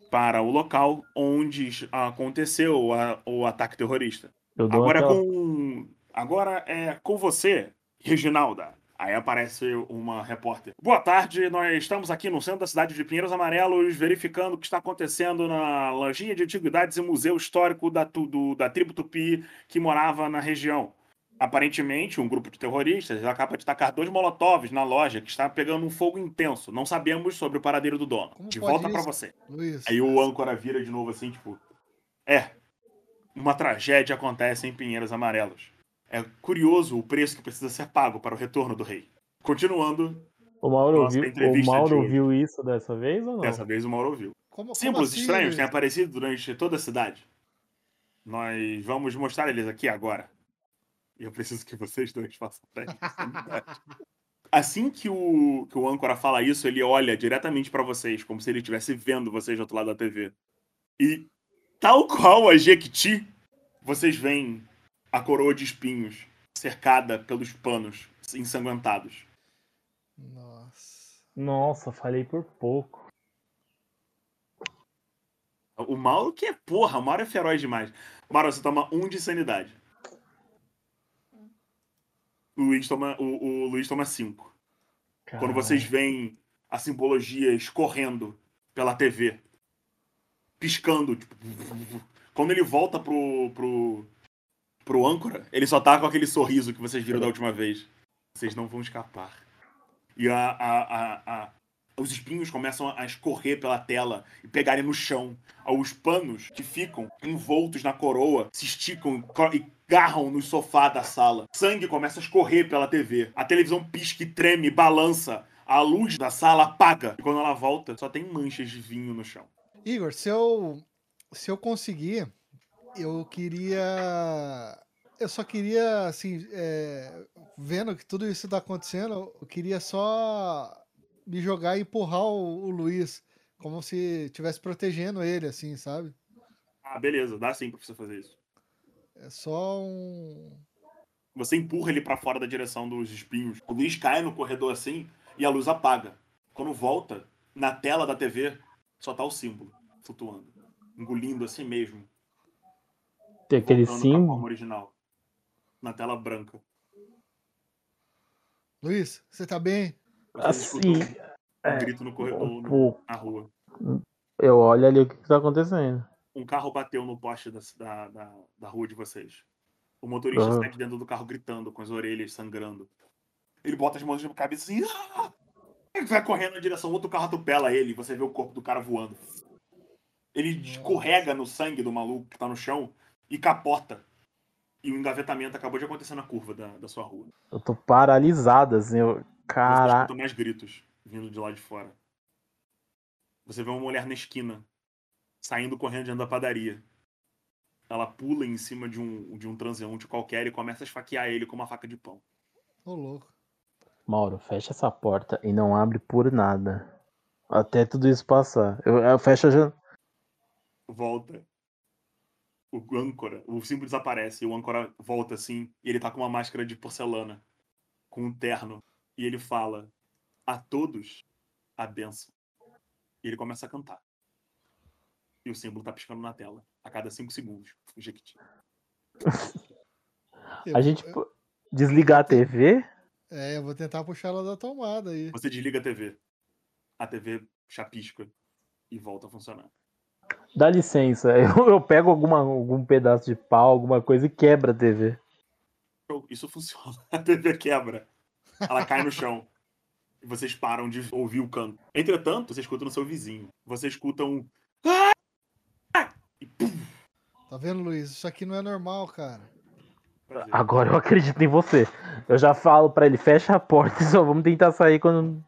para o local onde aconteceu o ataque terrorista. Agora aquela... com agora é com você, Reginalda. Aí aparece uma repórter. Boa tarde, nós estamos aqui no centro da cidade de Pinheiros Amarelos, verificando o que está acontecendo na lojinha de antiguidades e museu histórico da, do, da tribo Tupi que morava na região. Aparentemente, um grupo de terroristas acaba de tacar dois molotovs na loja que está pegando um fogo intenso. Não sabemos sobre o paradeiro do dono. Como de volta para você. Luiz, Aí o âncora vira de novo assim, tipo. É. Uma tragédia acontece em Pinheiros Amarelos. É curioso o preço que precisa ser pago para o retorno do rei. Continuando. O Mauro, ouviu, o Mauro viu isso dessa vez ou não? Dessa vez o Mauro ouviu. Como, Símbolos assim, estranhos têm aparecido durante toda a cidade. Nós vamos mostrar eles aqui agora. E eu preciso que vocês dois façam teste Assim que o, que o âncora fala isso, ele olha diretamente para vocês, como se ele estivesse vendo vocês do outro lado da TV. E, tal qual a Jequiti, vocês veem a coroa de espinhos cercada pelos panos ensanguentados. Nossa. Nossa, falei por pouco. O Mauro que é porra, o Mauro é feroz demais. Mauro, você toma um de sanidade. O Luiz toma, o, o Luiz toma cinco. Caralho. Quando vocês veem a simbologia escorrendo pela TV, piscando, tipo, quando ele volta pro, pro, pro âncora, ele só tá com aquele sorriso que vocês viram da última vez. Vocês não vão escapar. E a, a, a, os espinhos começam a escorrer pela tela e pegarem no chão. Os panos que ficam envoltos na coroa se esticam e garram no sofá da sala. Sangue começa a escorrer pela TV. A televisão pisca e treme, balança. A luz da sala apaga. E quando ela volta, só tem manchas de vinho no chão. Igor, se eu, se eu conseguir, eu queria. Eu só queria, assim, é, vendo que tudo isso tá acontecendo, eu queria só me jogar e empurrar o, o Luiz, como se estivesse protegendo ele, assim, sabe? Ah, beleza, dá sim pra você fazer isso. É só um. Você empurra ele para fora da direção dos espinhos. O Luiz cai no corredor assim e a luz apaga. Quando volta, na tela da TV, só tá o símbolo flutuando. Engolindo assim mesmo. Tem aquele símbolo. original. Na tela branca. Luiz, você tá bem? assim. Um é, grito no corredor, no, na rua. Eu olho ali o que, que tá acontecendo. Um carro bateu no poste da, da, da, da rua de vocês. O motorista uhum. sai de dentro do carro gritando, com as orelhas sangrando. Ele bota as mãos na cabeça assim. Ah! Ele vai correndo na direção, outro carro atropela ele, você vê o corpo do cara voando. Ele escorrega no sangue do maluco que tá no chão e capota. E o engavetamento acabou de acontecer na curva da, da sua rua. Eu tô paralisado, assim. Eu... Caraca. mais gritos vindo de lá de fora. Você vê uma mulher na esquina, saindo correndo dentro da padaria. Ela pula em cima de um, de um transeunte qualquer e começa a esfaquear ele com uma faca de pão. Ô, louco. Mauro, fecha essa porta e não abre por nada. Até tudo isso passar. Eu, eu fecho já. Volta. O âncora, o símbolo desaparece. E o âncora volta assim. E ele tá com uma máscara de porcelana. Com um terno e ele fala a todos a benção. E ele começa a cantar. E o símbolo tá piscando na tela a cada cinco segundos. O Jequiti. a gente desligar a TV? É, eu vou tentar puxar ela da tomada aí. Você desliga a TV. A TV chapisca e volta a funcionar. Dá licença, eu, eu pego alguma, algum pedaço de pau, alguma coisa e quebra a TV. Isso funciona. A TV quebra. Ela cai no chão. E vocês param de ouvir o canto. Entretanto, você escuta no seu vizinho. Você escuta um. E pum! Tá vendo, Luiz? Isso aqui não é normal, cara. Prazer. Agora eu acredito em você. Eu já falo para ele, fecha a porta e só vamos tentar sair quando.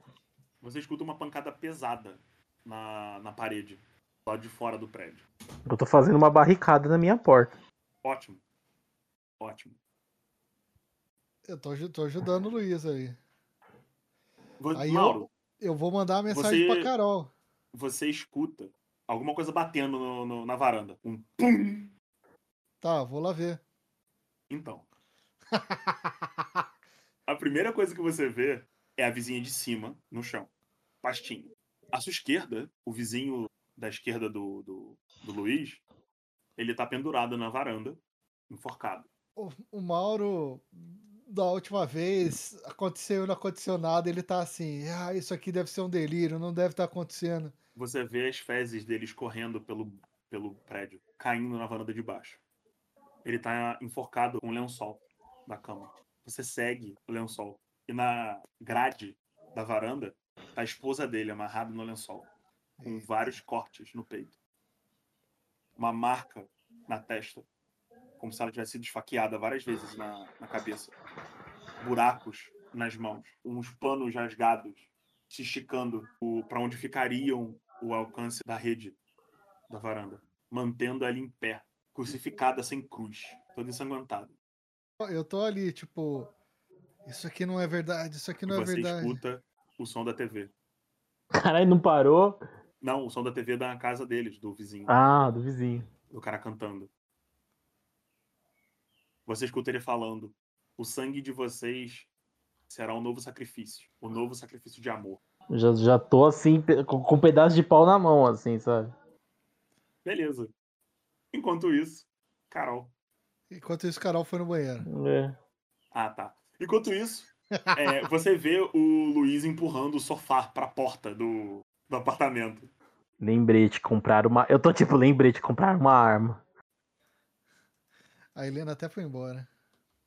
Você escuta uma pancada pesada na, na parede, lá de fora do prédio. Eu tô fazendo uma barricada na minha porta. Ótimo. Ótimo. Eu tô, tô ajudando o Luiz aí. aí Mauro, eu, eu vou mandar uma mensagem você, pra Carol. Você escuta alguma coisa batendo no, no, na varanda. Um pum. Tá, vou lá ver. Então. A primeira coisa que você vê é a vizinha de cima, no chão. Pastinho. À sua esquerda, o vizinho da esquerda do, do, do Luiz, ele tá pendurado na varanda, enforcado. O, o Mauro, da última vez, aconteceu não aconteceu nada. Ele tá assim, ah, isso aqui deve ser um delírio, não deve estar acontecendo. Você vê as fezes dele escorrendo pelo, pelo prédio, caindo na varanda de baixo. Ele tá enforcado com o lençol da cama. Você segue o lençol. E na grade da varanda, tá a esposa dele amarrada no lençol, com vários cortes no peito. Uma marca na testa, como se ela tivesse sido esfaqueada várias vezes na, na cabeça. Buracos nas mãos, uns panos rasgados se esticando para onde ficariam o alcance da rede da varanda, mantendo ela em pé, crucificada sem cruz, toda ensanguentada. Eu tô ali, tipo, isso aqui não é verdade, isso aqui não e é você verdade. escuta o som da TV. Caralho, não parou? Não, o som da TV da casa deles, do vizinho, Ah, do vizinho. do cara cantando. Você escuta ele falando: o sangue de vocês será um novo sacrifício, o novo sacrifício de amor. Já, já tô assim, com, com um pedaço de pau na mão, assim, sabe? Beleza. Enquanto isso, Carol. Enquanto isso, Carol foi no banheiro. É. Ah, tá. Enquanto isso, é, você vê o Luiz empurrando o sofá pra porta do, do apartamento. Lembrete, comprar uma. Eu tô tipo, lembrete, comprar uma arma. A Helena até foi embora.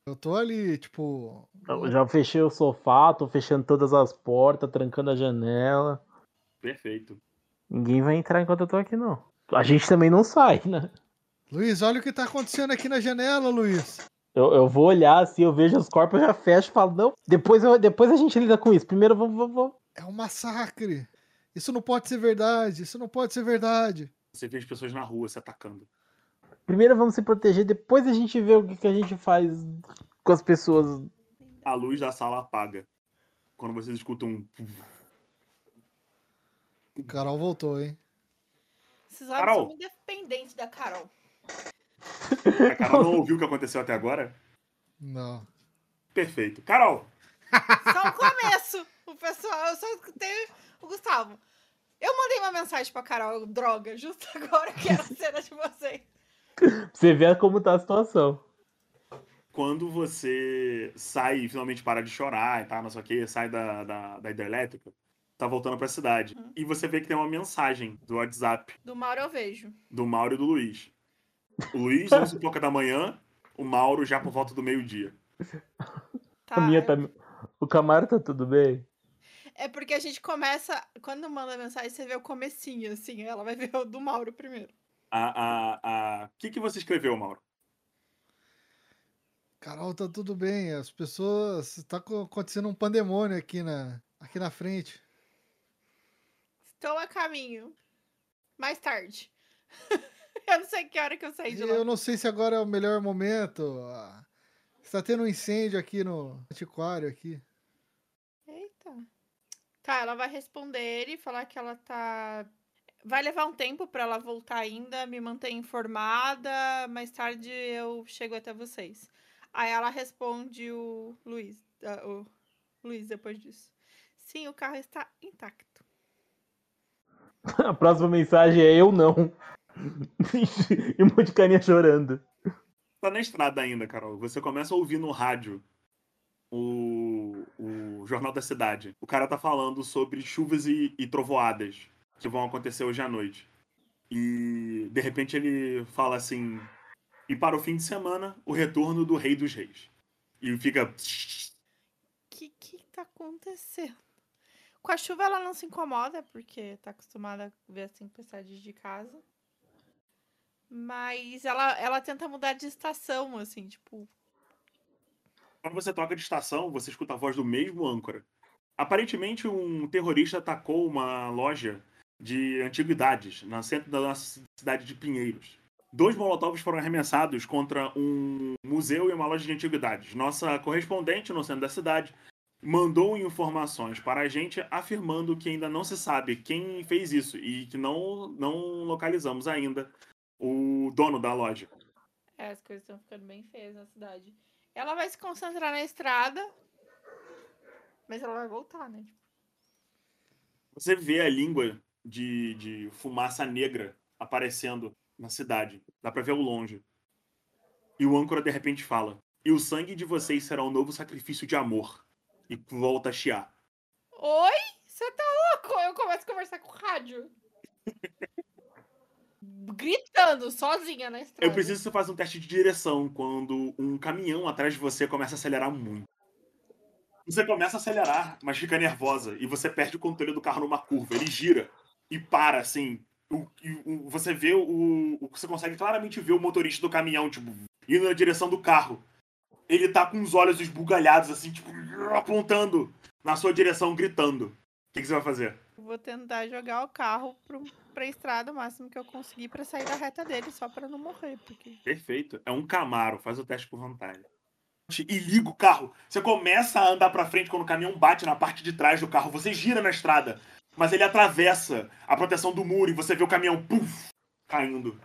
Eu tô ali, tipo. Eu já fechei o sofá, tô fechando todas as portas, trancando a janela. Perfeito. Ninguém vai entrar enquanto eu tô aqui, não. A gente também não sai, né? Luiz, olha o que tá acontecendo aqui na janela, Luiz. Eu, eu vou olhar assim, eu vejo os corpos, eu já fecho e falo, não, depois, eu- depois a gente lida com isso. Primeiro vamos, vamos, vamos. É um massacre. Isso não pode ser verdade. Isso não pode ser verdade. Você vê as pessoas na rua se atacando. Primeiro vamos se proteger, depois a gente vê o que, que a gente faz com as pessoas. A luz da sala apaga. Quando vocês escutam um. Carol voltou, hein? Esses homens Carol. são muito dependentes da Carol. A Carol não ouviu o que aconteceu até agora? Não. Perfeito. Carol, Só o começo. O pessoal, eu só escutei o Gustavo. Eu mandei uma mensagem pra Carol, droga, justo agora que era a cena de vocês. Pra você ver como tá a situação. quando você sai e finalmente para de chorar e tal, não sei o que, sai da, da, da hidrelétrica, tá voltando pra cidade. Uhum. E você vê que tem uma mensagem do WhatsApp Do Mauro eu vejo. do Mauro e do Luiz. O Luiz, 11 e pouca da manhã, o Mauro já por volta do meio-dia. Tá? A minha tá. O Camaro tá tudo bem? É porque a gente começa. Quando manda mensagem, você vê o comecinho, assim. Ela vai ver o do Mauro primeiro. A, a, a... O que, que você escreveu, Mauro? Carol, tá tudo bem. As pessoas. Tá co- acontecendo um pandemônio aqui na, aqui na frente. Estou a caminho. Mais tarde. eu não sei que hora que eu saí de lá. Eu não sei se agora é o melhor momento. Está tendo um incêndio aqui no antiquário aqui. Eita. Tá, ela vai responder ele e falar que ela tá. Vai levar um tempo pra ela voltar ainda, me manter informada. Mais tarde eu chego até vocês. Aí ela responde o Luiz. ah, o Luiz depois disso. Sim, o carro está intacto. A próxima mensagem é eu não. E um monte de carinha chorando. Tá na estrada ainda, Carol. Você começa a ouvir no rádio o, o Jornal da Cidade. O cara tá falando sobre chuvas e, e trovoadas que vão acontecer hoje à noite. E de repente ele fala assim: e para o fim de semana, o retorno do Rei dos Reis. E fica. O que que tá acontecendo? Com a chuva ela não se incomoda, porque tá acostumada a ver as tempestades de casa. Mas ela, ela tenta mudar de estação, assim, tipo. Quando você troca de estação, você escuta a voz do mesmo âncora. Aparentemente, um terrorista atacou uma loja de antiguidades no centro da nossa cidade de Pinheiros. Dois molotovs foram arremessados contra um museu e uma loja de antiguidades. Nossa correspondente no centro da cidade mandou informações para a gente afirmando que ainda não se sabe quem fez isso e que não, não localizamos ainda o dono da loja. É, as coisas estão ficando bem feias na cidade. Ela vai se concentrar na estrada Mas ela vai voltar, né? Tipo, Você vê a língua de, de fumaça negra aparecendo na cidade. Dá pra ver ao longe. E o âncora de repente fala: E o sangue de vocês será um novo sacrifício de amor. E volta a chiar. Oi? Você tá louco? Eu começo a conversar com o rádio. Gritando, sozinha na estrada. Eu preciso que você faça um teste de direção quando um caminhão atrás de você começa a acelerar muito. Você começa a acelerar, mas fica nervosa e você perde o controle do carro numa curva. Ele gira e para, assim. O, o- você vê o, o. Você consegue claramente ver o motorista do caminhão, tipo, indo na direção do carro. Ele tá com os olhos esbugalhados, assim, tipo, apontando na sua direção, gritando. O que, que você vai fazer? Vou tentar jogar o carro pro, pra estrada o máximo que eu conseguir pra sair da reta dele, só pra não morrer. Porque. Perfeito. É um Camaro, faz o teste por vantagem. E liga o carro. Você começa a andar pra frente quando o caminhão bate na parte de trás do carro. Você gira na estrada, mas ele atravessa a proteção do muro e você vê o caminhão puf, caindo.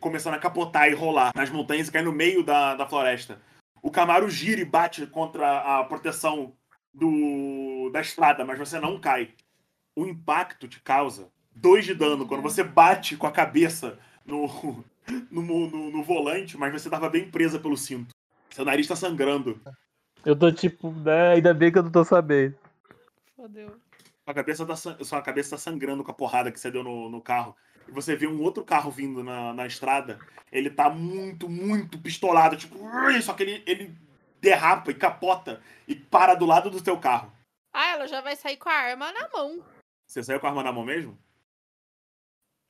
Começando a capotar e rolar nas montanhas e cair no meio da, da floresta. O Camaro gira e bate contra a proteção do, da estrada, mas você não cai. O impacto te causa dois de dano quando você bate com a cabeça no, no, no- no volante, mas você tava bem presa pelo cinto. Seu nariz tá sangrando. Eu tô tipo, né? Ainda bem que eu não tô sabendo. Fodeu. Sua cabeça tá, sua cabeça tá sangrando com a porrada que você deu no, no carro. E você vê um outro carro vindo na, na estrada. Ele tá muito, muito pistolado. Tipo, só que ele, ele derrapa e capota e para do lado do teu carro. Ah, ela já vai sair com a arma na mão. Você saiu com a arma na mão mesmo?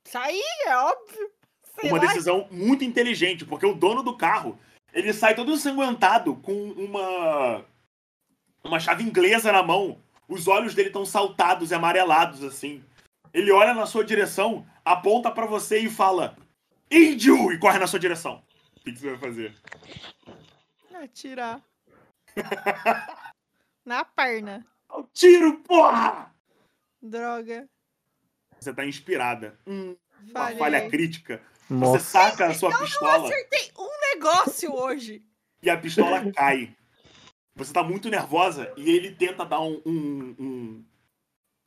Sair, é óbvio. Sei uma lá, decisão muito inteligente, porque o dono do carro, ele sai todo ensanguentado com uma uma chave inglesa na mão. Os olhos dele estão saltados e amarelados assim. Ele olha na sua direção, aponta pra você e fala: "Índio!" e corre na sua direção. O que que você vai fazer? Atirar. na perna. Ao tiro, porra! Droga. Você tá inspirada. Hum, uma falha crítica. Você Nossa. saca a sua pistola. Acertei um negócio hoje. e a pistola cai. Você tá muito nervosa e ele tenta dar um, um- um-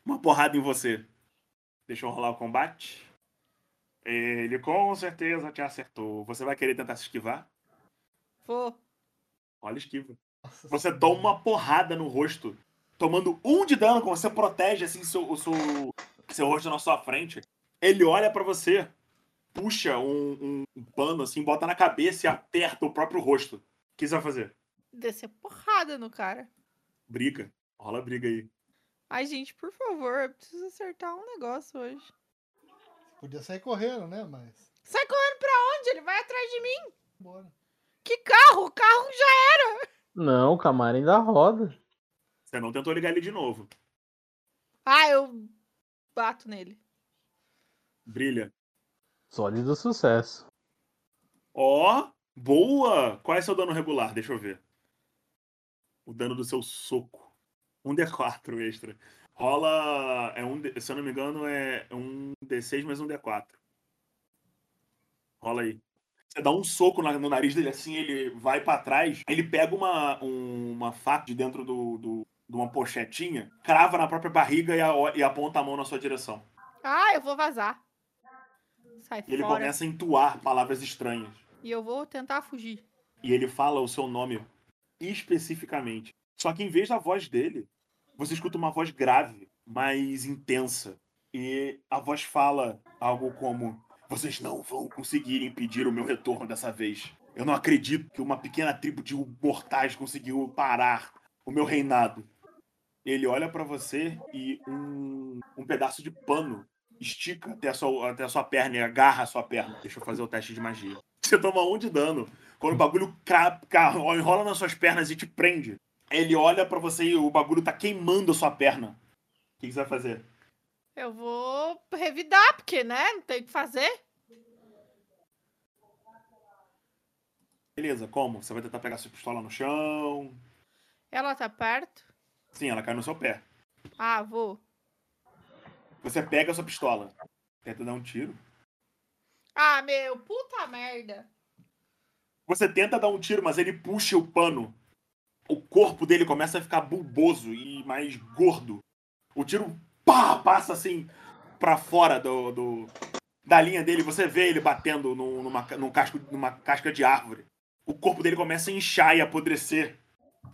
uma porrada em você. Deixa eu rolar o combate. Ele com certeza te acertou. Você vai querer tentar se esquivar? Vou. Olha, esquiva. Você toma uma porrada no rosto, tomando um de dano, como você protege assim seu, o seu, seu rosto na sua frente. Ele olha pra você, puxa um, um- um pano assim, bota na cabeça e aperta o próprio rosto. O que você vai fazer? Descer porrada no cara. Briga. Rola briga aí. Ai, gente, por favor, eu preciso acertar um negócio hoje. Podia sair correndo, né? Mas. Sai correndo pra onde? Ele vai atrás de mim. Bora. Que carro? O carro já. Não, o Camaro ainda roda. Você não tentou ligar ele de novo. Ah, eu bato nele. Brilha. Sólido sucesso. Ó, boa! Qual é seu dano regular? Deixa eu ver. O dano do seu soco. Um D4 extra. Rola. É um, D- se eu não me engano, é um D6 mais um D4. Rola aí. Você dá um soco no nariz dele assim, ele vai pra trás. Ele pega uma, um- uma faca de dentro do, do- de uma pochetinha, crava na própria barriga e, a- e aponta a mão na sua direção. Ah, eu vou vazar. Sai E ele fora. começa a entoar palavras estranhas. E eu vou tentar fugir. e ele fala o seu nome especificamente. Só que em vez da voz dele, você escuta uma voz grave, mais intensa. E a voz fala algo como: Vocês não vão conseguir impedir o meu retorno dessa vez. Eu não acredito que uma pequena tribo de mortais conseguiu parar o meu reinado. Ele olha pra você e um, um pedaço de pano estica até a, sua, até a sua perna e agarra a sua perna. Deixa eu fazer o teste de magia. Você toma um de dano. Quando o bagulho cra- ca- enrola nas suas pernas e te prende, ele olha pra você e o bagulho tá queimando a sua perna. O que que você vai fazer? Eu vou revidar, porque, né? Não tem o que fazer. Beleza, como? Você vai tentar pegar sua pistola no chão. Ela tá perto. Sim, ela cai no seu pé. Ah, vou. Você pega a sua pistola. Tenta dar um tiro. Ah, meu, puta merda. Você tenta dar um tiro, mas ele puxa o pano o corpo dele começa a ficar bulboso e mais gordo. O tiro pá, passa assim pra fora do, do- da linha dele. Você vê ele batendo num- numa, num casco, numa casca de árvore. O corpo dele começa a inchar e apodrecer.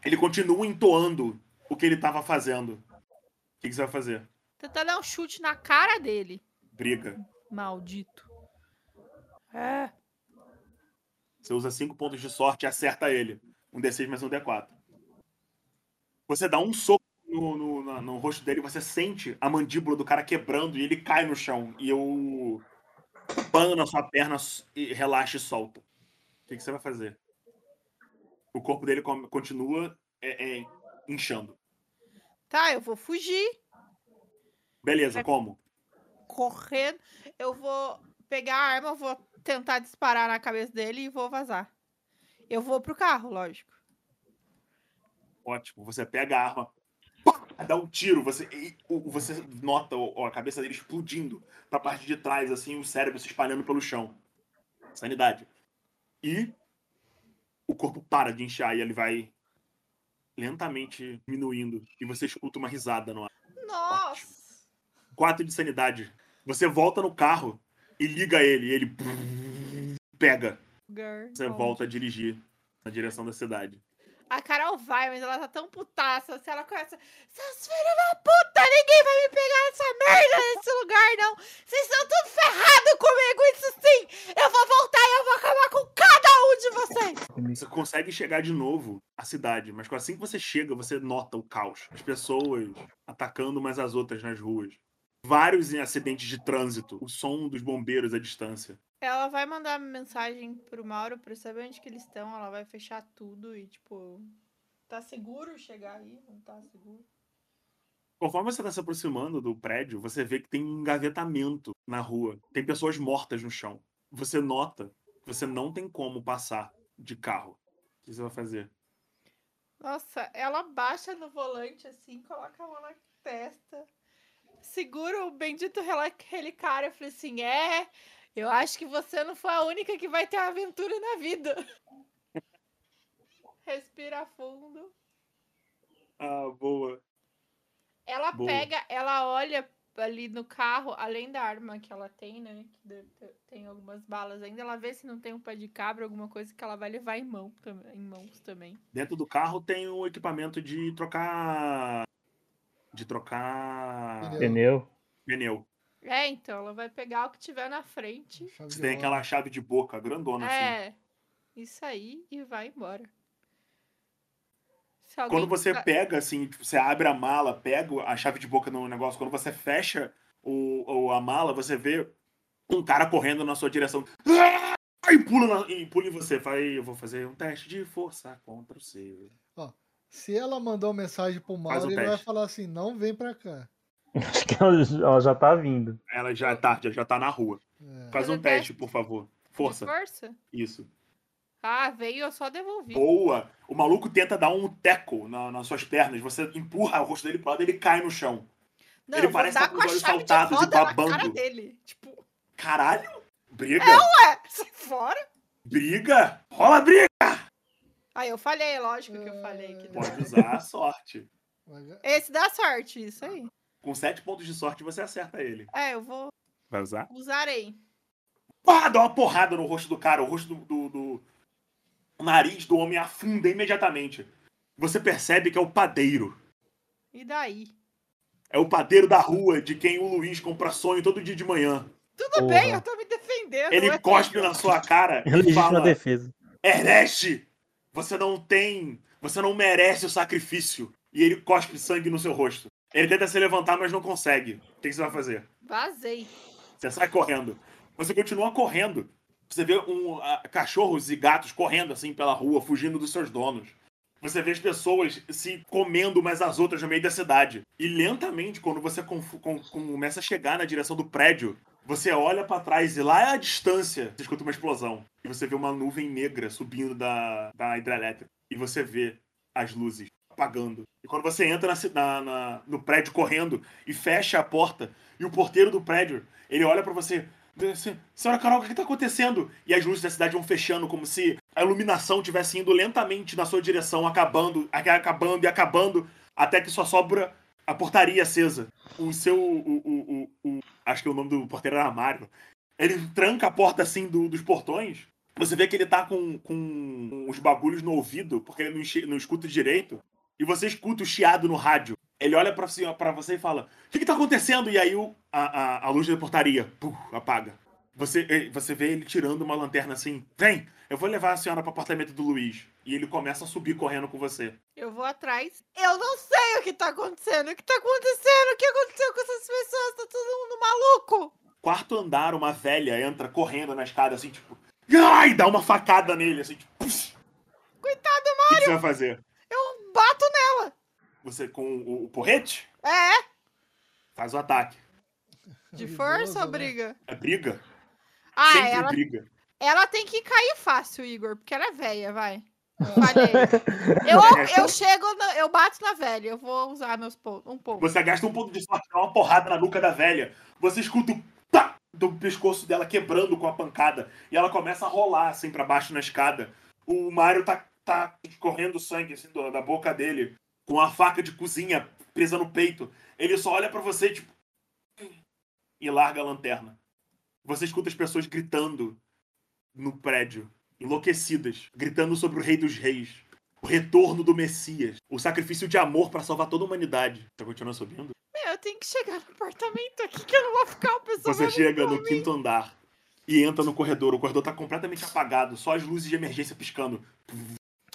Ele continua entoando o que ele tava fazendo. O que, que você vai fazer? Tentar dar um chute na cara dele. Briga. Maldito. É. Você usa 5 pontos de sorte e acerta ele. Um D6 mais um D4. Você dá um soco no, no, na- no rosto dele, você sente a mandíbula do cara quebrando e ele cai no chão. E o pano na sua perna e relaxa e solta. O que, que você vai fazer? O corpo dele continua é, é, inchando. Tá, eu vou fugir. Beleza, como? Correndo. Eu vou pegar a arma, eu vou tentar disparar na cabeça dele e vou vazar. Eu vou pro carro, lógico. Ótimo. Você pega a arma, dá um tiro, você, e você nota a cabeça dele explodindo pra parte de trás, assim, o cérebro se espalhando pelo chão. Sanidade. E o corpo para de inchar e ele vai lentamente diminuindo. E você escuta uma risada no ar. Nossa! Quatro de sanidade. Você volta no carro e liga ele. E ele pega. Girl, Você onde? volta a dirigir na direção da cidade. A Carol vai, mas ela tá tão putaça. Se ela começa. Seus filhos da puta, ninguém vai me pegar nessa merda nesse lugar, não. Vocês estão tudo ferrados comigo, isso sim. Eu vou voltar e eu vou acabar com cada um de vocês. Você consegue chegar de novo à cidade, mas assim que você chega, você nota o caos. As pessoas atacando umas às outras nas ruas. Vários em acidentes de trânsito. O som dos bombeiros à distância. Ela vai mandar mensagem pro Mauro pra saber onde que eles estão. Ela vai fechar tudo e, tipo. Tá seguro chegar aí? Não tá seguro? Conforme você está se aproximando do prédio, você vê que tem um engavetamento na rua. Tem pessoas mortas no chão. Você nota que você não tem como passar de carro. O que você vai fazer? Nossa, ela baixa no volante assim, coloca a mão na testa, segura o bendito relicário e fala assim: É, eu acho que você não foi a única que vai ter aventura na vida. Respira fundo. Ah, boa. Ela Boa. pega, ela olha ali no carro, além da arma que ela tem, né? Que tem algumas balas ainda. Ela vê se não tem um pé de cabra, alguma coisa que ela vai levar em, mão, em mãos também. Dentro do carro tem o equipamento de trocar. De trocar. Pneu. Pneu. É, então, ela vai pegar o que tiver na frente. Você de tem aquela chave de boca grandona assim. É, isso aí e vai embora. Alguém Quando você pega, assim, tipo, você abre a mala, pega a chave de boca no negócio, quando você fecha o, o- a mala, você vê um cara correndo na sua direção. Ah! E pula, na- e pula em você. Fala, "Ei, eu vou fazer um teste de força contra o seu. Se ela mandou mensagem pro Mauro, o ele vai teste. falar assim: não vem pra cá. Acho que ela, ela já tá vindo. Ela já tá, já, já tá na rua. É. Faz um teste, teste. por favor. de Força. força? Isso. Ah, veio, eu só devolvi. Boa! O maluco tenta dar um teco na- nas suas pernas. Você empurra o rosto dele pro lado e ele cai no chão. Não, ele parece tá com com os olhos saltados e roda na cara babando. dele. Tipo, Caralho! Briga! ué, sai fora. Briga! Rola briga! Aí eu falhei, lógico que eu falei. Que não. Pode usar a sorte. Vai- Esse dá sorte, isso aí. Com sete pontos de sorte, você acerta ele. É, eu vou. Vai usar? Usarei. Pá, dá uma porrada no rosto do cara. O rosto do, do- do- O nariz do homem afunda imediatamente. Você percebe que é o padeiro. E daí? É o padeiro da rua de quem o Luiz compra sonho todo dia de manhã. Tudo Porra. bem, eu tô me defendendo. Ele ué. cospe na sua cara e fala: defesa. Ernest, você não tem. Você não merece o sacrifício. E ele cospe sangue no seu rosto. Ele tenta se levantar, mas não consegue. O que que você vai fazer? Vazei. Você sai correndo. Você continua correndo. Você vê um, cachorros e gatos correndo assim pela rua, fugindo dos seus donos. Você vê as pessoas se comendo umas às outras no meio da cidade. E lentamente, quando você confu- com- começa a chegar na direção do prédio, você olha pra trás e lá à distância você escuta uma explosão. E você vê uma nuvem negra subindo da, da hidrelétrica. E você vê as luzes apagando. E quando você entra na na- no prédio correndo e fecha a porta, e o porteiro do prédio, ele olha pra você. Assim, Senhora Carol, o que que tá acontecendo? E as luzes da cidade vão fechando como se a iluminação estivesse indo lentamente na sua direção, acabando, acabando e acabando, até que só sobra a portaria acesa. O seu. O, o, o, o acho que o nome do porteiro era Mário. Ele tranca a porta assim do, dos portões. Você vê que ele tá com, com os bagulhos no ouvido, porque ele não, não escuta direito. E você escuta o chiado no rádio. Ele olha pra, você- pra você e fala: O que, que tá acontecendo? E aí o, a, a, a luz da portaria puf, apaga. Você, você vê ele tirando uma lanterna assim: Vem, eu vou levar a senhora pro apartamento do Luiz. E ele começa a subir correndo com você. Eu vou atrás. Eu não sei o que tá acontecendo. O que tá acontecendo? O que aconteceu com essas pessoas? Tá todo mundo maluco. Quarto andar, uma velha entra correndo na escada assim, tipo. Ai, dá uma facada nele, assim, tipo. Coitado, O que que você vai fazer? eu bato nela. Você com o, o porrete? É? Faz o ataque. De força ou né? briga? É briga? Ah, Sempre ela, briga. ela tem que cair fácil, Igor, porque ela é velha, vai. Ah, Falhei. Eu, eu chego, na- eu bato na velha. Eu vou usar meus pontos. Um pouco. Você gasta um ponto de sorte, dá uma porrada na nuca da velha. Você escuta o pá do pescoço dela quebrando com a pancada. E ela começa a rolar assim pra baixo na escada. O Mario tá, tá correndo sangue assim da boca dele, com a faca de cozinha presa no peito. Ele só olha pra você, tipo. E larga a lanterna. Você escuta as pessoas gritando no prédio, enlouquecidas, gritando sobre o Rei dos Reis. O retorno do Messias. O sacrifício de amor pra salvar toda a humanidade. Você continua subindo? Meu, eu tenho que chegar no apartamento aqui que eu não vou ficar uma pessoa. Você chega no quinto andar e entra no corredor. O corredor tá completamente apagado, só as luzes de emergência piscando.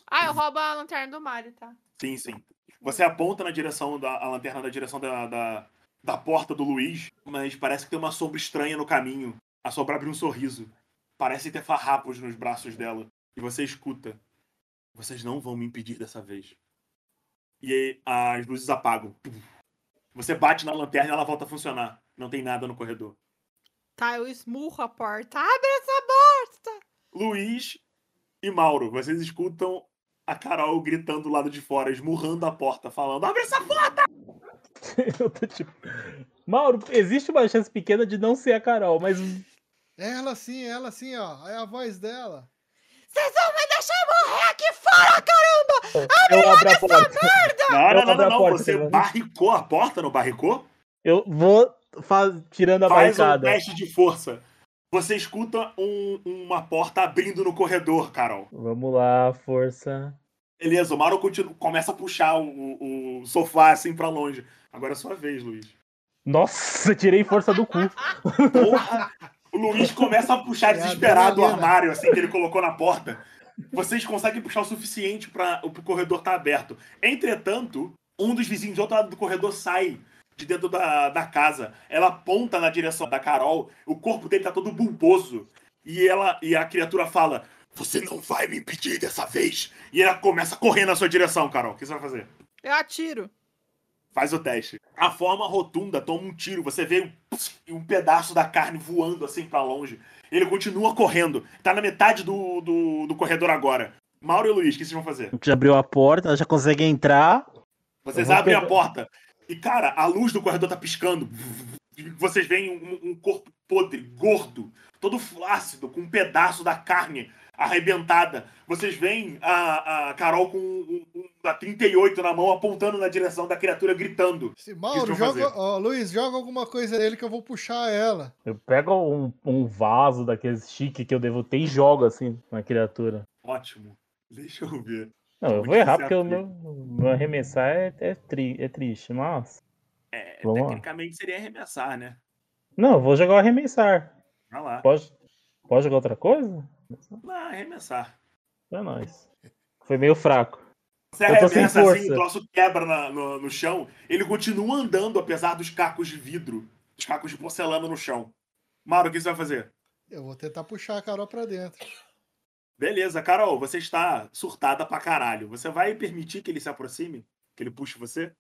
Ah, eu roubo a lanterna do Mario, tá? Sim, sim. Você aponta na direção da a lanterna na direção da, da, da porta do Luiz, mas parece que tem uma sombra estranha no caminho. A sombra abre um sorriso. Parece ter farrapos nos braços dela. E você escuta. Vocês não vão me impedir dessa vez. E aí as luzes apagam. Você bate na lanterna e ela volta a funcionar. Não tem nada no corredor. Tá, eu esmurro a porta. Abre essa porta! Luiz e Mauro, vocês escutam a Carol gritando do lado de fora, esmurrando a porta, falando: Abre essa porta! Eu tô tipo. Mauro, existe uma chance pequena de não ser a Carol, mas Ela sim, ela sim, ó. É a voz dela. Vocês vão me deixar morrer aqui fora, caramba! eu abro a porta. Não, não, não, não, não. porta, Você Fernando. barricou a porta, não barricou? Eu vou faz... tirando a Faz um barricada. teste de força. Você escuta um- uma porta abrindo no corredor, Carol. Vamos lá, força. Beleza, o Mauro continua, começa a puxar o, o- sofá assim pra longe. Agora é sua vez, Luiz. Nossa, tirei força do cu. Porra! O Luiz começa a puxar desesperado o armário assim que ele colocou na porta. Vocês conseguem puxar o suficiente para o corredor estar aberto. Entretanto, um dos vizinhos do outro lado do corredor sai de dentro da, da casa. Ela aponta na direção da Carol. O corpo dele tá todo bulboso. E ela e a criatura fala: Você não vai me impedir dessa vez. E ela começa a correr na sua direção, Carol. O que você vai fazer? Eu atiro. Faz o teste. A forma rotunda toma um tiro. Você vê um, um pedaço da carne voando assim pra longe. Ele continua correndo. Tá na metade do, do, do corredor agora. Mauro e Luiz, o que vocês vão fazer? A gente abriu a porta, ela já consegue entrar. Vocês vou abrem a pegar- porta. E, cara, a luz do corredor tá piscando. Vocês veem um, um corpo podre, gordo, todo flácido, com um pedaço da carne arrebentada. Vocês veem a, a Carol com um, um, a 38 na mão, apontando na direção da criatura, gritando. Se, Mauro, joga. Ó, Luiz, joga alguma coisa nele que eu vou puxar ela. Eu pego um, um vaso daqueles chique que eu devo ter e jogo assim na criatura. Ótimo. Deixa eu ver. Não, eu Muito vou errar porque o meu, meu arremessar é, é, tri- é triste, mas. É, Vamos lá. tecnicamente seria arremessar, né? Não, eu vou jogar o arremessar. Vai lá. Pode, pode jogar outra coisa? Não, arremessar. É nóis. Foi meio fraco. Você Eu tô sem arremessa assim, o troço quebra na- no, no chão. Ele continua andando, apesar dos cacos de vidro, dos cacos de porcelana no chão. Mauro, o que você vai fazer? Eu vou tentar puxar a Carol pra dentro. Beleza, Carol, você está surtada pra caralho. Você vai permitir que ele se aproxime? Que ele puxe você?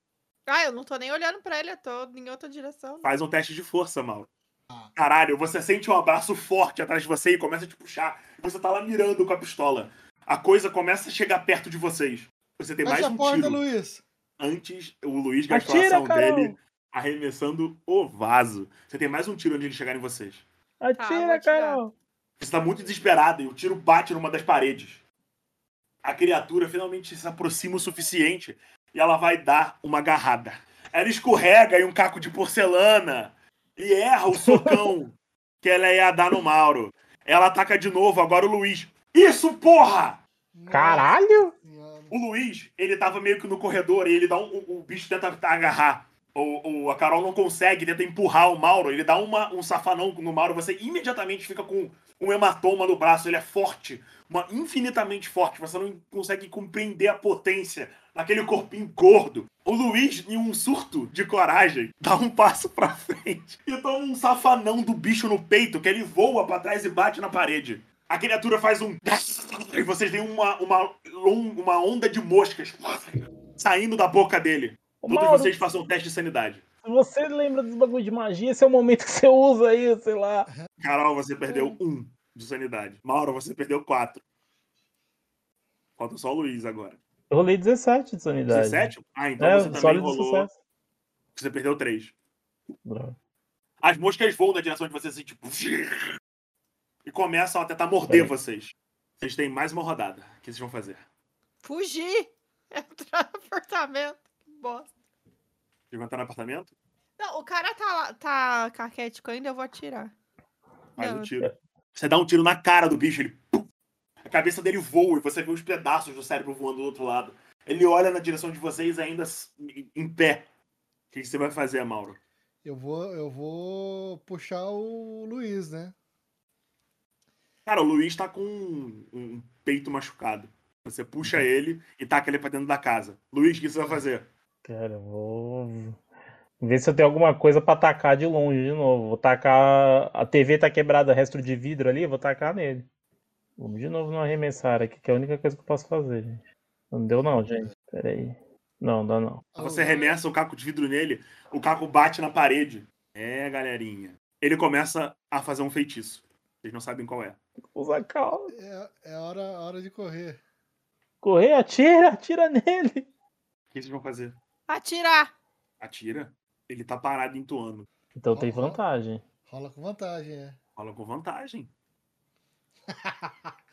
Ah, eu não tô nem olhando pra ele, eu tô em outra direção. Faz um teste de força, Mauro. Ah. Caralho, você sente um abraço forte atrás de você e começa a te puxar. Você tá lá mirando com a pistola. A coisa começa a chegar perto de vocês. Você tem mais Fecha um a porta, tiro. Luiz. Antes, o Luiz gastou a Atira, ação Carol! dele arremessando o vaso. Você tem mais um tiro antes de ele chegar em vocês. vou Atira, atirar. Carol! Você tá muito desesperado e o tiro bate numa das paredes. a criatura finalmente se aproxima o suficiente e ela vai dar uma agarrada. Ela escorrega em um caco de porcelana e erra o socão que ela ia dar no Mauro. Ela ataca de novo, agora o Luiz. Isso, porra! Caralho! O Luiz, ele tava meio que no corredor e ele dá um. O, o bicho tenta agarrar. O, o- a Carol não consegue, tenta empurrar o Mauro. Ele dá uma, um safanão no Mauro. Você imediatamente fica com um hematoma no braço. Ele é forte, uma, infinitamente forte. Você não consegue compreender a potência naquele corpinho gordo. O Luiz, em um surto de coragem, dá um passo pra frente e toma um safanão do bicho no peito que ele voa pra trás e bate na parede. A criatura faz um. E vocês veem uma, uma, uma onda de moscas saindo da boca dele. Ô, Todos Mauro, vocês façam um teste de sanidade. se você lembra dos bagulho de magia, esse é o momento que você usa aí, sei lá. Carol, você perdeu um de sanidade. Mauro, você perdeu quatro. Falta só o Luiz agora. Eu rolei 17 de sanidade. 17? Ah, então É, você também rolou. sucesso. Você perdeu três. Droga. As moscas voam na direção de vocês assim, tipo. E começam a tentar morder Peraí. vocês. Vocês têm mais uma rodada. O que vocês vão fazer? Fugir! Entrar no apartamento. Bosta. Entrar no apartamento? Não, o cara tá, lá- tá caquético ainda, eu vou atirar. Faz Não, um tiro. Você dá um tiro na cara do bicho, ele. pum! A cabeça dele voa e você vê os pedaços do cérebro voando do outro lado. Ele olha na direção de vocês ainda s- em pé. O que você vai fazer, Mauro? Eu vou, eu vou puxar o Luiz, né? Cara, o Luiz tá com um, um peito machucado. Você puxa ele e taca ele pra dentro da casa. Luiz, o que você vai fazer? Cara, eu vou ver se eu tenho alguma coisa pra tacar de longe de novo. Vou tacar. A TV tá quebrada, resto de vidro ali, eu vou tacar nele. Vamos de novo no arremessar aqui, que é a única coisa que eu posso fazer, gente. Não deu não, gente. Pera aí. Não, dá não. Você arremessa o caco de vidro nele, o caco bate na parede. É, galerinha. Ele começa a fazer um feitiço. Vocês não sabem qual é. Usa calma. É, é hora, hora de correr. Correr, atira, atira nele. O que vocês vão fazer? Atirar! Atira. Ele tá parado entoando. Então tem Aham. vantagem. Rola com vantagem, é. Fala com vantagem.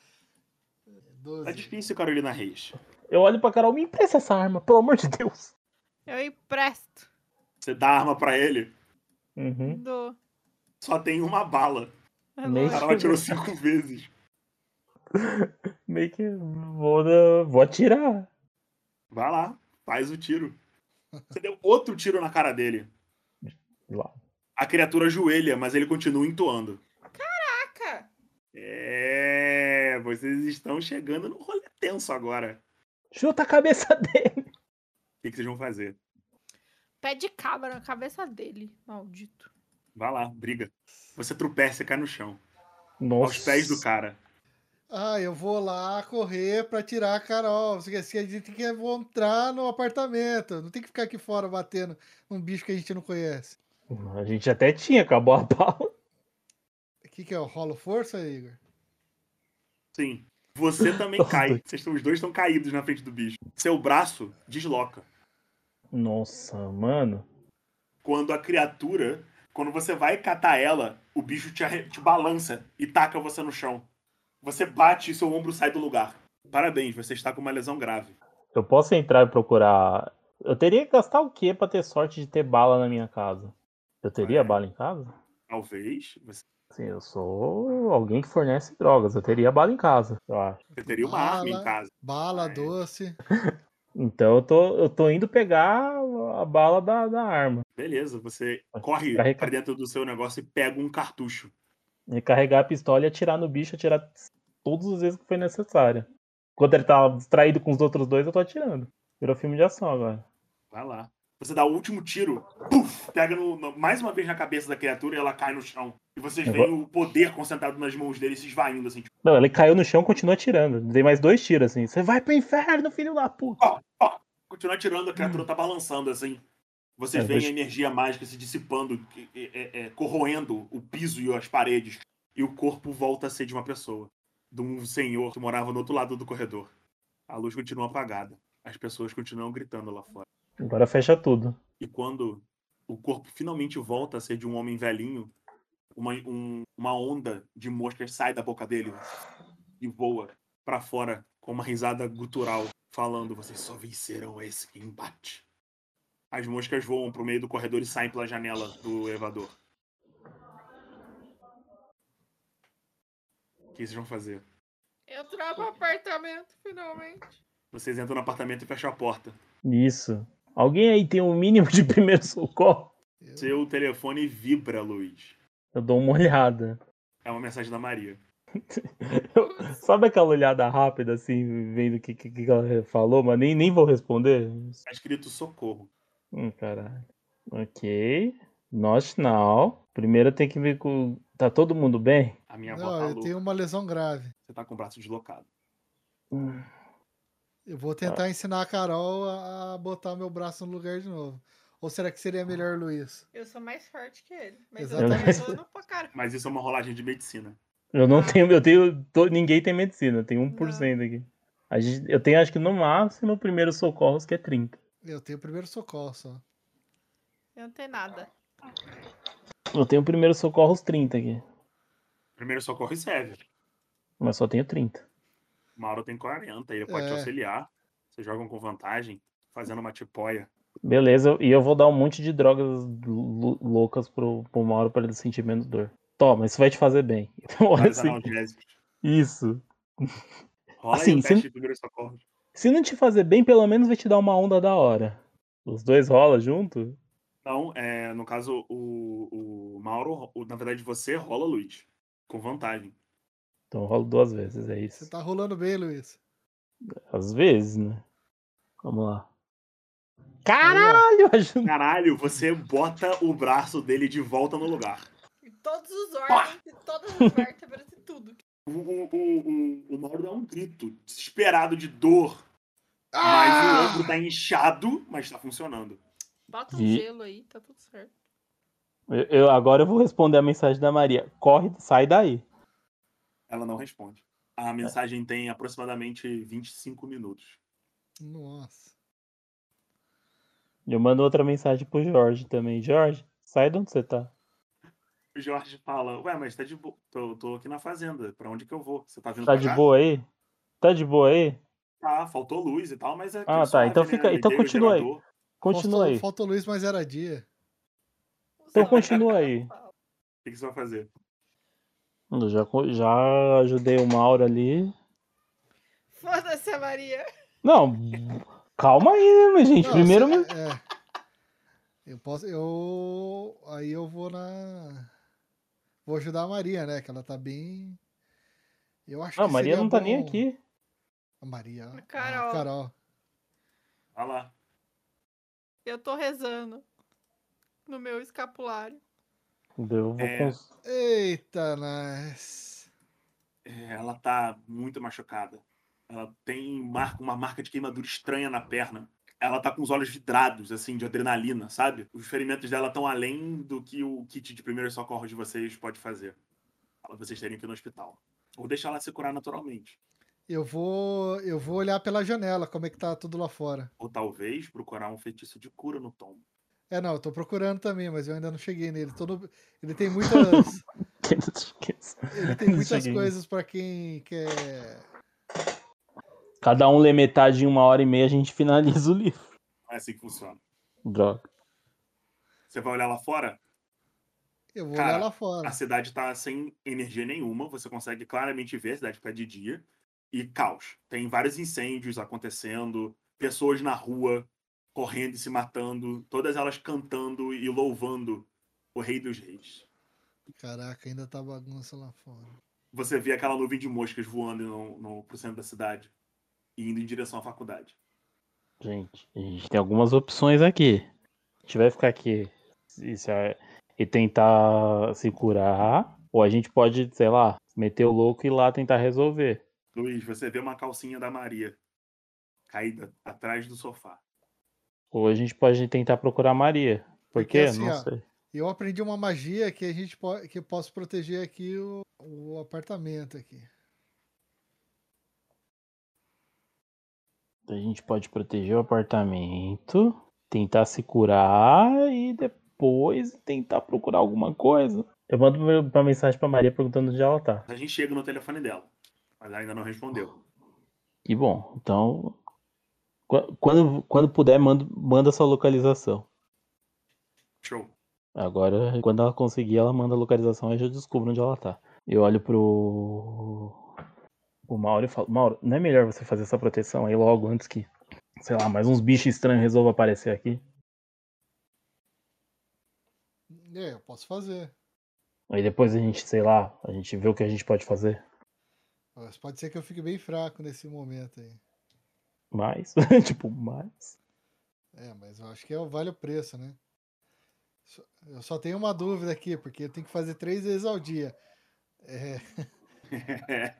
12. Tá difícil, Carolina Reis. Eu olho pra Carol, me empresta essa arma, pelo amor de Deus. Eu empresto. Você dá a arma pra ele, Uhum. Do. só tem uma bala. É Meio cara atirou cinco vezes. Meio que vou, vou atirar. Vai lá, faz o tiro. Você deu outro tiro na cara dele. Lá. A criatura ajoelha, mas ele continua entoando. Caraca! É, vocês estão chegando no rolê tenso agora. Chuta a cabeça dele. O que, que vocês vão fazer? Pé de cabra na cabeça dele. Maldito. Vai lá, briga. Você tropeça e cai no chão. Nossa. Aos pés do cara. Ah, eu vou lá correr pra tirar a Carol. Porque assim, a gente tem que entrar no apartamento. Não tem que ficar aqui fora batendo num bicho que a gente não conhece. A gente até tinha, acabou a bala. O que, que é? O rolo força, Igor? Sim. Você também cai. dois. Vocês estão, os dois estão caídos na frente do bicho. Seu braço desloca. Nossa, mano. Quando a criatura, quando você vai catar ela, o bicho te, te balança e taca você no chão. Você bate e seu ombro sai do lugar. Parabéns, você está com uma lesão grave. Eu posso entrar e procurar. Eu teria que gastar o quê pra ter sorte de ter bala na minha casa? Eu teria É. bala em casa? Talvez você, Sim, eu sou alguém que fornece drogas. Eu teria bala em casa, eu acho. você teria uma Bala. arma em casa. Bala, É. doce. Então eu tô, eu tô indo pegar a bala da, da arma. Beleza, você corre pra dentro do seu negócio e pega um cartucho. Recarregar a pistola e atirar no bicho, atirar todas as vezes que foi necessário. Enquanto ele tá distraído com os outros dois, eu tô atirando. Virou filme de ação agora. Vai lá. Você dá o último tiro, puf, pega no- no- mais uma vez na cabeça da criatura e ela cai no chão. E vocês Eu veem o poder concentrado nas mãos dele se esvaindo, assim, tipo, Não, ele caiu no chão e continua atirando. Dei mais dois tiros assim. Você vai pro inferno, filho da puta. ó, ó, continua atirando, a criatura tá balançando, assim. Vocês É, vou- a energia mágica se dissipando, é, é, corroendo o piso e as paredes. E o corpo volta a ser de uma pessoa. De um senhor que morava no outro lado do corredor. A luz continua apagada. As pessoas continuam gritando lá fora. Agora fecha tudo. E quando o corpo finalmente volta a ser de um homem velhinho, uma, um- uma onda de moscas sai da boca dele e voa pra fora com uma risada gutural, falando: Vocês só vencerão esse embate. As moscas voam pro meio do corredor e saem pela janela do elevador. O que vocês vão fazer? Entrar pro apartamento, finalmente. Vocês entram no apartamento e fecham a porta. Isso. Alguém aí tem um mínimo de primeiro socorro? Eu- Seu telefone vibra, Luiz. Eu dou uma olhada. É uma mensagem da Maria. Eu- sabe aquela olhada rápida, assim, vendo o que, que, que ela falou, mas nem, nem vou responder? Tá escrito socorro. Hum, caralho. Ok. Not now. Primeiro tem que ver com. Tá todo mundo bem? A minha avó Não, tá eu louca. tenho uma lesão grave. Você tá com o braço deslocado. Hum. Eu vou tentar ensinar a Carol a botar meu braço no lugar de novo. Ou será que seria melhor, Luiz? Eu sou mais forte que ele. Mas Exatamente. eu tô pra cara. Mas isso é uma rolagem de medicina. Eu não Ah. tenho. Eu tenho. tô- ninguém tem medicina, eu tenho 1% aqui. A gente, eu tenho, acho que no máximo, primeiro socorros, que é 30. Eu tenho primeiro socorro só. Eu não tenho nada. Eu tenho primeiro socorros 30 aqui. Primeiro socorro serve. Mas só tenho 30. O Mauro tem 40, ele pode te É. auxiliar. Vocês jogam com vantagem, fazendo uma tipóia. Beleza, e eu vou dar um monte de drogas lou- loucas pro, pro Mauro pra ele sentir menos dor. Toma, isso vai te fazer bem. Olha Vários assim. Isso. Rola Assim, aí o se- teste de primeiro socorro. Se não te fazer bem, pelo menos vai te dar uma onda da hora. Os dois rola junto? Então, é, no caso, o, o Mauro, o- na verdade, você rola, Luiz. Com vantagem. Então eu rolo duas vezes, é Você isso. tá rolando bem, Luiz. Às vezes, né? Vamos lá. Caralho, ajuda. Caralho, você bota o braço dele de volta no lugar. E todos os órgãos, e todas as vértebras e tudo. O, o, o, o Mauro dá um grito, desesperado de dor. Mas Ah! o ombro tá inchado, mas tá funcionando. Bota um E- gelo aí, tá tudo certo. Eu, eu- agora eu vou responder a mensagem da Maria. Corre, sai daí. Ela não responde. A mensagem tem aproximadamente 25 minutos. Nossa. Eu mando outra mensagem pro Jorge também. Jorge, sai de onde você tá. O Jorge fala, ué, mas tá de boa. Tô, tô aqui na fazenda. Pra onde que eu vou? Você tá vindo Tá pra de cá? boa aí? Tá de boa aí? Tá, faltou luz e tal, mas é Ah, tá, então fica- então continua aí. Continua Faltou, aí. faltou Luiz, mas era dia. Então continua aí. O que, que você vai fazer? Eu já, já ajudei o Mauro ali. Foda-se, a Maria. Não, calma aí, minha gente. Não, Primeiro. você- é. Eu posso. Eu. Aí eu vou na. Vou ajudar a Maria, né? Que ela tá bem. Eu acho Não, a que Maria seria não tá nem bom- aqui. A Maria. A Carol. A Carol. Lá. Eu tô rezando. No meu escapulário. Eu vou É. cons- Eita, nós. É, ela tá muito machucada. Ela tem marca, uma marca de queimadura estranha na perna. Ela tá com os olhos vidrados, assim, de adrenalina, sabe? Os ferimentos dela estão além do que o kit de primeiro socorro de vocês pode fazer. Vocês terem que ir no hospital. Ou deixar ela se curar naturalmente. Eu vou. Eu vou olhar pela janela como é que tá tudo lá fora. Ou talvez procurar um feitiço de cura no tom. É, não, eu tô procurando também, mas eu ainda não cheguei nele. Tô no- Ele tem muitas. Ele tem muitas coisas pra quem quer. Cada um lê metade em uma hora e meia, a gente finaliza o livro. Não é assim que funciona. Droga. Você vai olhar lá fora? Eu vou Cara, olhar lá fora. A cidade tá sem energia nenhuma, você consegue claramente ver a cidade ficar de dia. E caos. Tem vários incêndios acontecendo, pessoas na rua correndo e se matando, todas elas cantando e louvando o Rei dos Reis. Caraca, ainda tá bagunça lá fora. Você vê aquela nuvem de moscas voando no, no, pro centro da cidade e indo em direção à faculdade. Gente, a gente tem algumas opções aqui. A gente vai ficar aqui e, e tentar se curar. Ou a gente pode, sei lá, meter o louco e ir lá tentar resolver. Luiz, você vê uma calcinha da Maria caída atrás do sofá. Ou a gente pode tentar procurar a Maria. Por Porque quê? assim, Não ó, sei. Eu aprendi uma magia que a gente pode, que eu posso proteger aqui o, o apartamento aqui. A gente pode proteger o apartamento, tentar se curar e depois tentar procurar alguma coisa. Eu mando uma mensagem pra Maria perguntando onde ela tá. A gente chega no telefone dela, mas ela ainda não respondeu. Que bom. Então, qu- quando, quando puder, manda, manda sua localização. Show. Agora, quando ela conseguir, ela manda a localização e eu já descubro onde ela tá. Eu olho pro. O Mauro e falo: Mauro, não é melhor você fazer essa proteção aí logo antes que, sei lá, mais uns bichos estranhos resolvam aparecer aqui? É, eu posso fazer. Aí depois a gente, sei lá, a gente vê o que a gente pode fazer. Mas pode ser que eu fique bem fraco nesse momento aí. Mais. tipo, mais. É, mas eu acho que é, vale o preço, né? Só- Eu só tenho uma dúvida aqui, porque eu tenho que fazer três vezes ao dia. É,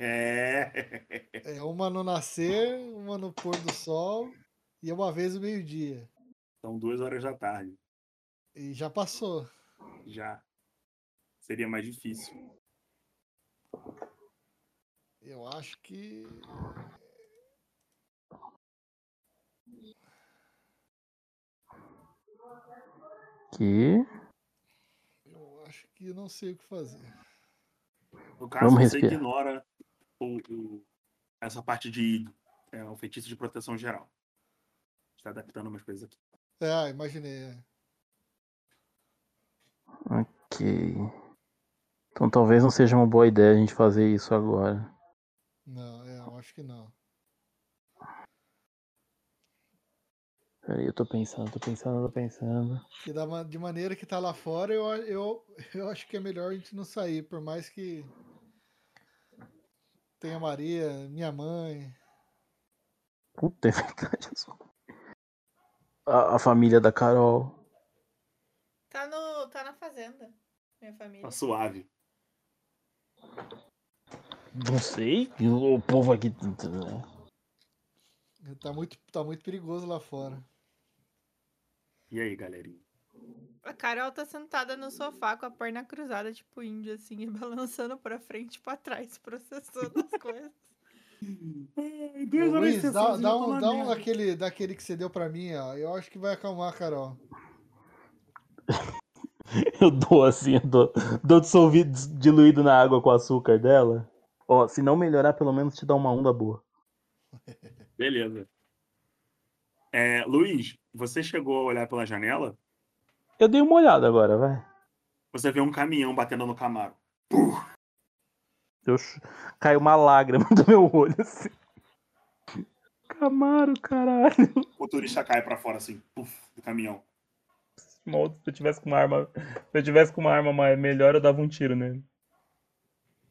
É. é uma no nascer, uma no pôr do sol e uma vez no meio-dia. São duas horas da tarde. E já passou. Já. Seria mais difícil. Eu acho que. Que. Eu acho que não sei o que fazer. No caso, Vamos você respirar. ignora o, o- essa parte de é, o feitiço de proteção geral. Está adaptando umas coisas aqui. Ah, imaginei. é. Ok. Então talvez não seja uma boa ideia a gente fazer isso agora. Não, é, eu acho que não. Peraí, eu tô pensando, tô pensando, tô pensando. Que da de maneira que tá lá fora, eu, eu, eu acho que é melhor a gente não sair, por mais que tenha Maria, minha mãe. Puta, é verdade. A, a família da Carol. Tá, no, tá na fazenda, minha família. Tá suave. Não sei. O povo aqui. Tá muito, tá muito perigoso lá fora. E aí, galerinha? A Carol tá sentada no sofá com a perna cruzada, tipo índio, assim, e balançando pra frente e pra trás, processando as coisas. Ô, Luiz, dá, dá um, dá um daquele, daquele que você deu pra mim, ó. Eu acho que vai acalmar a Carol. Eu dou assim, eu dou, dou dissolvido, diluído na água com o açúcar dela. Ó, se não melhorar, pelo menos te dá uma onda boa. Beleza. É, Luiz, você chegou a olhar pela janela? Eu dei uma olhada agora, vai. Você vê um caminhão batendo no Camaro. Eu, ch- caiu uma lágrima do meu olho assim. Camaro, caralho. O turista cai pra fora assim, puf, do caminhão. Se eu tivesse com uma arma. Se eu tivesse com uma arma mais melhor, eu dava um tiro nele.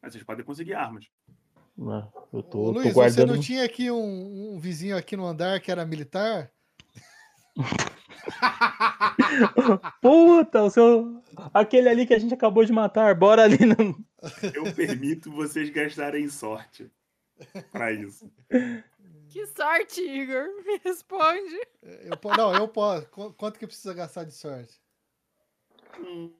Mas vocês podem conseguir armas. Ah, Eu Ô, tô, tô Luiz, você guardando. não tinha aqui um, um vizinho aqui no andar que era militar? Puta, o seu. Aquele ali que a gente acabou de matar, bora ali. No... Eu permito vocês gastarem sorte pra isso. Que sorte, Igor! Me responde. Eu, não, eu posso. Qu- Quanto que precisa gastar de sorte? Hum,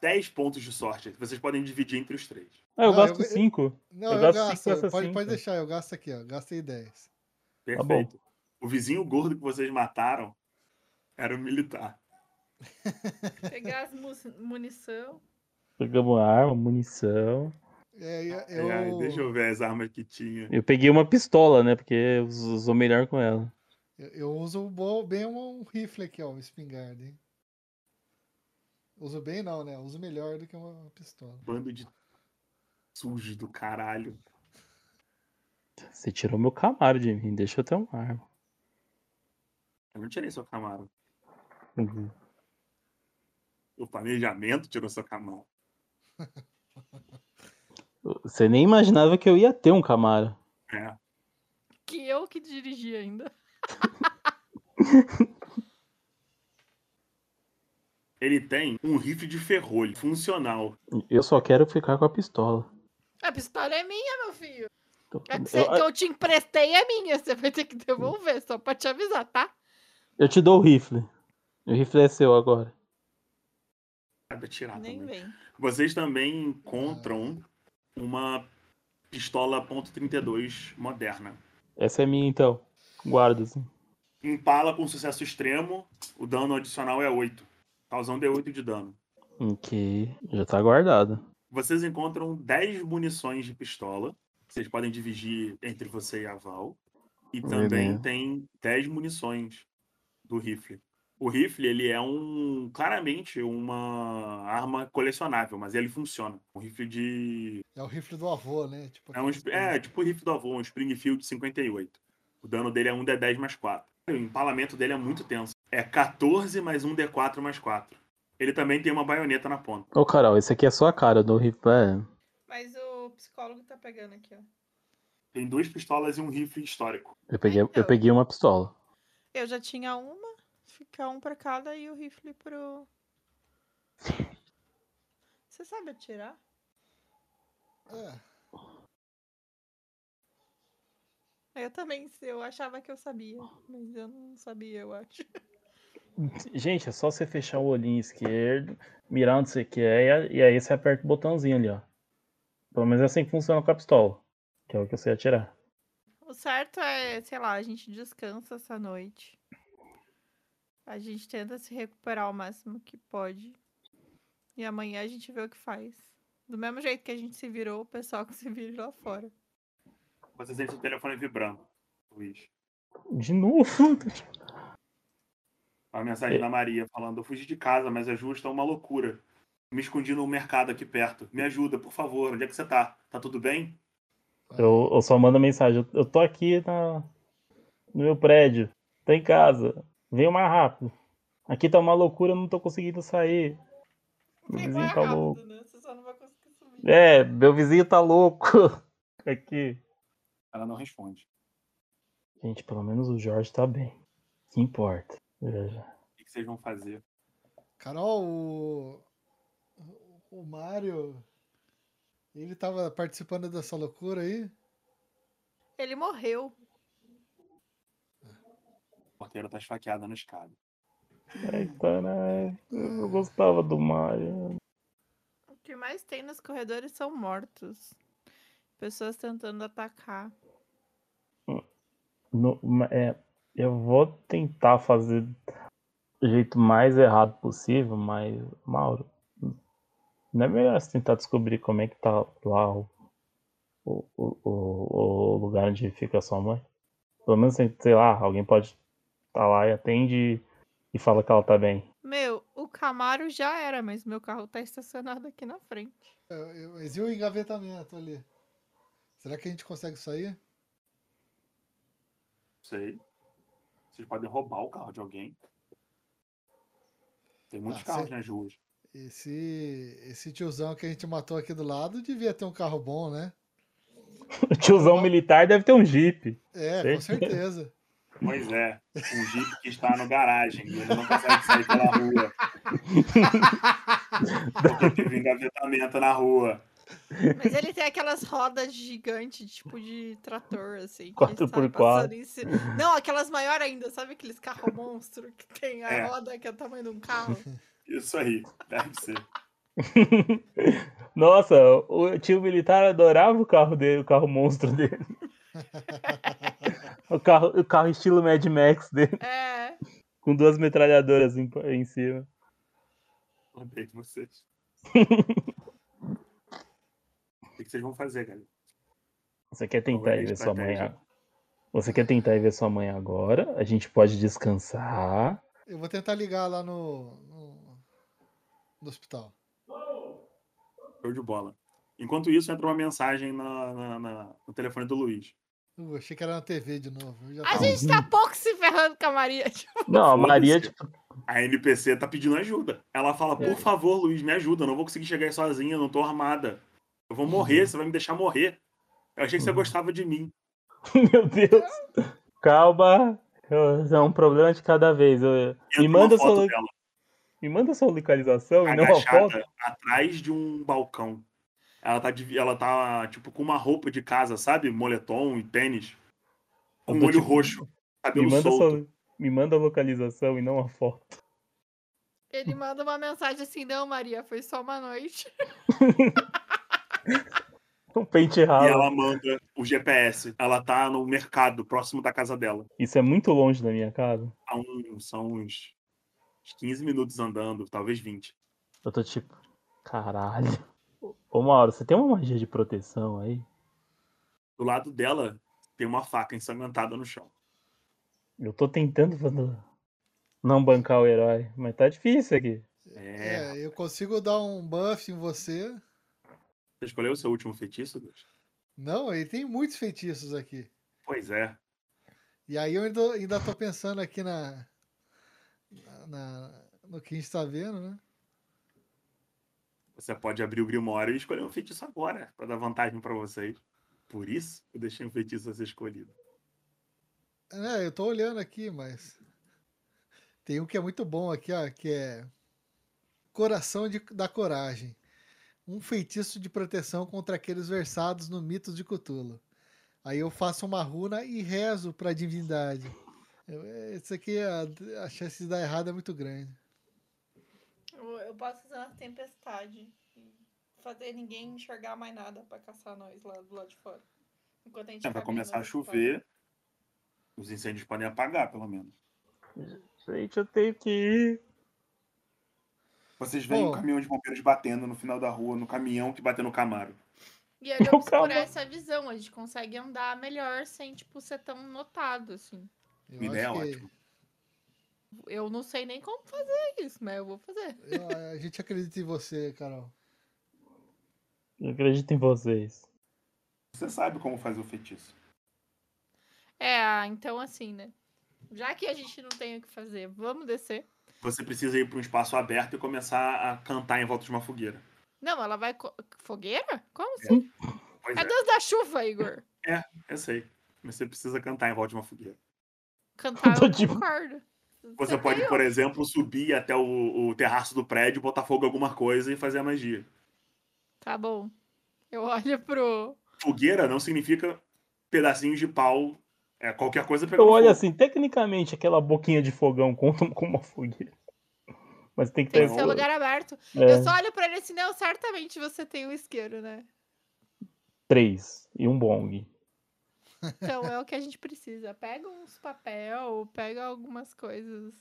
10 pontos de sorte. Vocês podem dividir entre os três. Ah, eu Ah, gasto eu- 5. Não, Eu eu, gasto gasto. cinco, gasta pode, cinco. pode deixar, eu gasto aqui, ó. Gastei 10. Perfeito. O vizinho gordo que vocês mataram era o militar. Pegar as mu- munição. Pegamos arma, munição. É, eu, ai, deixa eu ver as armas que tinha. Eu peguei uma pistola, né? Porque eu usou melhor com ela. eu, eu uso bo- bem um, um rifle aqui, ó, um espingarda, hein? Uso bem não, né? Uso melhor do que uma pistola. Bando de sujos do caralho. Você tirou meu camaro de mim, deixa eu ter uma arma. Eu não tirei seu Camaro. Uhum. O planejamento tirou seu Camaro. Você nem imaginava que eu ia ter um camaro. É. Que eu que dirigi ainda. Ele tem um rifle de ferrolho funcional. Eu só quero ficar com a pistola. A pistola é minha, meu filho. A que, cê- eu, que eu te emprestei é minha. Você vai ter que devolver, só pra te avisar, tá? eu te dou o rifle. O rifle é seu agora. Tirar Nem também. vem. Vocês também encontram uma pistola .32 moderna. Essa é minha então. Guarda, assim. Impala com sucesso extremo, o dano adicional é 8. Causando D8 de dano. Ok. Já tá guardado. Vocês encontram 10 munições de pistola. Vocês podem dividir entre você e a Val. E também Beleza. tem 10 munições do rifle. O rifle, ele é um claramente uma arma colecionável, mas ele funciona. Um rifle de É o rifle do avô, né? Tipo, é, um, é tipo o rifle do avô, um Springfield 58. O dano dele é 1 D10 mais 4. O empalamento dele é muito tenso. É 14 mais 1 D4 mais 4. Ele também tem uma baioneta na ponta. Ô, Carol, esse aqui é a sua cara do rifle. É. Mas o psicólogo tá pegando aqui, ó. Tem duas pistolas e um rifle histórico. Eu peguei, eu Então. peguei uma pistola. Eu já tinha uma, fica um pra cada e o rifle pro. Você sabe atirar? É, Eu também, eu achava que eu sabia, mas eu não sabia, eu acho. Gente, é só você fechar o olhinho esquerdo, mirar onde você quer, e aí você aperta o botãozinho ali, ó. Pelo menos é assim que funciona com a pistola. Que é o que eu sei atirar. O certo é, sei lá, a gente descansa essa noite. A gente tenta se recuperar o máximo que pode. E amanhã a gente vê o que faz. Do mesmo jeito que a gente se virou, o pessoal que se vira lá fora. Você sente o telefone vibrando, Luiz. De novo? A mensagem É. da Maria falando: Eu fugi de casa, mas as ruas estão uma loucura. Me escondi no mercado aqui perto. Me ajuda, por favor. Onde é que você tá? Tá tudo bem? Eu, eu só mando mensagem. Eu, eu tô aqui na, no meu prédio. Tô em casa. Venha mais rápido. Aqui tá uma loucura, eu não tô conseguindo sair. Meu vizinho mais tá rápido, louco. né? Você só não vai conseguir subir. É, meu vizinho tá louco. Aqui. Ela não responde. Gente, pelo menos o Jorge tá bem. Que importa. Já. O que vocês vão fazer? Carol, o, o Mário, ele tava participando dessa loucura aí? Ele morreu. O porteiro tá esfaqueado na escada. Eita, né? Eu gostava do Mario. O que mais tem nos corredores são mortos. Pessoas tentando atacar. No- ma- é, eu vou tentar fazer do jeito mais errado possível, mas, Mauro, não é melhor você tentar descobrir como é que tá lá o, o, o, o- lugar onde fica a sua mãe? Pelo menos, sei lá, alguém pode estar lá e atende e fala que ela tá bem. Meu, o Camaro já era, mas meu carro tá estacionado aqui na frente. Eu- eu- Mas e o engavetamento ali? Será que a gente consegue sair? Sei. Vocês podem roubar o carro de alguém. Tem muitos Ah, carros nas ruas. Esse, esse tiozão que a gente matou aqui do lado devia ter um carro bom, né? O tiozão militar deve ter um jeep. É, com Certeza. certeza. Pois é. Um Jeep que está no garagem e ele não consegue sair pela rua. Porque teve engavetamento na rua. Mas ele tem aquelas rodas gigantes, tipo de trator, assim. que Quatro sai por quatro. passando em cima. Não, aquelas maiores ainda, sabe aqueles carros monstro que tem a É. roda que é o tamanho de um carro? Isso aí, deve ser. Nossa, o tio militar adorava o carro dele, o carro monstro dele. o, carro, o carro estilo Mad Max dele, É. com duas metralhadoras em, em cima. Odeio vocês. O que vocês vão fazer, galera? Você quer tentar é ir ver sua mãe? Você quer tentar ir ver sua mãe agora? A gente pode descansar. Eu vou tentar ligar lá no, no, no hospital. Show de bola. Enquanto isso, entra uma mensagem na- na- na- no telefone do Luiz. Uh, achei que era na TV de novo. A tava- gente tá pouco se ferrando com a Maria. Tipo, Não, a Maria, tipo, A NPC tá pedindo ajuda. Ela fala, É. por favor, Luiz, me ajuda. Eu não vou conseguir chegar aí sozinha, não tô armada. Eu vou morrer, você vai me deixar morrer. Eu achei que você Uhum. gostava de mim. meu Deus. Calma. É um problema de cada vez. eu- Me manda, foto sua, dela, me manda sua localização e não a agachada, foto. atrás de um balcão. Ela tá, de- ela tá, tipo, com uma roupa de casa, sabe? Moletom e tênis. Com um olho tipo, roxo. Me Cabelo manda, solto. sua, me manda a localização e não a foto. Ele manda uma mensagem assim, não, Maria, foi só uma noite. Um pente E ralo. ela manda o GPS. Ela tá no mercado, próximo da casa dela. Isso é muito longe da minha casa. Há um- são uns, uns 15 minutos andando, talvez 20. Eu tô tipo, caralho. Ô Mauro, você tem uma magia de proteção aí? Do lado dela tem uma faca ensanguentada no chão. Eu tô tentando fazer- não bancar o herói, mas tá difícil aqui. É. É, eu consigo dar um buff em você. Você escolheu o seu último feitiço, Gus? Não, ele tem muitos feitiços aqui. Pois é. E aí eu ainda, ainda tô pensando aqui na, na- no que a gente tá vendo, né? Você pode abrir o Grimório e escolher um feitiço agora, pra dar vantagem pra vocês. Por isso, eu deixei um feitiço a ser escolhido. É, eu tô olhando aqui, mas tem um que é muito bom aqui, ó, que é Coração de- da Coragem. Um feitiço de proteção contra aqueles versados no mitos de Cthulhu. Aí eu faço uma runa e rezo pra divindade. Eu- é, Isso aqui, a, a chance de dar errado é muito grande. Eu, eu posso fazer uma tempestade. e Fazer ninguém enxergar mais nada pra caçar nós lá do lado de fora. Enquanto a gente É, vai começar a chover. Os incêndios podem apagar, pelo menos. Gente, eu tenho que ir. Vocês veem Pô. um caminhão de bombeiros batendo no final da rua, no caminhão que bateu no Camaro. E ele Não, obscurece calma. essa visão. A gente consegue andar melhor sem, tipo, ser tão notado, assim. Eu Uma ideia acho que ótima. Eu não sei nem como fazer isso, mas eu vou fazer. eu- a gente acredita em você, Carol. Eu acredito em vocês. Você sabe como fazer o feitiço. É, então assim, né? Já que a gente não tem o que fazer, vamos descer. Você precisa ir para um espaço aberto e começar a cantar em volta de uma fogueira. Não, ela vai. co- Fogueira? Como assim? Pois É é, Deus da chuva, Igor. eu sei. Mas você precisa cantar em volta de uma fogueira. Cantar eu de- concordo. Você pode, ganhou. por exemplo, subir até o, o terraço do prédio, botar fogo em alguma coisa e fazer a magia. Tá bom. Eu olho pro. Fogueira não significa pedacinhos de pau. É qualquer coisa pegando Eu olho fogo. assim, tecnicamente aquela boquinha de fogão conta como uma fogueira. Mas tem que Tem ter. que ser lugar aberto. é, Eu só olho pra ele assim, não, certamente você tem um isqueiro, né? três e um bong. Então é o que a gente precisa. Pega uns papel, pega algumas coisas.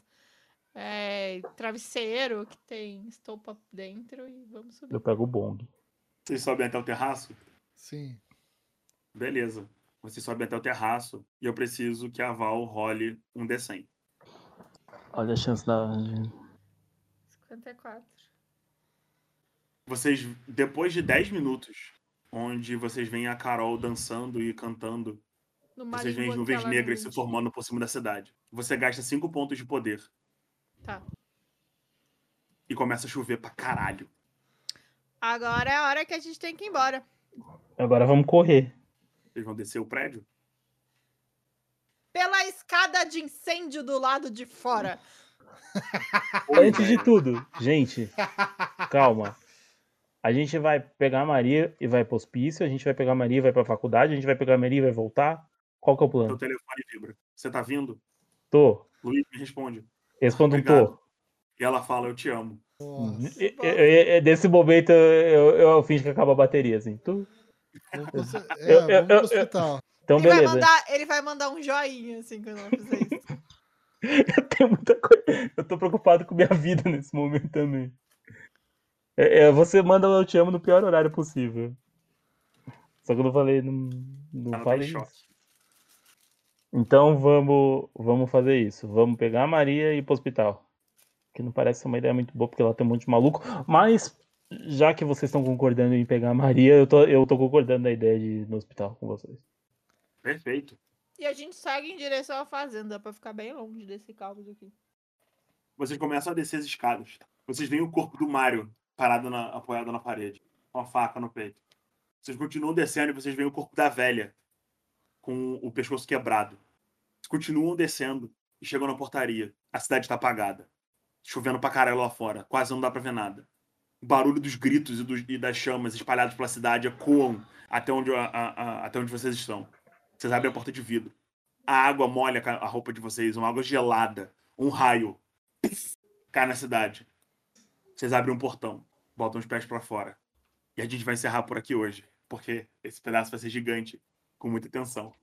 É, travesseiro que tem estopa dentro e vamos subir. Eu pego o bong. Vocês sobem até o terraço? Sim. Beleza. Vocês sobem até o terraço e eu preciso que a Val role um D100. Olha a chance da. 54. Vocês, depois de 10 minutos, onde vocês veem a Carol dançando e cantando, vocês veem as nuvens negras se formando por cima da cidade. Você gasta 5 pontos de poder Tá. e começa a chover pra caralho. Agora é a hora que a gente tem que ir embora. Agora vamos correr. Vocês vão descer o prédio? Pela escada de incêndio do lado de fora. Antes de tudo, gente, calma. A gente vai pegar a Maria e vai pro hospício, a gente vai pegar a Maria e vai pra faculdade, a gente vai pegar a Maria e vai voltar. Qual que é o Seu plano? telefone vibra. Você tá vindo? Tô. Luiz me responde. Responda um tô. E ela fala, eu te amo. Nossa. E- e- e- e- Desse momento eu, eu, eu finge que acaba a bateria, assim. Tu. Vamos pro, hospi- é, Eu- eu- eu- pro eu- hospital. Então, Ele vai, mandar, ele vai mandar um joinha, assim, quando ela fizer isso. Eu tenho muita coisa. Eu tô preocupado com minha vida nesse momento também. É, é, você manda eu te amo no pior horário possível. Só que eu não falei. Não, não Ela tá falei isso. Então vamos, vamos fazer isso. Vamos pegar a Maria e ir pro hospital. Que não parece ser uma ideia muito boa, porque ela tem um monte de maluco. Mas, já que vocês estão concordando em pegar a Maria, eu tô, eu tô concordando na ideia de ir no hospital com vocês. Perfeito. E a gente segue em direção à fazenda, pra ficar bem longe desse caos aqui. Vocês começam a descer as escadas. Vocês veem o corpo do Mario parado na, apoiado na parede, com a faca no peito. Vocês continuam descendo e vocês veem o corpo da velha, com o pescoço quebrado. Vocês continuam descendo e chegam na portaria. A cidade tá apagada. Chovendo pra caralho lá fora. Quase não dá pra ver nada. Barulho dos gritos e, dos- e das chamas espalhadas pela cidade ecoam até onde, a- a- até onde vocês estão. Vocês abrem a porta de vidro. A água molha a roupa de vocês, uma água gelada. Um raio cai na cidade. Vocês abrem um portão, botam os pés pra fora. E a gente vai encerrar por aqui hoje, porque esse pedaço vai ser gigante, com muita tensão.